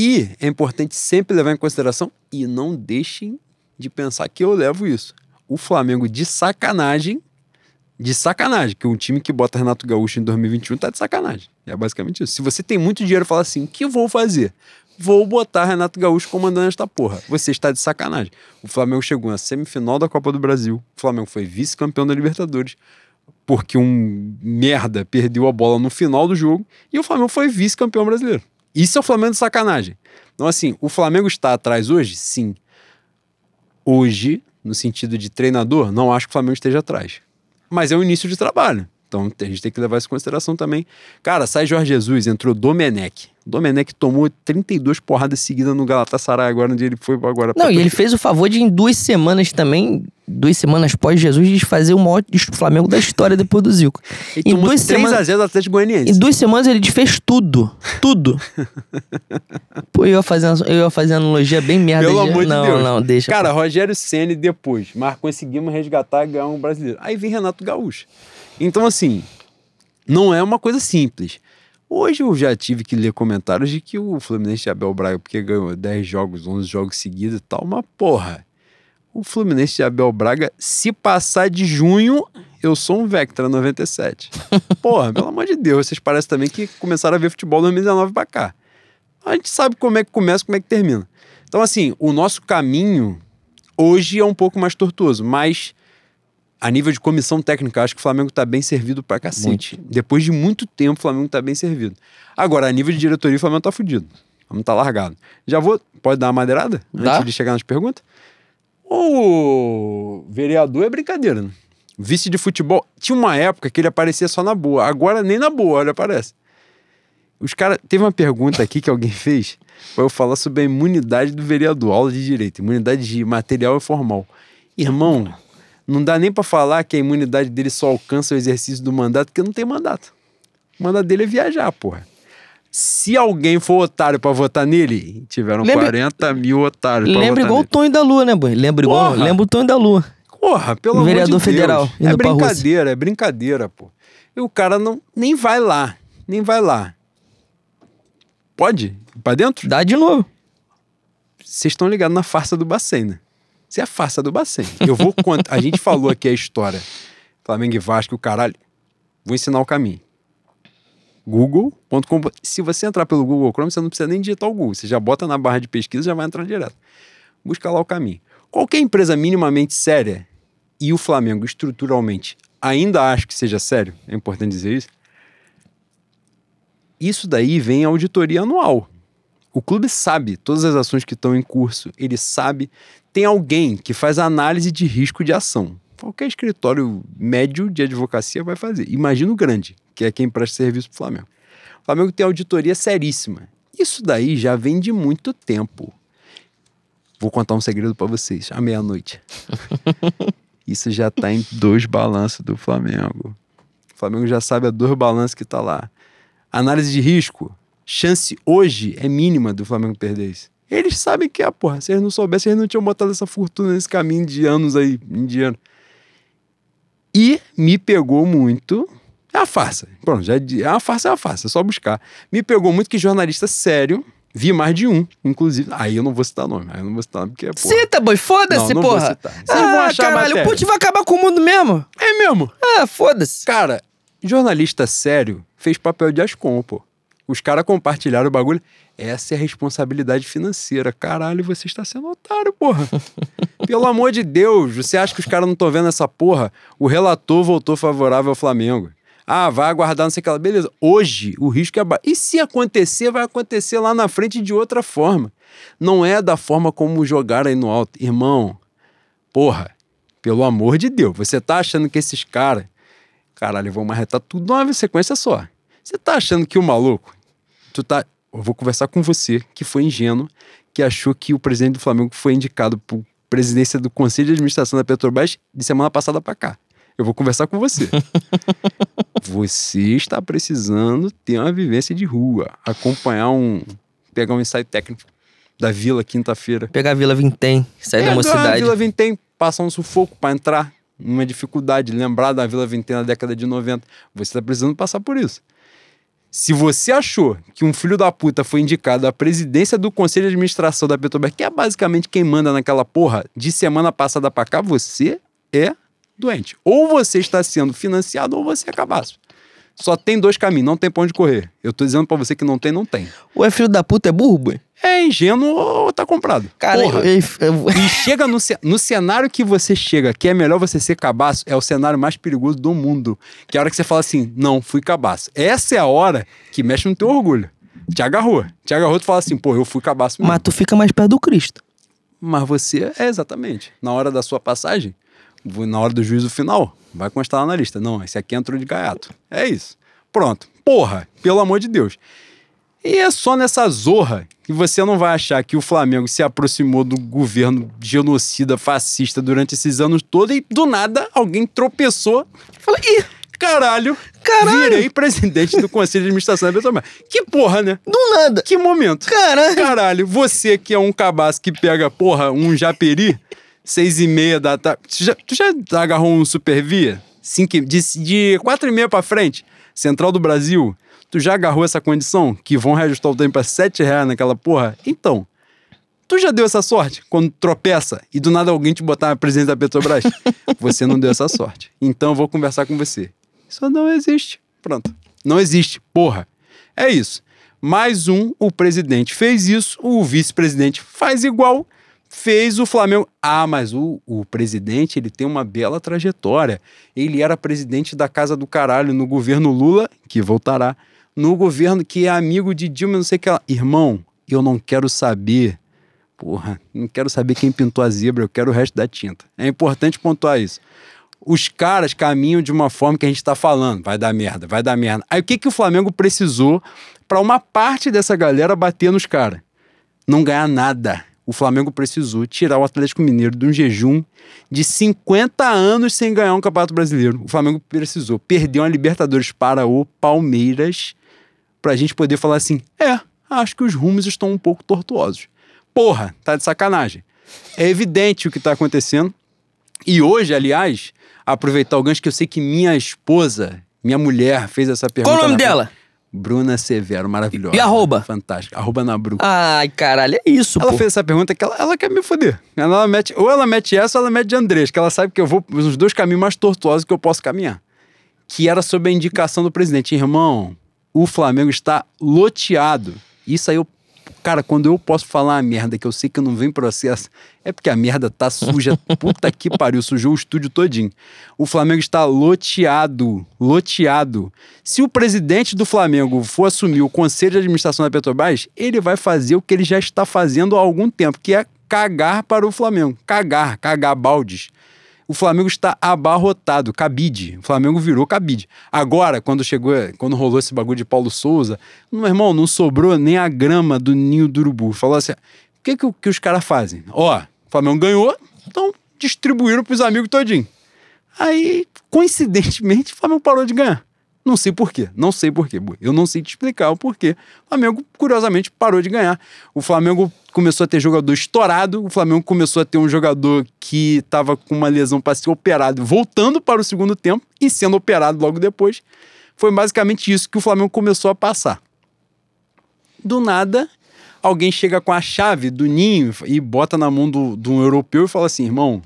E é importante sempre levar em consideração e não deixem de pensar que eu levo isso. O Flamengo de sacanagem de sacanagem, que um time que bota Renato Gaúcho em 2021 tá de sacanagem. É basicamente isso. Se você tem muito dinheiro fala assim, o que eu vou fazer? Vou botar Renato Gaúcho comandando esta porra. Você está de sacanagem. O Flamengo chegou na semifinal da Copa do Brasil. O Flamengo foi vice-campeão da Libertadores. Porque um merda perdeu a bola no final do jogo. E o Flamengo foi vice-campeão brasileiro. Isso é o Flamengo de sacanagem. Então, assim, o Flamengo está atrás hoje? Sim. Hoje, no sentido de treinador, não acho que o Flamengo esteja atrás. Mas é o início de trabalho. Então a gente tem que levar isso em consideração também. Cara, sai Jorge Jesus, entrou Domenech. Domenech tomou 32 porradas seguidas no Galatasaray agora, onde ele foi agora. Não, e ele fez o favor de em duas semanas também, duas semanas pós Jesus, de fazer o maior Flamengo da história depois do Zico. Ele em duas 3 semanas, a 0 do Atlético Goianiense. Em duas semanas ele desfez tudo. Tudo. Pô, eu ia fazer, eu ia fazer analogia bem merda. Pelo amor de não, Deus. Não, deixa. Cara, Rogério Ceni depois, mas conseguimos resgatar e ganhar um brasileiro. Aí vem Renato Gaúcho. Então, assim, não é uma coisa simples. Hoje eu já tive que ler comentários de que o Fluminense de Abel Braga, porque ganhou 10 jogos, 11 jogos seguidos e tal, uma porra. O Fluminense de Abel Braga, se passar de junho, eu sou um Vectra 97. Porra, pelo amor de Deus, vocês parecem também que começaram a ver futebol 2019 pra cá. A gente sabe como é que começa, como é que termina. Então, assim, o nosso caminho hoje é um pouco mais tortuoso, mas a nível de comissão técnica, acho que o Flamengo está bem servido pra cacete. Muito. Depois de muito tempo, o Flamengo está bem servido. Agora, a nível de diretoria, o Flamengo tá fudido. O Flamengo tá largado. Já vou. Pode dar uma madeirada? Dá. Antes de chegar nas perguntas? O vereador é brincadeira, né? Vice de futebol. Tinha uma época que ele aparecia só na boa. Agora nem na boa, ele aparece. Os caras. Teve uma pergunta aqui que alguém fez para eu falar sobre a imunidade do vereador, aula de direito, imunidade de material e formal. Irmão, não dá nem para falar que a imunidade dele só alcança o exercício do mandato, porque não tem mandato. O mandato dele é viajar, porra. Se alguém for otário pra votar nele, tiveram lembra, 40 mil otários pra Lembra igual nele. o Tonho da Lua, né, boy? Lembra igual? Lembra o Tonho da Lua. Porra, pelo o vereador de federal. É brincadeira, é brincadeira, pô. E o cara não, nem vai lá, nem vai lá. Pode? Pra dentro? Dá de novo. Vocês estão ligados na farsa do Bacen, né? Você é a farsa do Bacen. Eu vou contar. A gente falou aqui a história. Flamengo e Vasco, o caralho. Vou ensinar o caminho. Google.com. Se você entrar pelo Google Chrome, você não precisa nem digitar o Google. Você já bota na barra de pesquisa já vai entrar direto. Busca lá o caminho. Qualquer empresa minimamente séria e o Flamengo estruturalmente ainda acho que seja sério, é importante dizer isso. Isso daí vem auditoria anual. O clube sabe todas as ações que estão em curso, ele sabe. Tem alguém que faz análise de risco de ação. Qualquer escritório médio de advocacia vai fazer. Imagina o grande, que é quem presta serviço para o Flamengo. O Flamengo tem auditoria seríssima. Isso daí já vem de muito tempo. Vou contar um segredo para vocês, à meia-noite. Isso já está em dois balanços do Flamengo. O Flamengo já sabe a dois balanços que está lá. Análise de risco, chance hoje é mínima do Flamengo perder isso. Eles sabem que é, porra. Se eles não soubessem, eles não tinham botado essa fortuna nesse caminho de anos aí, em dinheiro. E me pegou muito. É a farsa. Pronto, já é, é uma farsa, é uma farsa, é só buscar. Me pegou muito que jornalista sério, vi mais de um, inclusive. Aí eu não vou citar nome, aí eu não vou citar nome porque é porra. Cita, boi, foda-se, não, não porra. Vou citar. Vocês ah, vão achar caralho, o Putin vai acabar com o mundo mesmo. É mesmo. Ah, foda-se. Cara, jornalista sério fez papel de Ascom, pô. Os caras compartilharam o bagulho. Essa é a responsabilidade financeira. Caralho, você está sendo otário, porra. Pelo amor de Deus, você acha que os caras não estão vendo essa porra? O relator voltou favorável ao Flamengo. Ah, vai aguardar, não sei o que lá. Beleza. Hoje, o risco é baixo. E se acontecer, vai acontecer lá na frente de outra forma. Não é da forma como jogaram aí no alto. Irmão, porra, pelo amor de Deus, você tá achando que esses caras, caralho, vão marretar tudo numa sequência só. Você tá achando que o maluco, tu tá. Eu vou conversar com você, que foi ingênuo, que achou que o presidente do Flamengo foi indicado por presidência do Conselho de Administração da Petrobras de semana passada para cá. Eu vou conversar com você. você está precisando ter uma vivência de rua, acompanhar um. pegar um ensaio técnico da Vila quinta-feira. Pegar a Vila Vintém, sair da Pegar a mocidade. Vila Vintém, passar um sufoco para entrar numa dificuldade, lembrar da Vila Vintém na década de 90. Você está precisando passar por isso. Se você achou que um filho da puta foi indicado à presidência do Conselho de Administração da Petrobras, que é basicamente quem manda naquela porra, de semana passada pra cá, você é doente. Ou você está sendo financiado ou você é cabaço. Só tem dois caminhos, não tem pra onde correr. Eu tô dizendo pra você que não tem, não tem. Ou é filho da puta, é burro, boi? É ingênuo ou tá comprado. Cara, Porra. eu- eu- E chega no, no cenário que você chega, que é melhor você ser cabaço, é o cenário mais perigoso do mundo. Que é a hora que você fala assim, não, fui cabaço. Essa é a hora que mexe no teu orgulho. Te agarrou. Te agarrou, tu fala assim, pô, eu fui cabaço mesmo. mas tu fica mais perto do Cristo. Mas você, é exatamente. Na hora da sua passagem, na hora do juízo final, vai constar lá na lista. Não, esse aqui entrou de gaiato. É isso. Pronto. Porra, pelo amor de Deus. E é só nessa zorra que você não vai achar que o Flamengo se aproximou do governo genocida, fascista durante esses anos todos e do nada alguém tropeçou. Fala, ih, Caralho, Caralho. virei presidente do Conselho de Administração da Petrobras. Que porra, né? do nada. Que momento. Caralho. Caralho, você que é um cabaço que pega, porra, um japeri, seis e meia da tarde. Tu já, tu já agarrou um super via? Cinco, e- de, de quatro e meia pra frente, Central do Brasil. Tu já agarrou essa condição? Que vão reajustar o tempo pra sete reais naquela porra? Então, tu já deu essa sorte quando tropeça e do nada alguém te botar presidente da Petrobras? você não deu essa sorte. Então eu vou conversar com você. Isso não existe. Pronto. Não existe. Porra. É isso. Mais um, o presidente fez isso, o vice-presidente faz igual, fez o Flamengo. Ah, mas o, o presidente, ele tem uma bela trajetória. Ele era presidente da Casa do Caralho no governo Lula, que voltará, no governo que é amigo de Dilma, não sei o que lá. Irmão, eu não quero saber. Porra, não quero saber quem pintou a zebra, eu quero o resto da tinta. É importante pontuar isso os caras caminham de uma forma que a gente tá falando, vai dar merda, vai dar merda. Aí o que, que o Flamengo precisou para uma parte dessa galera bater nos caras? Não ganhar nada. O Flamengo precisou tirar o Atlético Mineiro de um jejum de 50 anos sem ganhar um Campeonato Brasileiro. O Flamengo precisou perder uma Libertadores para o Palmeiras pra gente poder falar assim: é, acho que os rumos estão um pouco tortuosos. Porra, tá de sacanagem. É evidente o que tá acontecendo. E hoje, aliás, aproveitar o gancho que eu sei que minha esposa, minha mulher, fez essa pergunta. Qual o nome dela? Bruna Severo, maravilhosa. E arroba? Fantástica. Arroba na Bru. Ai, caralho, é isso, Ela pô. fez essa pergunta que ela, ela quer me foder. Ela, ela mete, ou ela mete essa ou ela mete de Andrés, que ela sabe que eu vou os dois caminhos mais tortuosos que eu posso caminhar. Que era sobre a indicação do presidente. Irmão, o Flamengo está loteado. Isso aí eu. Cara, quando eu posso falar uma merda que eu sei que não vem processo, é porque a merda tá suja. Puta que pariu, sujou o estúdio todinho. O Flamengo está loteado. Loteado. Se o presidente do Flamengo for assumir o conselho de administração da Petrobras, ele vai fazer o que ele já está fazendo há algum tempo, que é cagar para o Flamengo. Cagar, cagar baldes. O Flamengo está abarrotado, cabide. O Flamengo virou cabide. Agora, quando chegou, quando rolou esse bagulho de Paulo Souza, meu irmão, não sobrou nem a grama do ninho do urubu. Falou assim: o que, que, que os caras fazem? Ó, o Flamengo ganhou, então distribuíram pros amigos todinho. Aí, coincidentemente, o Flamengo parou de ganhar. Não sei por quê, não sei por quê. Eu não sei te explicar o porquê. O Flamengo, curiosamente, parou de ganhar. O Flamengo começou a ter jogador estourado, o Flamengo começou a ter um jogador que estava com uma lesão para ser operado, voltando para o segundo tempo e sendo operado logo depois. Foi basicamente isso que o Flamengo começou a passar. Do nada, alguém chega com a chave do ninho e bota na mão do, de um europeu e fala assim: irmão,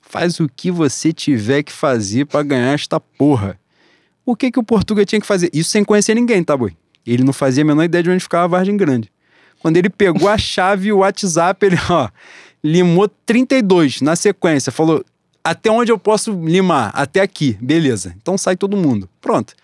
faz o que você tiver que fazer para ganhar esta porra. O que, que o Portuga tinha que fazer? Isso sem conhecer ninguém, tá, boi? Ele não fazia a menor ideia de onde ficava a Vargem Grande. Quando ele pegou a chave e o WhatsApp, ele, ó, limou 32 na sequência. Falou, até onde eu posso limar? Até aqui. Beleza. Então sai todo mundo. Pronto.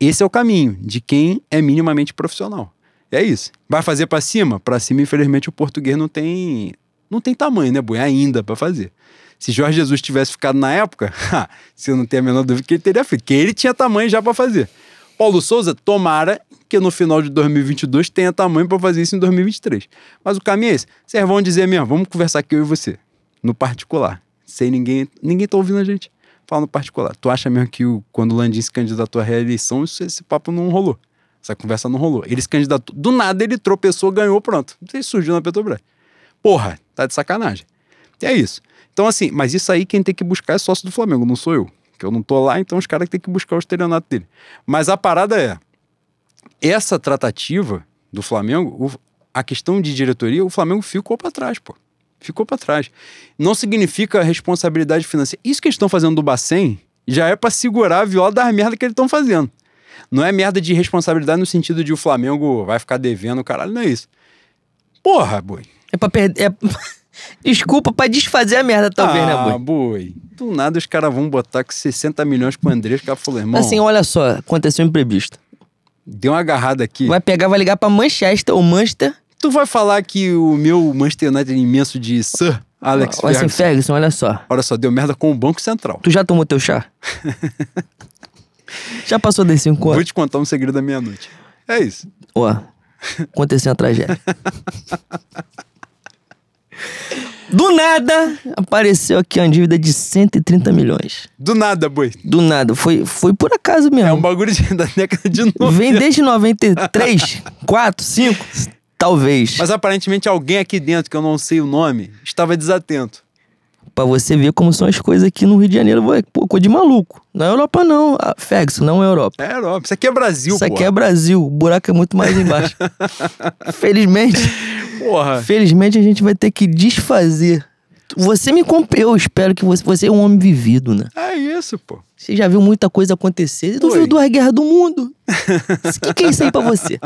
Esse é o caminho de quem é minimamente profissional. É isso. Vai fazer pra cima? Pra cima, infelizmente, o português não tem não tem tamanho, né, boi? Ainda pra fazer. Se Jorge Jesus tivesse ficado na época, se eu não tenho a menor dúvida que ele teria feito, que ele tinha tamanho já pra fazer. Paulo Souza, tomara que no final de 2022 tenha tamanho pra fazer isso em 2023. Mas o caminho é esse. Vocês vão dizer mesmo, vamos conversar aqui eu e você, no particular. Sem ninguém, ninguém tá ouvindo a gente. Fala no particular. Tu acha mesmo que o, quando o Landim se candidatou à reeleição, isso, esse papo não rolou? Essa conversa não rolou. Ele se candidatou. Do nada ele tropeçou, ganhou, pronto. Ele surgiu na Petrobras. Porra, tá de sacanagem. E é isso. Então, assim, mas isso aí quem tem que buscar é sócio do Flamengo, não sou eu. Que eu não tô lá, então os caras têm que buscar o estelionato dele. Mas a parada é: essa tratativa do Flamengo, o- a questão de diretoria, o Flamengo ficou pra trás, pô. Ficou pra trás. Não significa responsabilidade financeira. Isso que eles estão fazendo do Bacen já é pra segurar a viola das merda que eles estão fazendo. Não é merda de responsabilidade no sentido de o Flamengo vai ficar devendo, caralho, não é isso. Porra, boi. É pra perder. É... Desculpa, pra desfazer a merda, talvez, né, ah, boi? boi. Do nada os caras vão botar com 60 milhões pro André, os caras falaram, irmão, Assim, olha só, aconteceu um imprevisto. deu uma agarrada aqui. Vai pegar, vai ligar pra Manchester ou Manchester. Tu vai falar que o meu Manchester United é imenso de Sir Alex Assim, Ferguson? Ferguson, olha só. Olha só, deu merda com o Banco Central. Tu já tomou teu chá? já passou das 5 Vou te contar um segredo da meia-noite. É isso. Ó, aconteceu uma tragédia. Do nada, apareceu aqui uma dívida de 130 milhões. Do nada, boi. Do nada, foi, foi por acaso mesmo. É um bagulho de- da década de 90. Vem desde 93, 4, 5, talvez. Mas aparentemente alguém aqui dentro, que eu não sei o nome, estava desatento. Pra você ver como são as coisas aqui no Rio de Janeiro. Vai, Pô, coisa de maluco. Não é Europa, não. Ah, Ferguson, não é Europa. É Europa. Isso aqui é Brasil, Isso aqui porra. é Brasil. O buraco é muito mais embaixo. Felizmente, Porra. felizmente a gente vai ter que desfazer. Você me comprou. Eu espero que você. Você é um homem vivido, né? É isso, pô. Você já viu muita coisa acontecer. Tu viu duas guerras do mundo. O que, que é isso aí pra você?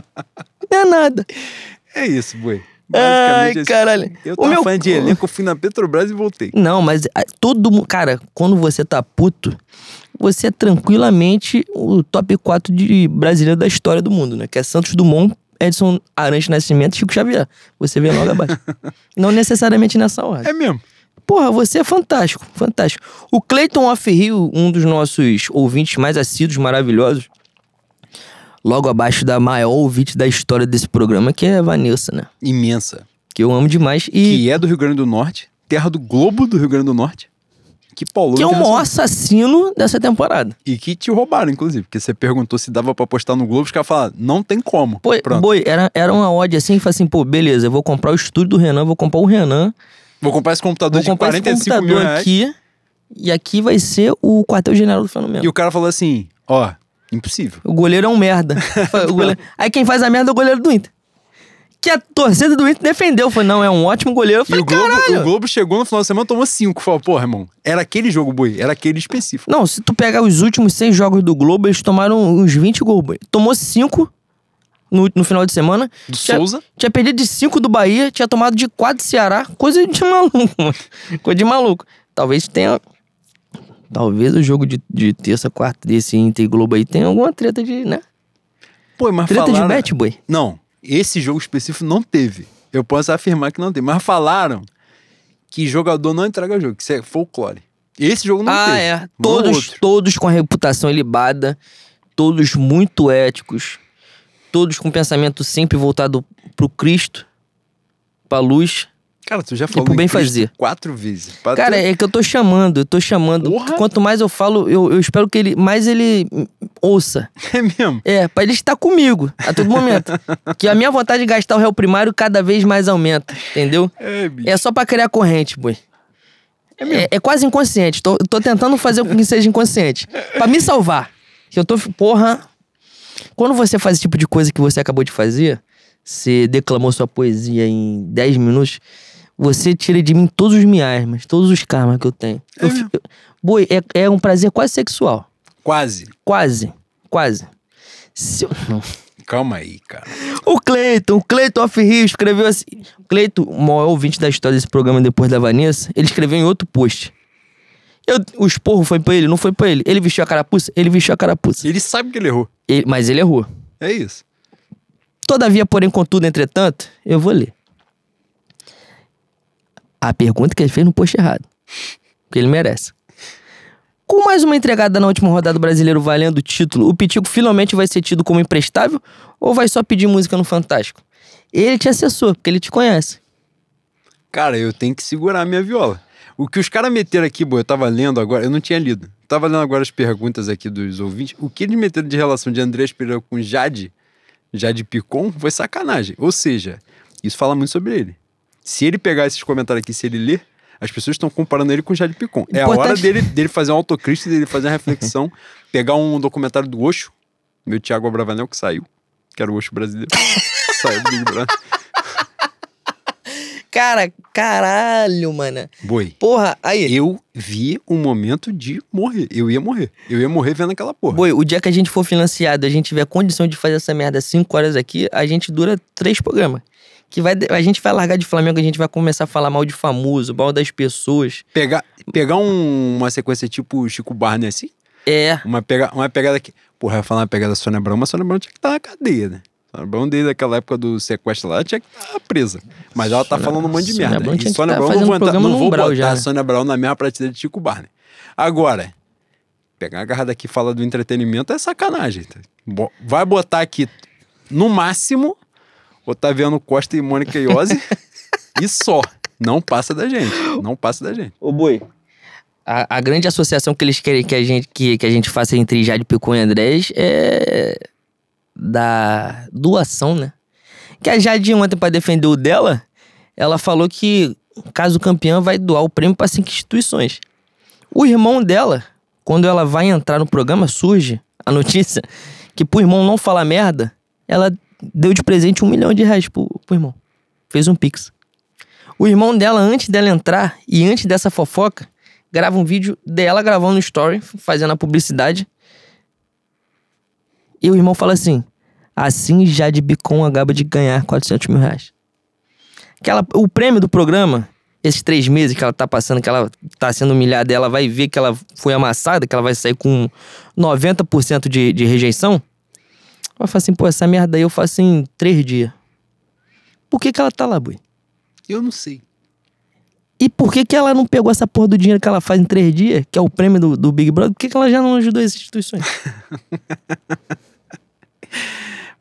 Não é nada. É isso, boi. Ai, esse- caralho. Eu O tava meu- fã de elenco, eu fui na Petrobras e voltei. Não, mas ah, todo mundo. Cara, quando você tá puto, você é tranquilamente o top 4 de brasileiro da história do mundo, né? Que é Santos Dumont, Edson Arantes Nascimento e Chico Xavier. Você vê logo abaixo. Não necessariamente nessa ordem. É mesmo. Porra, você é fantástico, fantástico. O Clayton Off-Rio, um dos nossos ouvintes mais assíduos, maravilhosos, logo abaixo da maior ouvinte da história desse programa, que é a Vanessa, né? Imensa. Que eu amo demais. E Que é do Rio Grande do Norte, terra do Globo do Rio Grande do Norte. Que Paulo que é o maior assassino dessa temporada. E que te roubaram, inclusive. Porque você perguntou se dava pra postar no Globo, os caras falaram, não tem como. Pô, boi, era, era uma odd assim, falei assim, pô, beleza, eu vou comprar o estúdio do Renan, vou comprar o Renan, Vou comprar esse computador vou de comprar esse 45 mil computador reais. aqui, e aqui vai ser o quartel-general do Fenômeno. E o cara falou assim, ó, impossível. O goleiro é um merda. O goleiro- Aí quem faz a merda é o goleiro do Inter. Que a torcida do Inter defendeu. Foi, não, é um ótimo goleiro. Eu E falei, o Globo, caralho. o Globo chegou no final de semana e tomou cinco. Falou, porra, irmão, era aquele jogo, boi, era aquele específico. Não, se tu pegar os últimos seis jogos do Globo, eles tomaram uns 20 gols. boy. Tomou cinco no, no final de semana. Do Tinha- Souza. Tinha perdido de 5 do Bahia, tinha tomado de 4 do Ceará. Coisa de maluco, mano. Coisa de maluco. Talvez tenha. Talvez o jogo de, de terça, quarta desse Inter e Globo aí tenha alguma treta de, né? Pô, mas Treta falaram... de bet, boi. Não, esse jogo específico não teve. Eu posso afirmar que não teve. Mas falaram que jogador não entrega jogo, que isso é folclore. Esse jogo não ah, teve. é. Mas Todos, outro. todos com a reputação ilibada, todos muito éticos, todos com pensamento sempre voltado pro Cristo, pra luz. Cara, tu já falou pro em bem fazer. quatro vezes. Cara, ter- é que eu tô chamando, eu tô chamando. Porra. Quanto mais eu falo, eu, eu espero que ele mais ele ouça. é mesmo. É, pra ele estar comigo a todo momento. que a minha vontade de gastar o réu primário cada vez mais aumenta, entendeu? É, bicho. É só pra criar corrente, boi. É, é quase inconsciente. Tô, tô tentando fazer com que seja inconsciente. Pra me salvar. Que eu tô. Porra. Quando você faz esse tipo de coisa que você acabou de fazer, você declamou sua poesia em 10 minutos, você tira de mim todos os miasmas, todos os karmas que eu tenho. É Eu mesmo? fi- eu- boi, é, é um prazer quase sexual. Quase. Quase. Quase. Se eu- não. Calma aí, cara. O Cleiton, o Cleiton Off-Rio escreveu assim. O Cleiton, o maior ouvinte da história desse programa depois da Vanessa, ele escreveu em outro post. Eu, o esporro foi pra ele? Não foi pra ele. Ele vestiu a carapuça? Ele vestiu a carapuça. Ele sabe que ele errou. Ele- mas ele errou. É isso. Todavia, porém, contudo, entretanto, eu vou ler. A pergunta que ele fez no post errado. Que ele merece. Com mais uma entregada na última rodada do brasileiro valendo o título, o Pitico finalmente vai ser tido como imprestável ou vai só pedir música no Fantástico? Ele te acessou, porque ele te conhece. Cara, eu tenho que segurar a minha viola. O que os caras meteram aqui, boy, eu tava lendo agora, eu não tinha lido. Tava lendo agora as perguntas aqui dos ouvintes. O que eles meteram de relação de Andrés Pereira com Jade, Jade Picon, foi sacanagem. Ou seja, isso fala muito sobre ele. Se ele pegar esses comentários aqui, se ele ler, as pessoas estão comparando ele com Jade Picon. É a hora dele, dele fazer uma autocrítica, dele fazer uma reflexão, pegar um documentário do Osho, meu Thiago Abravanel, que saiu, que era o Osho brasileiro. saiu do Big Brother. Cara, caralho, mano. Boi. Porra, aí. Eu vi um momento de morrer. Eu ia morrer. Eu ia morrer vendo aquela porra. Boi, o dia que a gente for financiado, a gente tiver condição de fazer essa merda 5 horas aqui, a gente dura três programas. Que vai, a gente vai largar de Flamengo, a gente vai começar a falar mal de famoso, mal das pessoas. Pegar, pegar um- uma sequência tipo Chico Barney assim? É. Uma, pega, uma pegada que. Porra, eu ia falar uma pegada da Sônia Abrão, mas a Sônia Abrão tinha que estar na cadeia, né? Sônia Abrão, desde aquela época do sequestro lá, tinha que estar presa. Mas ela tá Sônia- falando um monte de merda. E que Sônia tá Abrão não vou, entrar, não vou botar já, a? Sônia Abrão na mesma prateleira de Chico Barney. Agora, pegar a agarrada aqui e fala do entretenimento é sacanagem. tá? Vai botar aqui, no máximo, Otaviano Costa e Mônica Iose e só. Não passa da gente. Não passa da gente. Ô, Boi. A, a grande associação que eles querem que a gente, que, que a gente faça entre Jade Picon e Andrés é da doação, né? Que a Jade ontem, pra defender o dela, ela falou que, caso campeã, vai doar o prêmio pra cinco instituições. O irmão dela, quando ela vai entrar no programa, surge a notícia que pro irmão não falar merda, ela deu de presente um milhão de reais pro, pro irmão. Fez um pix. O irmão dela, antes dela entrar e antes dessa fofoca, grava um vídeo dela gravando no story, fazendo a publicidade. E o irmão fala assim: assim Jade Bicon acaba de ganhar 400 mil reais. Aquela, o prêmio do programa, esses três meses que ela tá passando, que ela tá sendo humilhada, ela vai ver que ela foi amassada, que ela vai sair com 90% de, de rejeição. Ela fala assim: pô, essa merda aí eu faço em três dias. Por que, que ela tá lá, Bui? Eu não sei. E por que, que ela não pegou essa porra do dinheiro que ela faz em três dias, que é o prêmio do, do Big Brother? Por que, que ela já não ajudou essas instituições?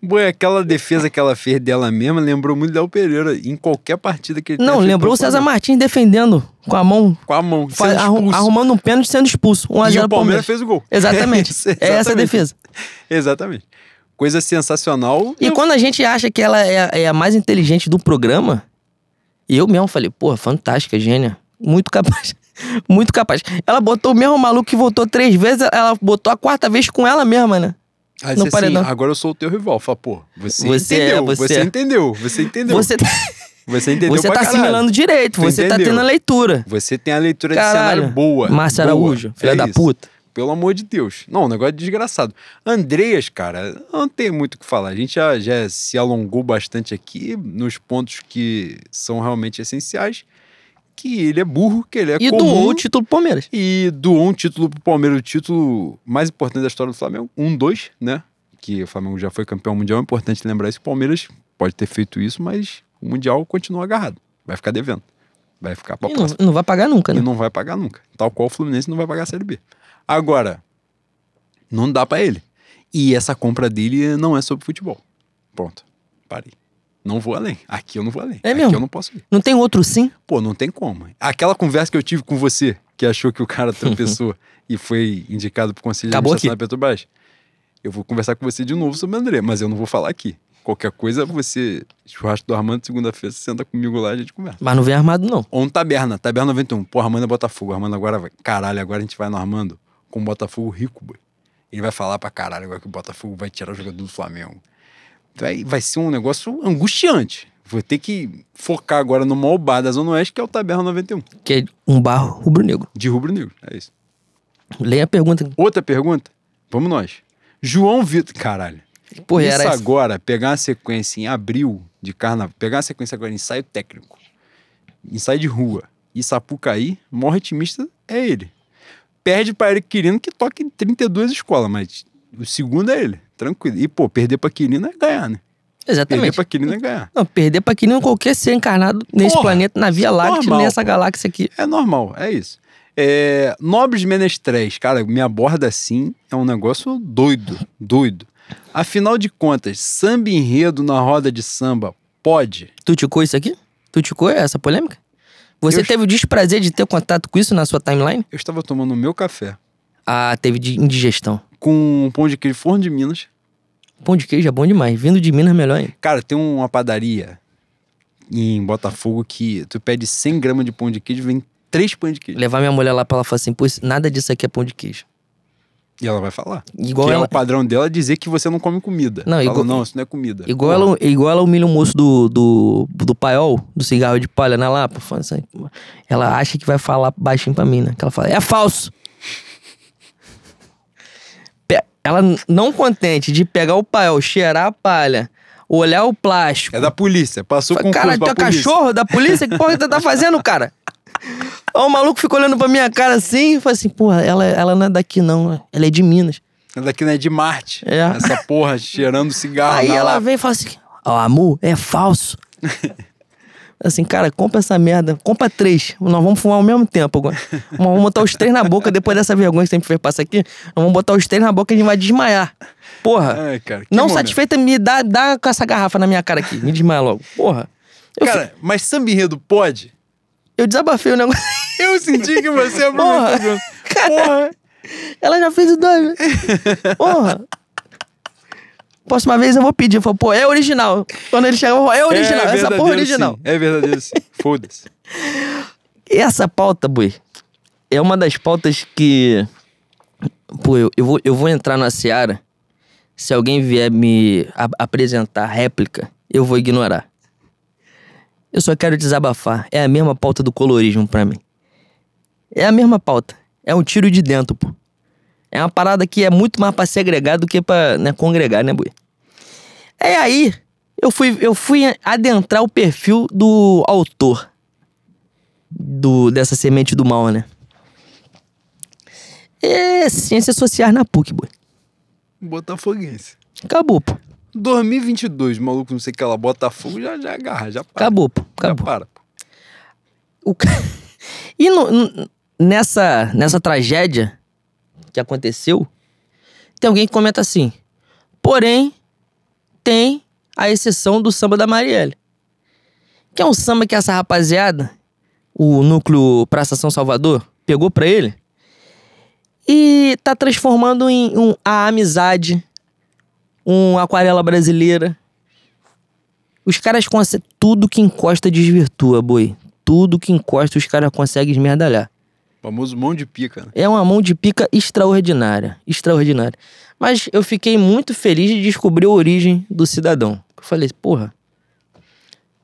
Boa, aquela defesa que ela fez dela mesma lembrou muito Léo Pereira em qualquer partida que ele não, lembrou o César. Martins defendendo com a mão, Com a mão, arrumando um pênalti sendo expulso. 1 a E 0 o Palmeiras fez o gol. Exatamente. Isso, É essa a exatamente. defesa. Exatamente. Coisa sensacional. E quando a gente acha que ela é, é a mais inteligente do programa, eu mesmo falei, porra, fantástica, gênia. Muito capaz. Muito capaz. Ela botou o mesmo maluco que voltou três vezes, ela botou a quarta vez com ela mesma, né? Aí no você assim, paredão. agora eu sou o teu rival. Fala, pô, você, Você é, entendeu, você você, é. entendeu, você entendeu. Você, Você entendeu você tá caralho. assimilando direito, Tu você tá tendo a leitura. Você tem a leitura de Caralho. cenário boa. Márcia boa. Araújo, filha É da puta. Pelo amor de Deus. Não, um negócio desgraçado. Andreas, cara, não tem muito o que falar. A gente já, já se alongou bastante aqui nos pontos que são realmente essenciais. Que ele é burro, que ele é E comum. doou o título pro Palmeiras. E doou um título pro Palmeiras, o título mais importante da história do Flamengo. Um, dois, né? Que o Flamengo já foi campeão mundial. É importante lembrar isso. O Palmeiras pode ter feito isso, mas o Mundial continua agarrado. Vai ficar devendo. Vai ficar pra E não, não vai pagar nunca, E né? não vai pagar nunca. Tal qual o Fluminense não vai pagar a Série B. Agora, não dá pra ele. E essa compra dele não é sobre futebol. Pronto. Parei. Não vou além. Aqui eu não vou além. É Aqui mesmo? eu não posso ir. Não tem outro sim? Pô, não tem como. Aquela conversa que eu tive com você, que achou que o cara tropeçou e foi indicado pro Conselho Acabou de Administração da Petrobras, eu vou conversar com você de novo sobre o André, mas eu não vou falar aqui. Qualquer coisa, você, churrasco do Armando, segunda-feira, senta comigo lá e a gente conversa. Mas não vem armado, não. Ou um Taberna, Taberna 91. Pô, Armando é Botafogo. Armando agora vai. Caralho, agora a gente vai no Armando com o Botafogo rico, boy. Ele vai falar pra caralho agora que o Botafogo vai tirar o jogador do Flamengo. Vai, vai ser um negócio angustiante. Vou ter que focar agora no maior bar da Zona Oeste, que é o Taberna 91. Que é um barro rubro-negro. De rubro-negro. É isso. Leia a pergunta. Outra pergunta? Vamos nós. João Vitor. Caralho. Porra, Isso agora, pegar uma sequência em abril de carnaval, pegar uma sequência agora em ensaio técnico, ensaio de rua e Sapucaí, o maior ritmista é ele. Perde Eric Quirino, que toca em 32 escolas, mas o segundo é ele, tranquilo. E, pô, perder pra Quirino é ganhar, né? Perder Exatamente. pra Quirino é ganhar. Não, perder pra que nem qualquer ser encarnado nesse Porra, planeta, na Via Láctea, normal, nessa pô. galáxia aqui. É normal, é isso. É, Nobres Menestréis, cara, me aborda assim, é um negócio doido, doido. Afinal de contas, samba enredo na roda de samba pode? Tu ticou isso aqui? Tu ticou essa polêmica? Você Eu- teve o desprazer de ter contato com isso na sua timeline? Eu estava tomando meu café Ah, teve de indigestão. com um pão de queijo forno de Minas. Pão de queijo é bom demais. Vindo de Minas, melhor ainda. Cara, tem uma padaria em Botafogo que tu pede 100 gramas de pão de queijo, vem três pães de queijo. Levar minha mulher lá pra ela falar assim, pô, nada disso aqui é pão de queijo. E ela vai falar. Igual que é ela, o padrão dela dizer que você não come comida. Não, Fala, igual- não, isso não é comida. igual, ela, igual ela humilha o moço do, do, do paiol, do cigarro de palha na Lapa. assim, ela acha que vai falar baixinho pra mim, né? Que ela fala, é falso. Ela não contente de pegar o paiol, cheirar a palha, olhar o plástico. É da polícia. Passou com Cara, tu é cachorro da polícia? Que porra que tu tá fazendo, cara? Aí o maluco ficou olhando pra minha cara assim e falou assim: porra, ela, ela não é daqui não, ela é de Minas. Essa daqui não é de Marte. É. Essa porra cheirando cigarro. Aí ela lata. vem e fala assim: Ó, amor, é falso. assim, cara, compra essa merda, compra três. Nós vamos fumar ao mesmo tempo agora. Nós vamos botar os três na boca depois dessa vergonha que você me fez passar aqui. Nós vamos botar os três na boca e a gente vai desmaiar. Porra. Ai, cara, não momento. satisfeita, me dá, dá com essa garrafa na minha cara aqui. Me desmaia logo. Porra. Eu, Cara, mas samba enredo pode? eu desabafei o negócio. Eu senti que você Porra. aproveitou. Cara, Porra. ela já fez o dois. né? Porra. Próxima vez eu vou pedir. Eu falo, pô, é original. Quando ele chegar, eu falar, é original. essa porra é original. sim. É verdadeiro sim. Foda-se. Essa pauta, boi, é uma das pautas que. Pô, eu, eu, vou, eu vou entrar na seara. Se alguém vier me apresentar réplica, eu vou ignorar. Eu só quero desabafar. É a mesma pauta do colorismo pra mim. É a mesma pauta. É um tiro de dentro, pô. É uma parada que é muito mais pra segregar do que pra né, congregar, né, boi? É aí, eu fui, eu fui adentrar o perfil do autor do, dessa semente do mal, né? É ciências sociais na PUC, boi. Botafoguense. Acabou, pô. 2022, maluco, não sei o que lá, Botafogo já, já agarra, já para. Acabou, pô. Já Acabou. para. pô. O E no- nessa, nessa tragédia que aconteceu, tem alguém que comenta assim. Porém, tem a exceção do samba da Marielle. Que é um samba que essa rapaziada, o núcleo Praça São Salvador, pegou pra ele e tá transformando em um, a amizade, um aquarela brasileira. Os caras conseguem. Tudo que encosta desvirtua, boi. Tudo que encosta os caras conseguem esmerdalhar. Famoso mão de pica, né? É uma mão de pica extraordinária. Extraordinária. Mas eu fiquei muito feliz de descobrir a origem do cidadão. Eu falei, porra.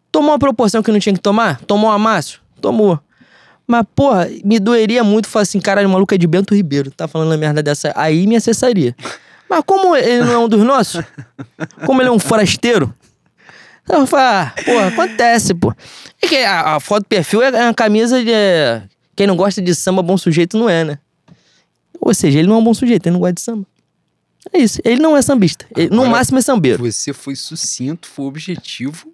Tomou uma proporção que não tinha que tomar? Tomou um amasso? Tomou. Mas, porra, me doeria muito falar assim, caralho, o maluco é de Bento Ribeiro, tá falando uma merda dessa. Aí me acessaria. Mas como ele não é um dos nossos, como ele é um forasteiro, eu falo, ah, porra, acontece, pô. É que a, a foto do perfil é uma camisa de. Quem não gosta de samba, bom sujeito não é, né? Ou seja, ele não é um bom sujeito, ele não gosta de samba. É isso. Ele não é sambista. Ele, no Agora, máximo é sambeiro. Você foi sucinto, foi objetivo,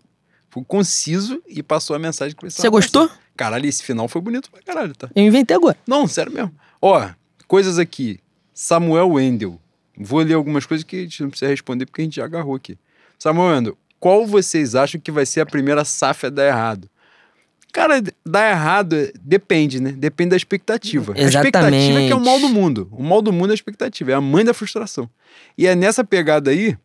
foi conciso e passou a mensagem que você Você gostou? passando. Caralho, esse final foi bonito pra caralho, tá? Eu inventei agora. Não, sério mesmo. Ó, coisas aqui. Samuel Wendel. Vou ler algumas coisas que a gente não precisa responder porque a gente já agarrou aqui. Samuel Wendel, qual vocês acham que vai ser a primeira SAF a dar errado? Cara, dar errado é- depende, né? Depende da expectativa. A expectativa é que é o mal do mundo. O mal do mundo é a expectativa, é a mãe da frustração. E é nessa pegada aí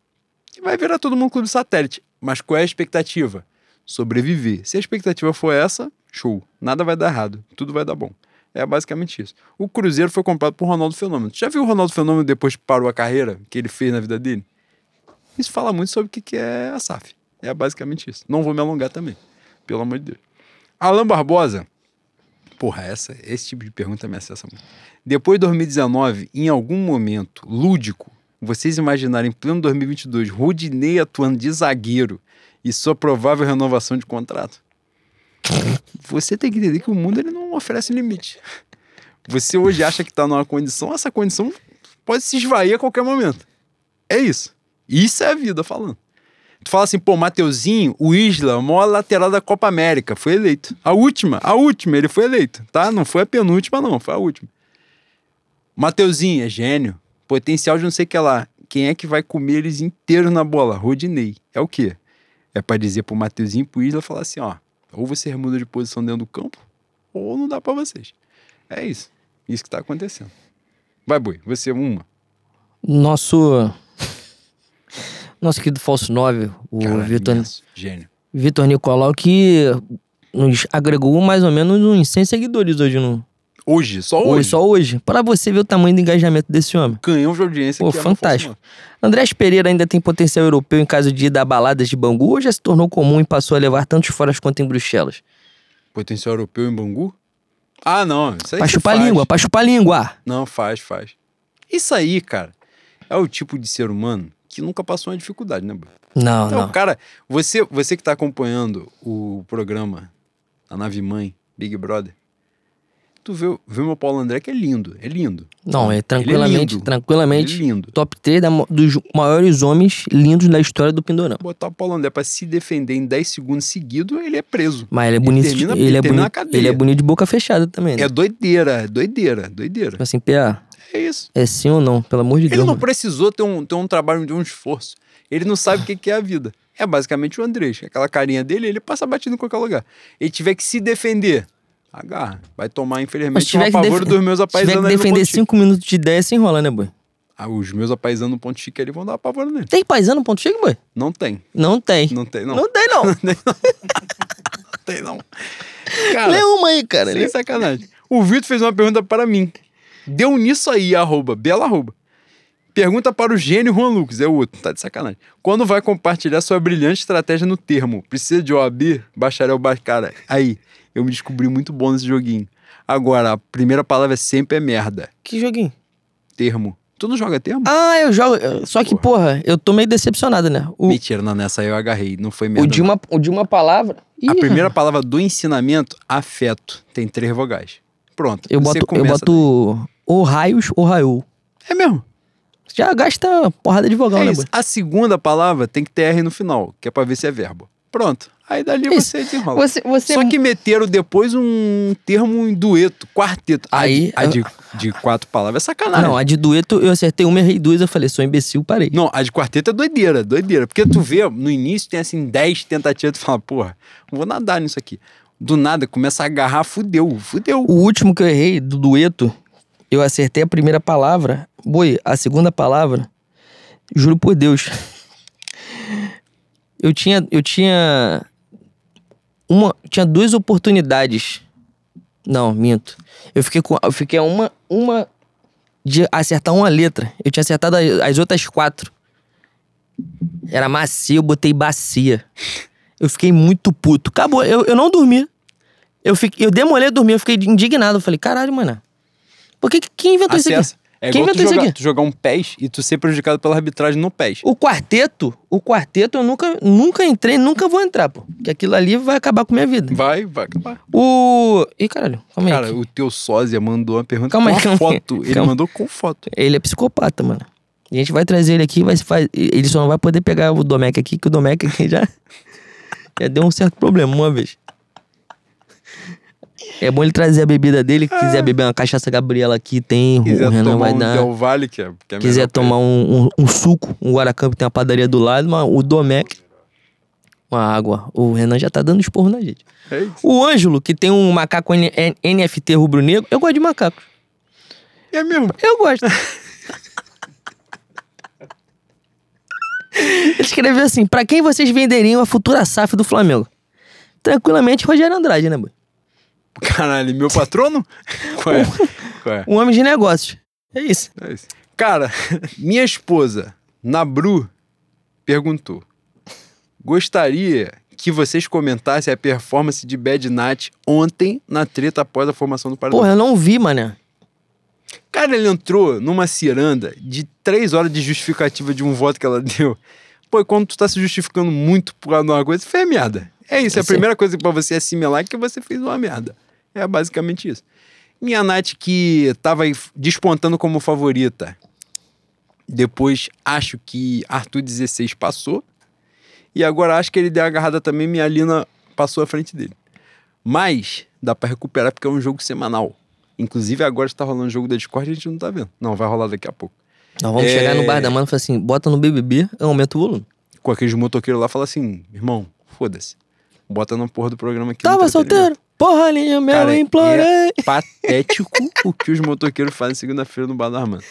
que vai virar todo mundo clube satélite. Mas qual é a expectativa? Sobreviver. Se a expectativa for essa, show. Nada vai dar errado. Tudo vai dar bom. É basicamente isso. O Cruzeiro foi comprado por Ronaldo Fenômeno. Já viu o Ronaldo Fenômeno depois que parou a carreira que ele fez na vida dele? Isso fala muito sobre o que que é a SAF. É basicamente isso. Não vou me alongar também. Pelo amor de Deus. Alan Barbosa. Porra, essa, esse tipo de pergunta me acessa muito. Depois de 2019, em algum momento lúdico, vocês imaginarem em pleno 2022 Rudinei atuando de zagueiro e sua provável renovação de contrato? Você tem que entender que o mundo ele não oferece limite. Você hoje acha que está numa condição, essa condição pode se esvair a qualquer momento. É isso. Isso é a vida falando. Tu fala assim, pô, Mateuzinho, o Isla, maior lateral da Copa América, foi eleito. A última, a última, ele foi eleito, tá? Não foi a penúltima, não, foi a última. Mateuzinho é gênio, potencial de não sei o que lá. Quem é que vai comer eles inteiros na bola? Rodinei. É o quê? É pra dizer pro Mateuzinho e pro Isla falar assim, ó, ou você muda de posição dentro do campo, ou não dá pra vocês. É isso. Isso que tá acontecendo. Vai, Boi, você uma. Nosso. Nosso querido falso 9, o Vitor, imenso. Gênio. Vitor Nicolau, que nos agregou mais ou menos uns 100 seguidores hoje no. Hoje, só Hoje, hoje. só hoje. Pra você ver o tamanho do engajamento desse homem. Canhão de audiência Pô, é fantástico. Andrés Pereira ainda tem potencial europeu em caso de ir a baladas de Bangu ou já se tornou comum e passou a levar tantos foras quanto em Bruxelas? Potencial europeu em Bangu? Ah, não. Isso aí Pra chupar faz. língua, pra chupar língua. Não, faz, faz. Isso aí, cara, é o tipo de ser humano que nunca passou uma dificuldade, né? Não, Então, não. cara, você, você que tá acompanhando o programa A Nave Mãe, Big Brother, tu vê, vê o meu Paulo André que é lindo, é lindo. Não, é Ele tranquilamente, lindo, tranquilamente. Ele é lindo. Top 3 da dos maiores homens lindos da história do Pindorama. Botar o Paulo André pra se defender em 10 segundos seguidos, ele é preso. Mas ele é bonito, de- termina- ele, ele é bonito ele é bonito de boca fechada também, né? É doideira, é doideira, doideira. Tipo assim, PA, É isso. é sim ou não? Pelo amor de Ele Deus. não mano. precisou ter um, ter um trabalho de um esforço. Ele não sabe o que que é a vida. É basicamente o Andrés. Aquela carinha dele, ele passa batido em qualquer lugar. Ele tiver que se defender. Agarra. Vai tomar, infelizmente, um apavoro def- dos meus se tiver apaisanos que defender ponto chique. 5 minutos de ideia, se enrola, né, boy? Ah, os meus apaisanos no ponto chique ali vão dar apavoro nele. Tem paisano no ponto chique, boy? Não tem. Não tem. Não tem, não. Não tem, não. Não tem, não. Cara, Lê uma aí, cara. sem sacanagem. O Vitor fez uma pergunta para mim. Deu nisso aí, arroba, bela arroba. Pergunta para o gênio Juan Lucas, é o outro, tá de sacanagem. Quando vai compartilhar sua brilhante estratégia no termo? Precisa de OAB? Bacharel ba- Cara, aí, eu me descobri muito bom nesse joguinho. Agora, a primeira palavra sempre é merda. Que joguinho? Termo. Tu não joga termo? Ah, eu jogo. Só que, porra, eu tô meio decepcionado, né? O, Mentira, não, nessa aí eu agarrei, não foi merda. o, de, uma, o de uma palavra. A Ih, primeira palavra do ensinamento, afeto, tem três vogais. Pronto. Eu boto, eu boto ou raios ou raiou. daí. É mesmo. Já gasta porrada de vogal, É né? A segunda palavra tem que ter R no final, que é pra ver se é verbo. Pronto. Aí dali Isso. você desenrola. Você, você Só que meteram depois um termo em dueto, quarteto. A Aí, de- A, de, de quatro palavras é sacanagem. Não, a de dueto eu acertei uma, errei duas, eu falei, sou imbecil, parei. Não, a de quarteto é doideira, doideira. Porque tu vê, no início tem assim 10 tentativas, tu fala, porra, não vou nadar nisso aqui. Do nada, começa a agarrar, fudeu, fudeu. O último que eu errei, do dueto, eu acertei a primeira palavra. Boi, a segunda palavra, juro por Deus. Eu tinha, eu tinha uma, tinha duas oportunidades. Não, minto. Eu fiquei com, eu fiquei uma, uma de acertar uma letra. Eu tinha acertado as, as outras quatro. Era macia, eu botei bacia. Eu fiquei muito puto. Acabou, eu, eu não dormi. Eu, fiquei, eu demorei a dormir, eu fiquei indignado. Eu falei, caralho, mano. Por que, quem inventou isso Acessa. aqui? É Quem igual tu inventou isso jogar, aqui? tu jogar um PES e tu ser prejudicado pela arbitragem no PES. O quarteto, o quarteto eu nunca, nunca entrei, nunca vou entrar, pô. Porque aquilo ali vai acabar com a minha vida. Vai, vai acabar. O. Ih, caralho, calma aí. Cara, o teu sósia mandou uma pergunta Calma com aí, a calma foto. Ele calma. mandou com foto. Ele é psicopata, mano. A gente vai trazer ele aqui, vai se faz... ele só não vai poder pegar o Domecq aqui, que o Domecq aqui já, já deu um certo problema uma vez. É bom ele trazer a bebida dele, que quiser beber uma cachaça Gabriela aqui, tem, Ah. Quiser o Renan vai um dar. Del Valle, que é, que é quiser tomar um, um, um suco, um Guaracamp, tem uma padaria do lado, mas o Domecq, uma água. O Renan já tá dando esporro na gente. É. O Ângelo, que tem um macaco N- N- NFT rubro-negro, eu gosto de macacos. É mesmo. Eu gosto. Ele escreveu assim: pra quem vocês venderiam a futura SAF do Flamengo? Tranquilamente, Rogério Andrade, né, boy? Caralho, meu patrono? Qual é? Qual é? Um homem de negócios. É isso. É isso. Cara, minha esposa, Nabru, perguntou: Gostaria que vocês comentassem a performance de Bad Nat ontem na treta após a formação do Paredão. Porra, eu não vi, mané. Cara, ele entrou numa ciranda de três horas de justificativa de um voto que ela deu. Pô, quando tu tá se justificando muito por causa de uma coisa, fez merda. É isso, é a primeira coisa pra você assimilar é que você fez uma merda. É basicamente isso. Minha Nath que tava despontando como favorita. Depois acho que Arthur 16 passou. E agora acho que ele deu a agarrada também, minha Lina passou à frente dele. Mas dá pra recuperar porque é um jogo semanal. Inclusive agora está rolando o jogo da Discord e a gente não tá vendo. Não, vai rolar daqui a pouco. Nós vamos É. chegar no bar da mano e falar assim: bota no BBB, eu aumento o volume. Com aqueles motoqueiros lá, fala assim, irmão, foda-se. Bota na porra do programa aqui. Tava entretenimento." solteiro? Porra, linha, meu, Cara, eu implorei. é patético o que os motoqueiros fazem segunda-feira no Bar da Armanda.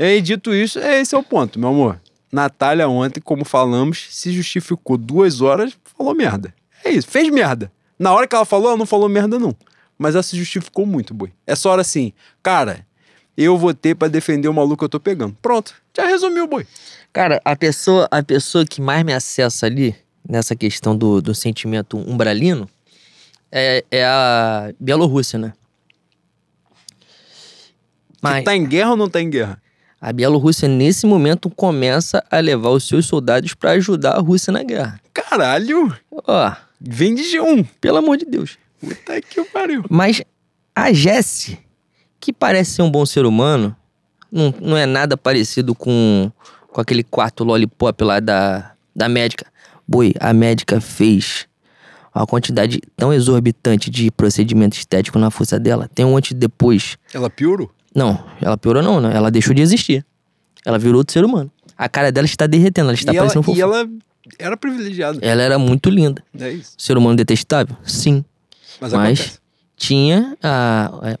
E dito isso, é, esse é o ponto, meu amor. Natália ontem, como falamos, se justificou duas horas, falou merda. É isso, fez merda. Na hora que ela falou, ela não falou merda, não. Mas ela se justificou muito, boi. É só hora assim, cara, eu votei pra defender o maluco que eu tô pegando. Pronto, já resumiu, boi. Cara, a pessoa, a pessoa que mais me acessa ali, nessa questão do, do sentimento umbralino, é, é a Bielorrússia, né? Mas Tá em guerra ou não tá em guerra? A Bielorrússia, nesse momento, começa a levar os seus soldados pra ajudar a Rússia na guerra. Caralho! Ó, Vem de G1. pelo amor de Deus. Puta que pariu. Mas a Jesse, que parece ser um bom ser humano, não, não é nada parecido com, com aquele quarto lollipop lá da, da médica. Boi, a médica fez uma quantidade tão exorbitante de procedimento estético na força dela. Tem um antes e depois. Ela piorou? Não, ela piorou não, né? Ela deixou de existir. Ela virou outro ser humano. A cara dela está derretendo, ela está e, ela, parecendo fofo. e ela era privilegiada. Ela era muito linda. É isso. Ser humano detestável? Sim. Mas, Mas tinha a. É,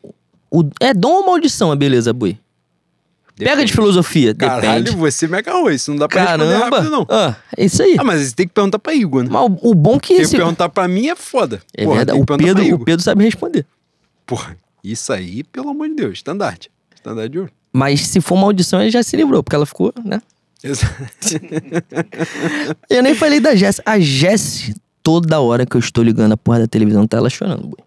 o, é dom ou maldição a beleza, boi? Pega de Depende. filosofia, Caralho, depende. você me agarrou. Isso não dá pra responder Caramba! rápido, não. Ah, é isso aí. Ah, mas você tem que perguntar pra Igor, né? Mas o, o bom que Porque esse. perguntar pra mim é foda. É Porra, verdade, tem o que Pedro, o Pedro sabe responder. Porra, isso aí, pelo amor de Deus, estandarte. Estandarte de ouro. Mas se for maldição, ele já se livrou, porque ela ficou, né? Exato. Eu nem falei da Jess. A Jess, toda hora que eu estou ligando a porra da televisão, tá ela chorando, boi.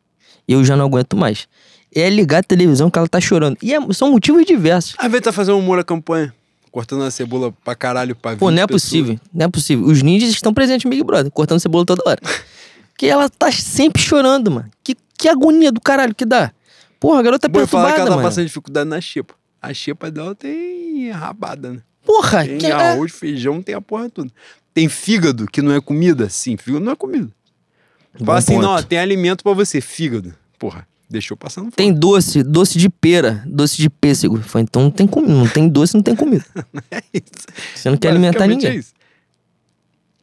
Eu já não aguento mais. É ligar a televisão que ela tá chorando. E é- são motivos diversos. Às vezes tá fazendo um humor a campanha, cortando a cebola pra caralho pra Pô, 20 não é pessoas. possível. Não é possível. Os ninjas estão presentes no Big Brother, cortando cebola toda hora. que ela tá sempre chorando, mano. Que, que agonia do caralho que dá. Porra, a garota é Vou falar que perturbada, ela tá mano. passando dificuldade na xepa. A xepa dela tem rabada, né? Porra, Tem que é... arroz, feijão, tem a porra toda. Tem fígado, que não é comida? Sim, fígado não é comida. Bom Fala assim, ponto. não, tem alimento pra você, fígado. Porra, deixou passando fome. Tem doce, doce de pera, doce de pêssego. Falei, então não tem comida. Não tem doce, não tem comida. É isso. Você não quer alimentar ninguém. é isso.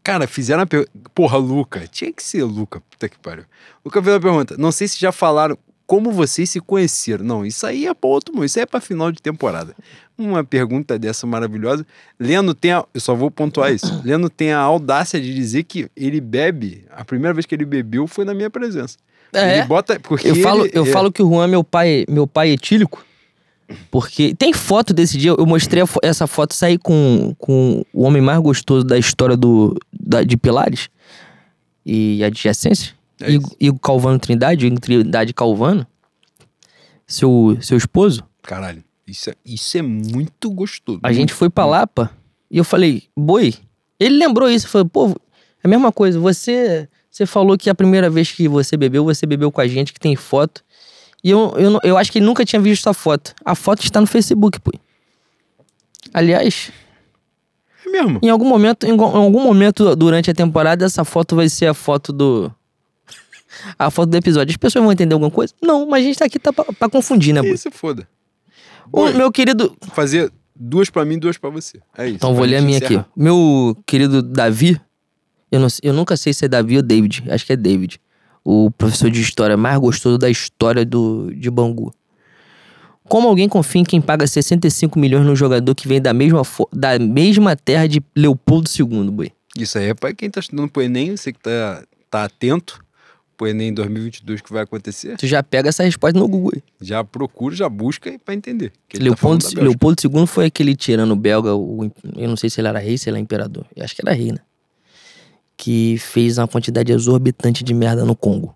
Cara, fizeram a pergunta. Porra, Luca. Tinha que ser Luca. Puta que pariu. Luca fez a pergunta. Não sei se já falaram como vocês se conheceram. Não, isso aí é pra outro. Isso aí é pra final de temporada. Uma pergunta dessa maravilhosa. Leno tem a. Eu só vou pontuar isso. Leno tem a audácia de dizer que ele bebe. A primeira vez que ele bebeu foi na minha presença. É, Ele bota. Porque eu falo, ele- eu é, falo que o Juan é meu pai, meu pai etílico. Porque tem foto desse dia, eu mostrei fo- essa foto, saí com, com o homem mais gostoso da história do, da- de Pilares e adjacência. É Igor, Igor Calvano Trindade, Igor Trindade Calvano, seu, seu esposo. Caralho. Isso é, isso é muito gostoso. A gente foi pra Lapa e eu falei, boi. Ele lembrou isso, falou, pô, é a mesma coisa. Você, você falou que a primeira vez que você bebeu, você bebeu com a gente, que tem foto. E eu, eu, eu acho que ele nunca tinha visto essa foto. A foto está no Facebook, pô. Aliás, É mesmo. em algum momento, em, em algum momento durante a temporada, essa foto vai ser a foto do. A foto do episódio. As pessoas vão entender alguma coisa? Não, mas a gente tá aqui tá pra, pra confundir, né, boi? Isso, foda. O meu querido. fazer duas pra mim, duas pra você. É isso. Então vou ler a minha encerrar. aqui. Meu querido Davi, eu, não, eu nunca sei se é Davi ou David, acho que é David. O professor de história mais gostoso da história do, de Bangu. Como alguém confia em quem paga 65 milhões num jogador que vem da mesma, da mesma terra de Leopoldo II, boi? Isso aí é pra quem tá estudando pro Enem, você que tá, tá atento pro Enem 2022 que vai acontecer, Tu já pega essa resposta no Google. aí. já procura, já busca pra entender. tá Leopoldo, Bélgica. Leopoldo II foi aquele tirano belga, o eu não sei se ele era rei, se ele era imperador. Eu acho que era rei, né? Que fez uma quantidade exorbitante de merda no Congo.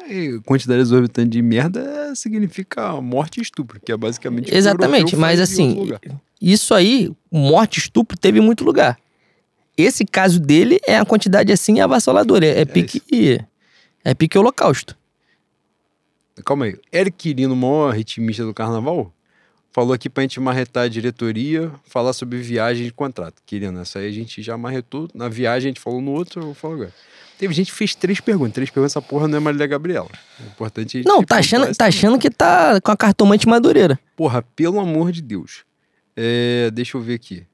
Aí, quantidade exorbitante de merda significa morte e estupro, que é basicamente o que o Exatamente, mas assim, isso aí, morte, estupro, teve muito lugar. Esse caso dele é a quantidade assim avassaladora. É, é pique. É pique holocausto. Calma aí. Eric Quirino, o maior ritmista do carnaval, falou aqui pra gente marretar a diretoria, falar sobre viagem de contrato. Quirino, essa aí a gente já marretou. Na viagem a gente falou no outro, eu vou falar agora. Teve gente que fez três perguntas. Três perguntas, essa porra não é Marília Gabriela. É importante gente Não, tá achando, tá achando que tá com a cartomante madureira. Porra, pelo amor de Deus. É, deixa eu ver aqui.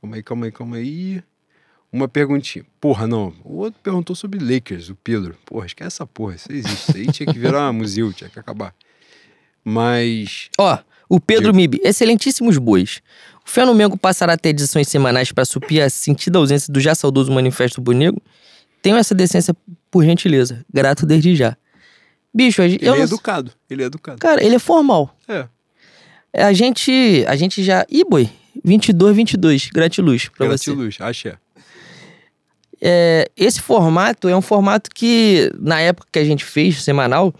Calma aí, calma aí, calma aí. Uma perguntinha. Porra, não. O outro perguntou sobre Lakers, o Pedro. Porra, esquece essa porra. Isso existe. Isso aí tinha que virar um museu, tinha que acabar. Mas. Ó, o Pedro Mib, excelentíssimos bois. O Fé no Mengo passará a ter edições semanais para suprir a sentida ausência do já saudoso Manifesto Bonego. Tenho essa decência por gentileza. Grato desde já. Bicho, Ele é não- educado. Ele é educado. Cara, ele é formal. É. A gente, a gente já... Ih, boi. 22, 22. Gratiluz pra você. Gratiluz, axé. É, esse formato é um formato que, na época que a gente fez, semanal,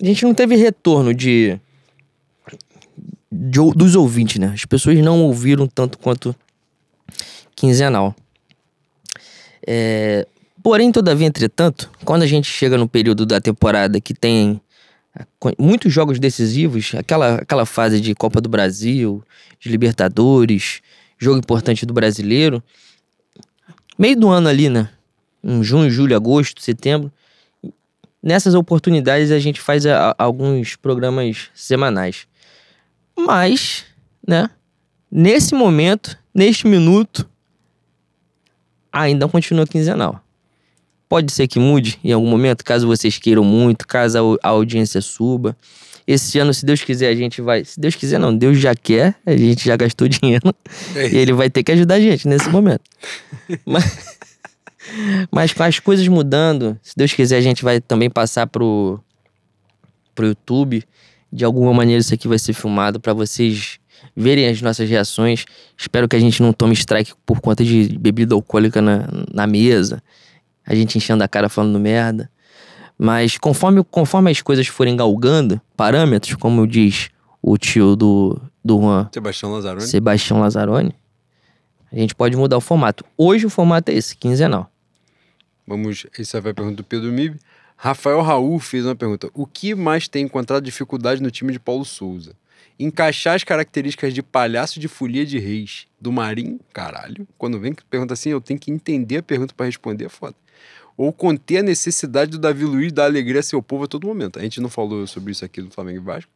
a gente não teve retorno de de dos ouvintes, né? As pessoas não ouviram tanto quanto quinzenal. É, porém, todavia, entretanto, quando a gente chega no período da temporada que tem muitos jogos decisivos, aquela, aquela fase de Copa do Brasil, de Libertadores, jogo importante do brasileiro, meio do ano ali, né? Em junho, julho, agosto, setembro. Nessas oportunidades a gente faz a- a- alguns programas semanais. Mas, né? Nesse momento, neste minuto, ainda continua quinzenal. Pode ser que mude em algum momento, caso vocês queiram muito, caso a audiência suba. Esse ano, se Deus quiser, a gente vai. Se Deus quiser, não, Deus já quer, a gente já gastou dinheiro. É E ele vai ter que ajudar a gente nesse momento. Mas, mas com as coisas mudando, se Deus quiser, a gente vai também passar pro, pro YouTube. De alguma maneira, isso aqui vai ser filmado para vocês verem as nossas reações. Espero que a gente não tome strike por conta de bebida alcoólica na, na mesa. A gente enchendo a cara falando merda. Mas conforme, conforme as coisas forem galgando parâmetros, como diz o tio do, do Juan, Sebastião Lazaroni. Sebastião Lazzaroni, a gente pode mudar o formato. Hoje o formato é esse, quinzenal. Vamos, essa vai a pergunta do Pedro Mib. Rafael Raul fez uma pergunta. O que mais tem encontrado dificuldade no time de Paulo Souza? Encaixar as características de palhaço de folia de reis do Marinho, caralho. Quando vem que pergunta assim, eu tenho que entender a pergunta para responder, é foda. Ou conter a necessidade do Davi Luiz dar alegria a seu povo a todo momento. A gente não falou sobre isso aqui do Flamengo e Vasco,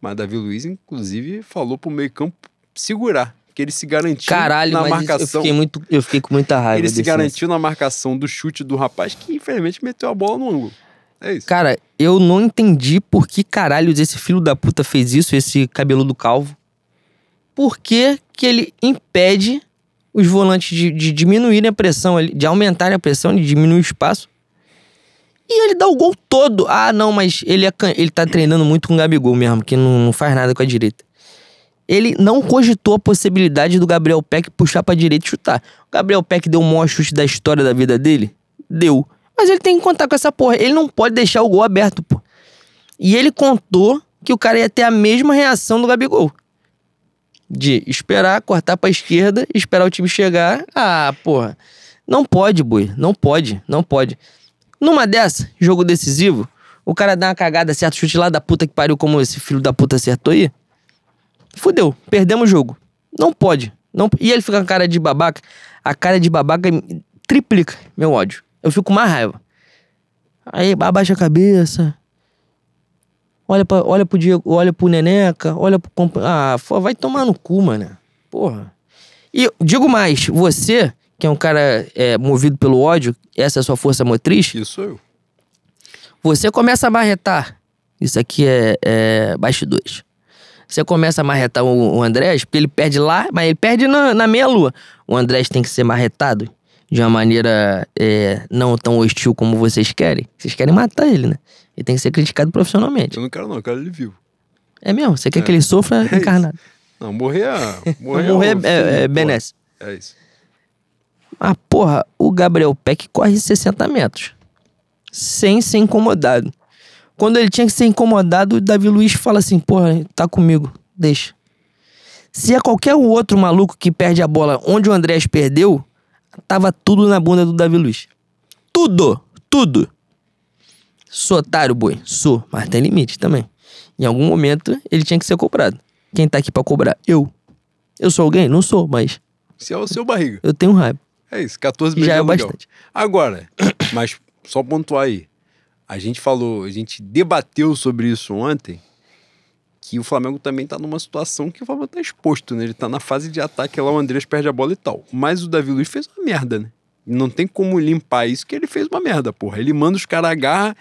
mas Davi Luiz, inclusive, falou pro meio campo segurar, que ele se garantiu Caralho, na isso- marcação. eu fiquei, muito, eu fiquei com muita raiva. Ele se garantiu na marcação do chute do rapaz que, infelizmente, meteu a bola no ângulo. É isso. Cara, eu não entendi por que caralhos esse filho da puta fez isso, esse cabeludo calvo. Por que, que ele impede os volantes de, de diminuírem a pressão, de aumentarem a pressão, de diminuir o espaço? E ele dá o gol todo. Ah, não, mas ele, é, ele tá treinando muito com o Gabigol mesmo, que não, não faz nada com a direita. Ele não cogitou a possibilidade do Gabriel Peck puxar pra direita e chutar. O Gabriel Peck deu o maior chute da história da vida dele? Deu. Mas ele tem que contar com essa porra. Ele não pode deixar o gol aberto, pô. E ele contou que o cara ia ter a mesma reação do Gabigol. De esperar, cortar pra esquerda, esperar o time chegar. Ah, porra. Não pode, boi. Não pode. Não pode. Numa dessa, jogo decisivo, o cara dá uma cagada, certo chute lá da puta que pariu, como esse filho da puta acertou aí. Fudeu. Perdemos o jogo. Não pode. Não... E ele fica com a cara de babaca. A cara de babaca triplica meu ódio. Eu fico com mais raiva. Aí abaixa a cabeça. Olha, pra, olha pro Diego, olha pro Neneca, olha pro. Ah, vai tomar no cu, mano. Porra. E digo mais, você, que é um cara é, movido pelo ódio, essa é a sua força motriz, Isso eu. você começa a marretar. Isso aqui é, é bastidores. Você começa a marretar o, o Andrés, porque ele perde lá, mas ele perde na, na meia-lua. O Andrés tem que ser marretado de uma maneira é, não tão hostil como vocês querem. Vocês querem matar ele, né? Ele tem que ser criticado profissionalmente. Eu não quero, não, eu quero ele vivo. É mesmo? Você quer É. que ele sofra isso. encarnado. Não, morrer é. Morrer, Morrer é, é, é benesse. É isso. Ah, porra, o Gabriel Peck corre 60 metros. Sem ser incomodado. Quando ele tinha que ser incomodado, o Davi Luiz fala assim: porra, tá comigo, deixa. Se é qualquer outro maluco que perde a bola onde o Andrés perdeu, tava tudo na bunda do Davi Luiz. Tudo! Tudo! Sou otário, boi. Sou, mas tem limite também. Em algum momento ele tinha que ser cobrado. Quem tá aqui pra cobrar? Eu. Eu sou alguém? Não sou, mas Se é o seu barriga. eu tenho raiva. É isso, 14 Já meses é de aluguel. bastante. Agora, mas só pontuar aí. A gente falou, a gente debateu sobre isso ontem, que o Flamengo também tá numa situação que o Flamengo tá exposto, né? Ele tá na fase de ataque lá, o Andrés perde a bola e tal. Mas o Davi Luiz fez uma merda, né? Não tem como limpar isso que ele fez uma merda, porra. Ele manda os caras agarrar,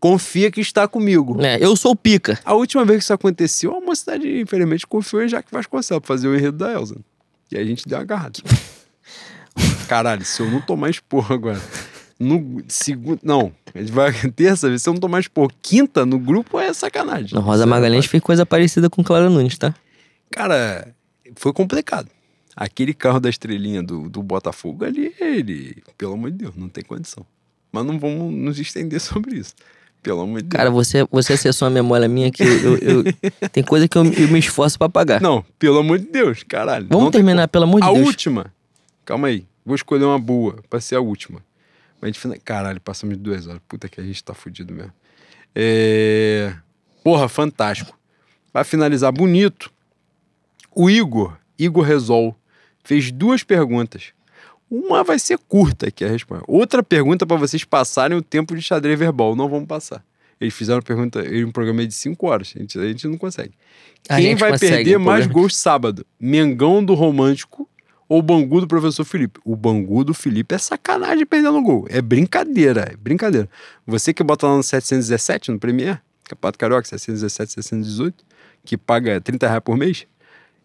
confia que está comigo. É, eu sou pica. A última vez que isso aconteceu, a mocidade, infelizmente, confiou em Jaque Vasconcelos pra fazer o enredo da Elza. E aí a gente deu uma agarrada. Caralho, se eu não tomar esporro agora. No segundo. Não, a gente vai terça vez. Se eu não tomar esporro quinta no grupo, é sacanagem. No Rosa Magalhães fez coisa parecida com Clara Nunes, tá? Cara, foi complicado. Aquele carro da estrelinha do, do Botafogo ali, ele, pelo amor de Deus, não tem condição. Mas não vamos nos estender sobre isso. Pelo amor de Deus. Cara, você, você acessou a memória minha que eu, eu- tem coisa que eu, eu me esforço pra pagar. Não, pelo amor de Deus, caralho. Vamos Não tem terminar, pelo amor de a Deus. última. Calma aí. Vou escolher uma boa pra ser a última. Mas a gente Caralho, passamos de duas horas. Puta que a gente tá fudido mesmo. É... Porra, fantástico. Pra finalizar bonito, o Igor, Igor Resol, fez duas perguntas. Uma vai ser curta que é a resposta. Outra pergunta pra vocês passarem o tempo de xadrez verbal. Não vamos passar. Eles fizeram pergunta, ele um programa de 5 horas. A gente, a gente não consegue. A Quem vai consegue, perder mais gols sábado? Mengão do Romântico ou Bangu do Professor Felipe? O Bangu do Felipe é sacanagem perdendo gol. É brincadeira, é brincadeira. Você que bota lá no 717 no Premier, Campeonato Carioca, 717, 718, que paga 30 reais por mês,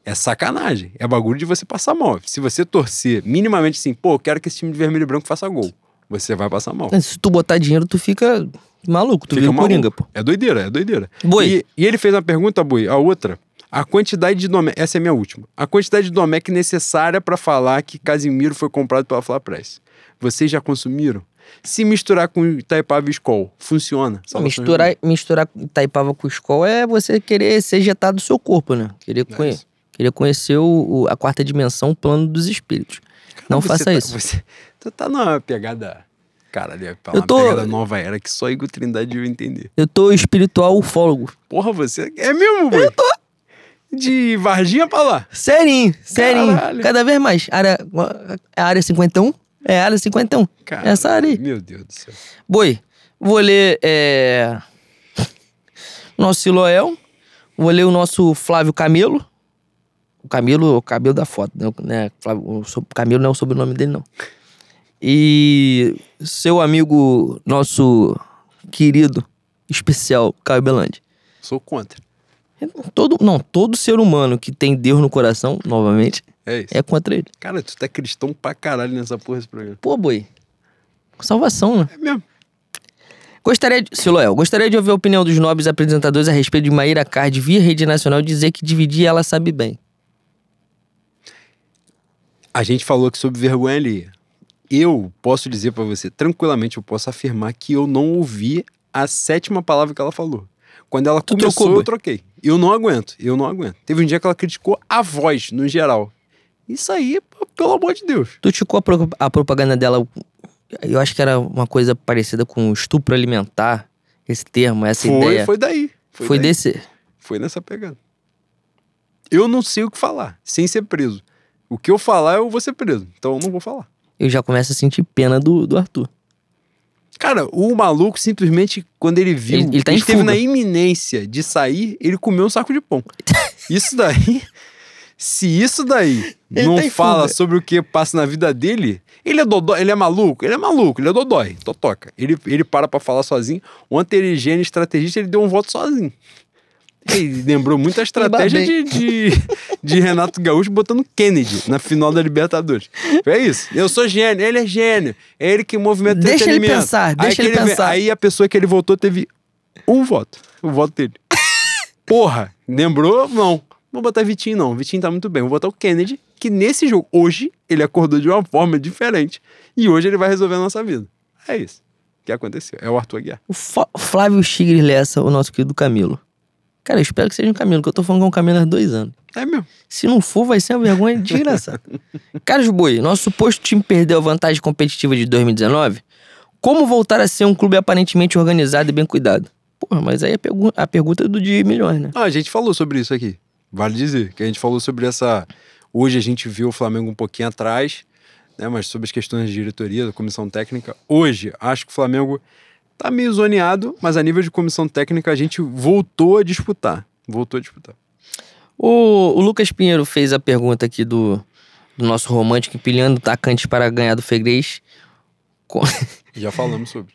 é sacanagem. É bagulho de você passar mal. Se você torcer minimamente assim, pô, eu quero que esse time de vermelho e branco faça gol, você vai passar mal. Se tu botar dinheiro, tu fica maluco. Tu Fica maluco. Coringa, pô. É doideira, é doideira. Boi. E, e ele fez uma pergunta, Boi, a outra. A quantidade de Domec, essa é a minha última. A quantidade de Domec necessária para falar que Casimiro foi comprado pela Fla Press. Vocês já consumiram? Se misturar com Itaipava e Skol, funciona? Misturar, misturar Taipava com escola é você querer ser ejetado do seu corpo, né? Querer, É conhe- querer conhecer o, o- a quarta dimensão, o plano dos espíritos. Não faça tá- isso. Você, tu tá numa pegada. Cara, ali, é Eu tô- pegada nova era que só Igor Trindade devia entender. Eu tô espiritual ufólogo. Porra, você. É mesmo, Boi? Eu tô. De Varginha pra lá. Serinho, serinho. Cada vez mais. Área, é a área 51? É a área 51. Cara, Essa área aí. Meu Deus do céu. Boi, vou ler é... nosso Siloel, vou ler o nosso Flávio Camelo. O Camelo, o cabelo da foto, né? né? O so- Camelo não é o sobrenome dele, não. E seu amigo, nosso querido, especial, Caio Belandi. Sou contra. Todo, não, todo ser humano que tem Deus no coração, novamente, É isso. é contra ele. Cara, tu tá cristão pra caralho nessa porra desse programa. Pô, boi. Salvação, né? É mesmo. Gostaria de, Siloel, gostaria de ouvir a opinião dos nobres apresentadores a respeito de Maíra Card via rede nacional dizer que dividir ela sabe bem. A gente falou aqui sobre vergonha alheia. Eu posso dizer pra você, tranquilamente, eu posso afirmar que eu não ouvi a sétima palavra que ela falou. Quando ela Tu começou, trocou, eu troquei. Eu não aguento, eu não aguento. Teve um dia que ela criticou a voz, no geral. Isso aí, pelo amor de Deus. Tu ticou a, pro- a propaganda dela, eu acho que era uma coisa parecida com estupro alimentar, esse termo, essa Foi, ideia. foi daí. Foi, Foi, daí. desse. Foi nessa pegada. Eu não sei o que falar, sem ser preso. O que eu falar, eu vou ser preso. Então eu não vou falar. Eu já começo a sentir pena do, do Arthur. Cara, o maluco simplesmente, quando ele viu, Ele- ele tá esteve fuga. na iminência de sair, ele comeu um saco de pão. Isso daí, se isso daí Ele não tá fala fuga. sobre o que passa na vida dele, ele é dodói, ele é maluco, ele é maluco, ele é dodói, totoca. Ele, ele para pra falar sozinho. Ontem ele, gênio estrategista, ele deu um voto sozinho. Ele lembrou muito a estratégia de, de, de Renato Gaúcho botando Kennedy na final da Libertadores. É isso. Eu sou gênio, ele é gênio. É ele que movimenta o Deixa ele pensar, Aí deixa que ele pensar. Aí a pessoa que ele votou teve um voto. O voto dele. Porra, lembrou? Não. Não vou botar Vitinho, não. Vitinho tá muito bem. Vou botar o Kennedy, que nesse jogo, hoje, ele acordou de uma forma diferente. E hoje ele vai resolver a nossa vida. É isso que aconteceu. É o Arthur Aguiar. O Flávio Chigre Lessa, o nosso querido Camilo. Cara, eu espero que seja um Camilo, que eu tô falando que é um Camilo há dois anos. É mesmo. Se não for, vai ser uma vergonha desgraçada. Carlos Boi, nosso suposto time perdeu a vantagem competitiva de 2019. Como voltar a ser um clube aparentemente organizado e bem cuidado? Porra, mas aí a, pergu a pergunta é do de milhões, né? Ah, a gente falou sobre isso aqui. Vale dizer que a gente falou sobre essa. Hoje a gente viu o Flamengo um pouquinho atrás, né? Mas sobre as questões de diretoria, da comissão técnica. Hoje, acho que o Flamengo tá meio zoneado, mas a nível de comissão técnica a gente voltou a disputar. Voltou a disputar. O, o Lucas Pinheiro fez a pergunta aqui do, do nosso romântico empilhando atacantes para ganhar do Freguês. Co- Já falamos sobre.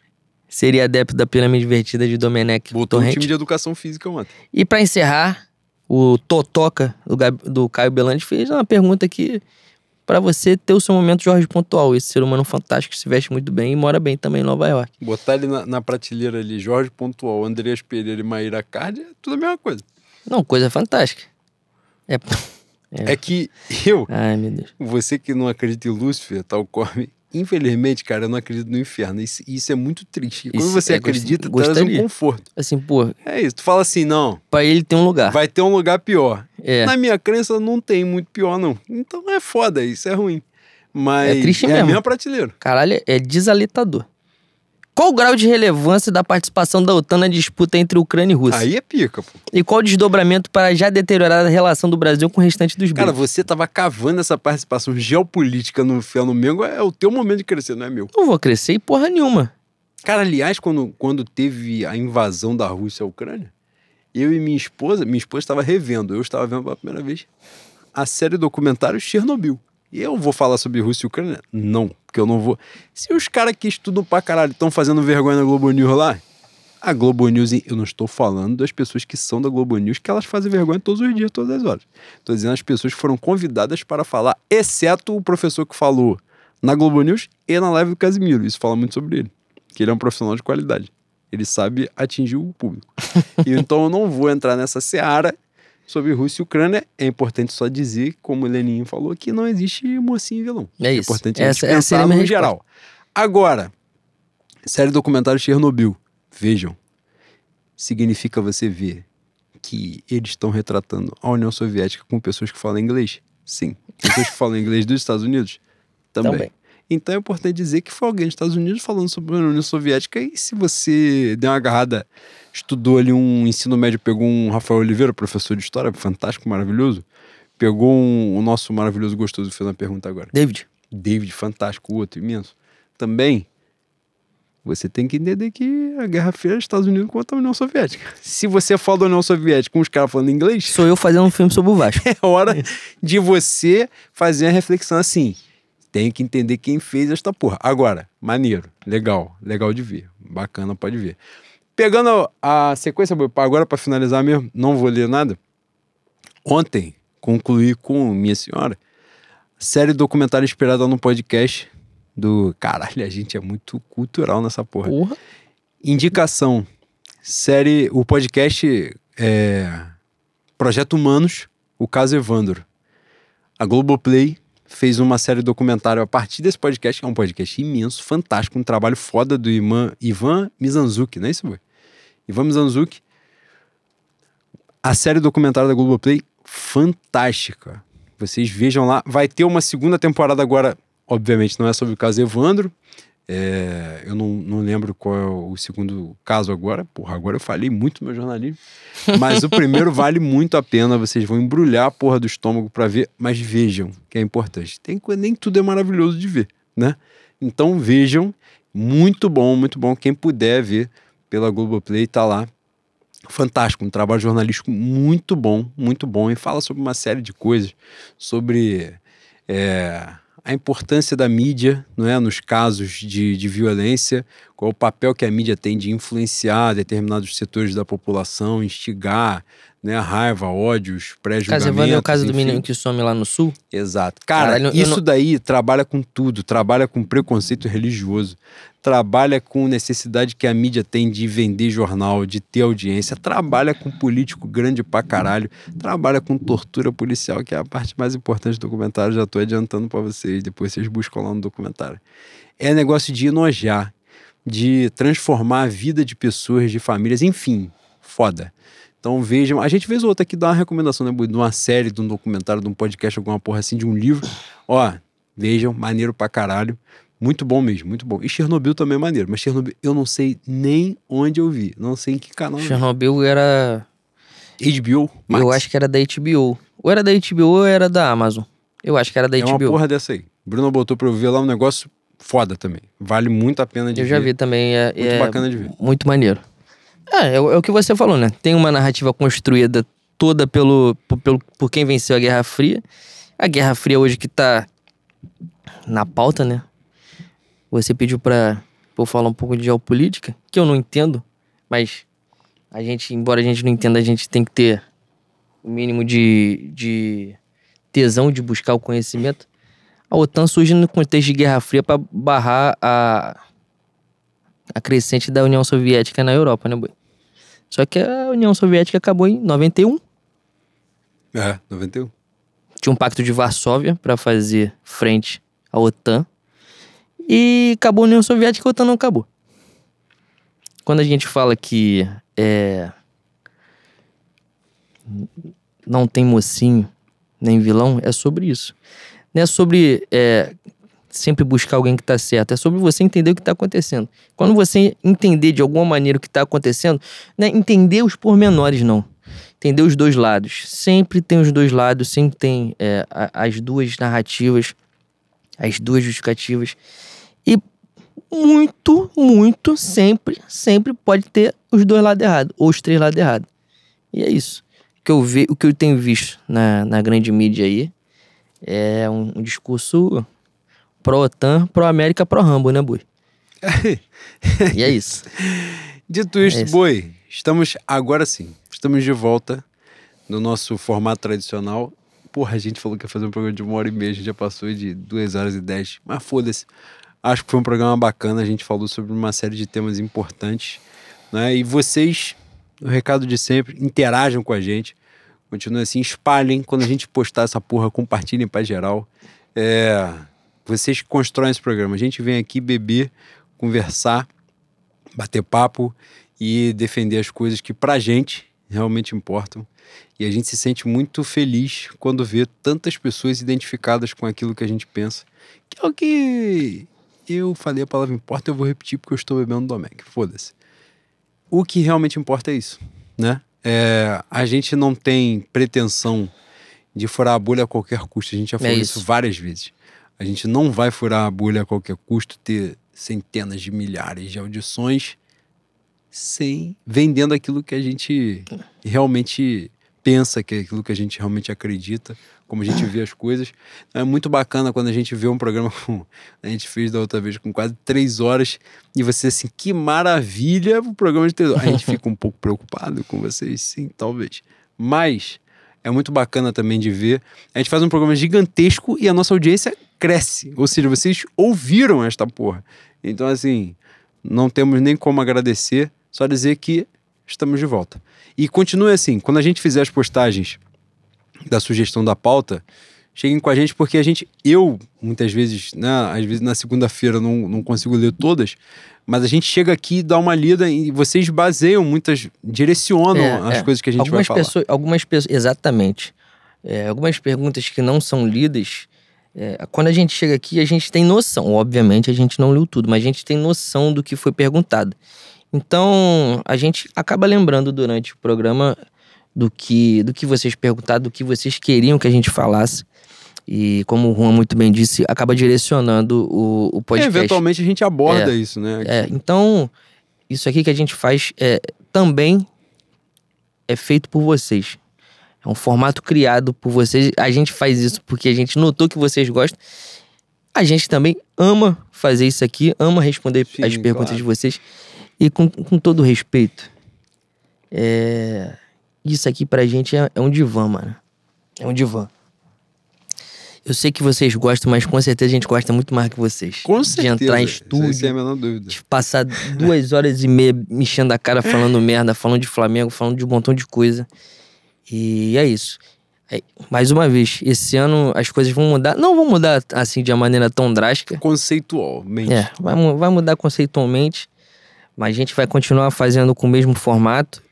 Seria adepto da pirâmide invertida de Domenech Voltou um time de educação física ontem. E pra encerrar, o Totoca do, do Caio Belandi fez uma pergunta aqui pra você ter o seu momento Jorge Pontual. Esse ser humano fantástico que se veste muito bem e mora bem também em Nova York. Botar ele na, na prateleira ali, Jorge Pontual, Andreas Pereira e Maíra Cardi, é tudo a mesma coisa. Não, coisa fantástica. É. É, que eu, Ai, meu Deus. você que não acredita em Lúcifer, tal come, Infelizmente, cara, eu não acredito no inferno. Isso, isso é muito triste. Quando Isso você é, acredita, gost- traz um conforto. Assim, pô, É isso. Tu fala assim, não, pra ele tem um lugar. vai ter um lugar pior. É. Na minha crença, não tem muito pior, não. Então é foda, isso é ruim. Mas É triste a mesmo. mesma prateleira. Caralho, é desalentador. Qual o grau de relevância da participação da OTAN na disputa entre Ucrânia e Rússia? Aí é pica, pô. E qual o desdobramento para a já deteriorada relação do Brasil com o restante dos Cara, você tava cavando essa participação geopolítica no Fé no Mengo, é o teu momento de crescer, não é meu. Não vou crescer e porra nenhuma. Cara, aliás, quando, quando teve a invasão da Rússia à Ucrânia, eu e minha esposa, minha esposa estava revendo, eu estava vendo pela primeira vez, a série documentário Chernobyl. E eu vou falar sobre Rússia e Ucrânia? Não, porque eu não vou. Se os caras que estudam pra caralho estão fazendo vergonha na Globo News lá, a Globo News, eu não estou falando das pessoas que são da Globo News, que elas fazem vergonha todos os dias, todas as horas. Estou dizendo as pessoas que foram convidadas para falar, exceto o professor que falou na Globo News e na live do Casimiro. Isso fala muito sobre ele, que ele é um profissional de qualidade. Ele sabe atingir o público. Então eu não vou entrar nessa seara sobre Rússia e Ucrânia. É importante só dizer, como o Leninho falou, que não existe mocinho e vilão. É isso. importante a gente Essa- essa a minha no resposta. geral. Agora, série documentário Chernobyl. Vejam. Significa você ver que eles estão retratando a União Soviética com pessoas que falam inglês? Sim. Pessoas que falam inglês dos Estados Unidos? Também. Também. Então é importante dizer que foi alguém dos Estados Unidos falando sobre a União Soviética e se você der uma agarrada, estudou ali um ensino médio, pegou um Rafael Oliveira, professor de história, fantástico, maravilhoso, pegou um, o nosso maravilhoso gostoso, fez uma pergunta agora. David, David, fantástico, outro imenso. Também, você tem que entender que a Guerra Fria é Estados Unidos contra a União Soviética. Se você fala da União Soviética com os caras falando inglês, sou eu fazendo um filme sobre o Vasco. é hora de você fazer a reflexão assim. Tem que entender quem fez esta porra. Agora, maneiro, legal, legal de ver. Bacana, pode ver. Pegando a sequência, agora para finalizar mesmo, não vou ler nada. Ontem, concluí com minha senhora série documentário inspirada no podcast do. Caralho, a gente é muito cultural nessa porra. Porra. Indicação. Série. O podcast é. Projeto Humanos, o caso Evandro. A Globoplay fez uma série documentário a partir desse podcast, que é um podcast imenso, fantástico, um trabalho foda do Iman, Ivan Mizanzuki, não é isso, boy? Ivan Mizanzuki. A série documentária da Globoplay, fantástica. Vocês vejam lá. Vai ter uma segunda temporada agora, obviamente não é sobre o caso Evandro, é, eu não, não lembro qual é o segundo caso agora. Porra, agora eu falei muito meu jornalismo. Mas o primeiro vale muito a pena. Vocês vão embrulhar a porra do estômago pra ver. Mas vejam, que é importante. Tem, nem tudo é maravilhoso de ver, né? Então vejam. Muito bom, muito bom. Quem puder ver pela Globoplay, tá lá. Fantástico, um trabalho jornalístico muito bom, muito bom. E fala sobre uma série de coisas. Sobre é, a importância da mídia não é, nos casos de, de violência, qual o papel que a mídia tem de influenciar determinados setores da população, instigar né, raiva, ódios, pré-julgamentos. É o caso do enfim. menino que some lá no sul. Exato. Cara, Caralho, isso não- daí trabalha com tudo. Trabalha com preconceito religioso. Trabalha com necessidade que a mídia tem de vender jornal, de ter audiência. Trabalha com político grande pra caralho. Trabalha com tortura policial, que é a parte mais importante do documentário. Já tô adiantando pra vocês. Depois vocês buscam lá no documentário. É negócio de enojar, de transformar a vida de pessoas, de famílias, enfim. Foda. Então vejam, a gente vez ou outra aqui dá uma recomendação, né, de uma série, de um documentário, de um podcast, alguma porra assim, de um livro. Ó, vejam, maneiro pra caralho. Muito bom mesmo, muito bom. E Chernobyl também é maneiro, mas Chernobyl eu não sei nem onde eu vi, não sei em que canal. eu. Chernobyl era. HBO, Max. Eu acho que era da HBO. Ou era da HBO ou era da Amazon. Eu acho que era da é uma HBO. porra dessa aí. Bruno botou pra eu ver lá um negócio foda também. Vale muito a pena de Eu ver. já vi também. É, Muito é bacana de ver. Muito maneiro. É, é, é o que você falou, né? Tem uma narrativa construída toda pelo, pelo, por quem venceu a Guerra Fria. A Guerra Fria hoje que tá na pauta, né? Você pediu pra eu falar um pouco de geopolítica, que eu não entendo, mas a gente, embora a gente não entenda, a gente tem que ter o mínimo de, de tesão de buscar o conhecimento. A OTAN surge no contexto de Guerra Fria para barrar a, a crescente da União Soviética na Europa, né, boi? Só que a União Soviética acabou em 91. É, 91. Tinha um pacto de Varsóvia para fazer frente à OTAN. E acabou a União Soviética e a OTAN não acabou. Quando a gente fala que é, não tem mocinho nem vilão, é sobre isso. Não é sobre é, sempre buscar alguém que está certo, é sobre você entender o que está acontecendo. Quando você entender de alguma maneira o que está acontecendo, não é entender os pormenores, não. Entender os dois lados. Sempre tem os dois lados, sempre tem é, as duas narrativas, as duas justificativas. E muito, muito, sempre, sempre pode ter os dois lados errados, ou os três lados errados. E é isso. O que eu, ve, o que eu tenho visto na, na grande mídia aí é um, um discurso pró-OTAN, pró-América, pró-Rambo, né, Boi? e é isso. Dito isso, é isso, Boi, estamos agora sim, estamos de volta no nosso formato tradicional. Porra, a gente falou que ia fazer um programa de uma hora e meia, a gente já passou de duas horas e dez, mas foda-se. Acho que foi um programa bacana, a gente falou sobre uma série de temas importantes, né? E vocês, o recado de sempre, interajam com a gente, continuem assim, espalhem, quando a gente postar essa porra, compartilhem para geral. É, vocês que constroem esse programa. A gente vem aqui beber, conversar, bater papo e defender as coisas que pra gente realmente importam. E a gente se sente muito feliz quando vê tantas pessoas identificadas com aquilo que a gente pensa. Que é o que eu falei a palavra importa, eu vou repetir porque eu estou bebendo Domec. Foda-se. O que realmente importa é isso, né? É, a gente não tem pretensão de furar a bolha a qualquer custo. A gente já falou é isso. isso várias vezes. A gente não vai furar a bolha a qualquer custo, ter centenas de milhares de audições sem vendendo aquilo que a gente realmente pensa, que é aquilo que a gente realmente acredita, como a gente vê as coisas. Então, é muito bacana quando a gente vê um programa como a gente fez da outra vez, com quase três horas, e você assim, que maravilha o programa de três horas. A gente fica um pouco preocupado com vocês, sim, talvez. Mas é muito bacana também de ver. A gente faz um programa gigantesco e a nossa audiência cresce. Ou seja, vocês ouviram esta porra. Então, assim, não temos nem como agradecer, só dizer que estamos de volta. E continue assim, quando a gente fizer as postagens da sugestão da pauta, cheguem com a gente, porque a gente, eu, muitas vezes, né, às vezes na segunda-feira não, não consigo ler todas, mas a gente chega aqui, dá uma lida e vocês baseiam muitas, direcionam é, as é. coisas que a gente algumas vai falar. Pessoas, algumas pessoas, exatamente. É, algumas perguntas que não são lidas, é, quando a gente chega aqui, a gente tem noção. Obviamente, a gente não leu tudo, mas a gente tem noção do que foi perguntado. Então, a gente acaba lembrando durante o programa do que, do que vocês perguntaram, do que vocês queriam que a gente falasse. E como o Juan muito bem disse, acaba direcionando o, o podcast. É, eventualmente a gente aborda é, isso, né? É, então, isso aqui que a gente faz é, também é feito por vocês. É um formato criado por vocês. A gente faz isso porque a gente notou que vocês gostam. A gente também ama fazer isso aqui, ama responder Sim, as perguntas claro. de vocês. E com, com todo respeito, é... isso aqui pra gente é, é um divã, mano. É um divã. Eu sei que vocês gostam, mas com certeza a gente gosta muito mais que vocês. Com certeza. De entrar em estúdio. Sem a menor dúvida. De passar duas horas e meia mexendo a cara, falando merda, falando de Flamengo, falando de um montão de coisa. E é isso. É, mais uma vez, esse ano as coisas vão mudar. Não vão mudar assim de uma maneira tão drástica. Conceitualmente. É, vai, vai mudar conceitualmente. Mas a gente vai continuar fazendo com o mesmo formato.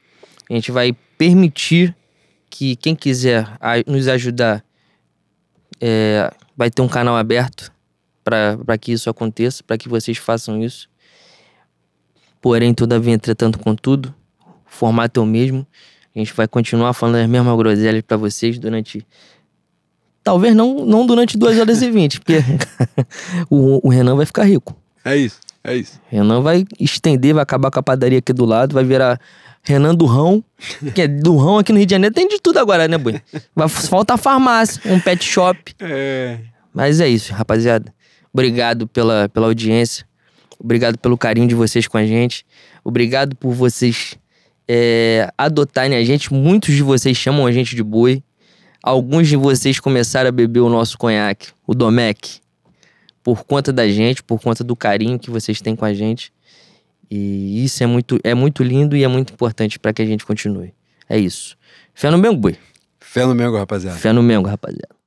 A gente vai permitir que quem quiser nos ajudar é, vai ter um canal aberto para que isso aconteça, para que vocês façam isso. Porém, todavia, entretanto, contudo, o formato é o mesmo. A gente vai continuar falando as mesmas groselhas para vocês durante. Talvez não, não durante 2 horas e 20, porque o, o Renan vai ficar rico. É isso, é isso. Renan vai estender, vai acabar com a padaria aqui do lado, vai virar Renan Durrão, que é Durrão aqui no Rio de Janeiro, tem de tudo agora, né, Boi? Vai, falta a farmácia, um pet shop. É. Mas é isso, rapaziada. Obrigado pela, pela audiência. Obrigado pelo carinho de vocês com a gente. Obrigado por vocês é, adotarem a gente. Muitos de vocês chamam a gente de boi. Alguns de vocês começaram a beber o nosso conhaque, o Domec, por conta da gente, por conta do carinho que vocês têm com a gente. E isso é muito, é muito lindo e é muito importante para que a gente continue. É isso. Fé no Mengo, boi. Fé no Mengo, rapaziada. Fé no Mengo, rapaziada.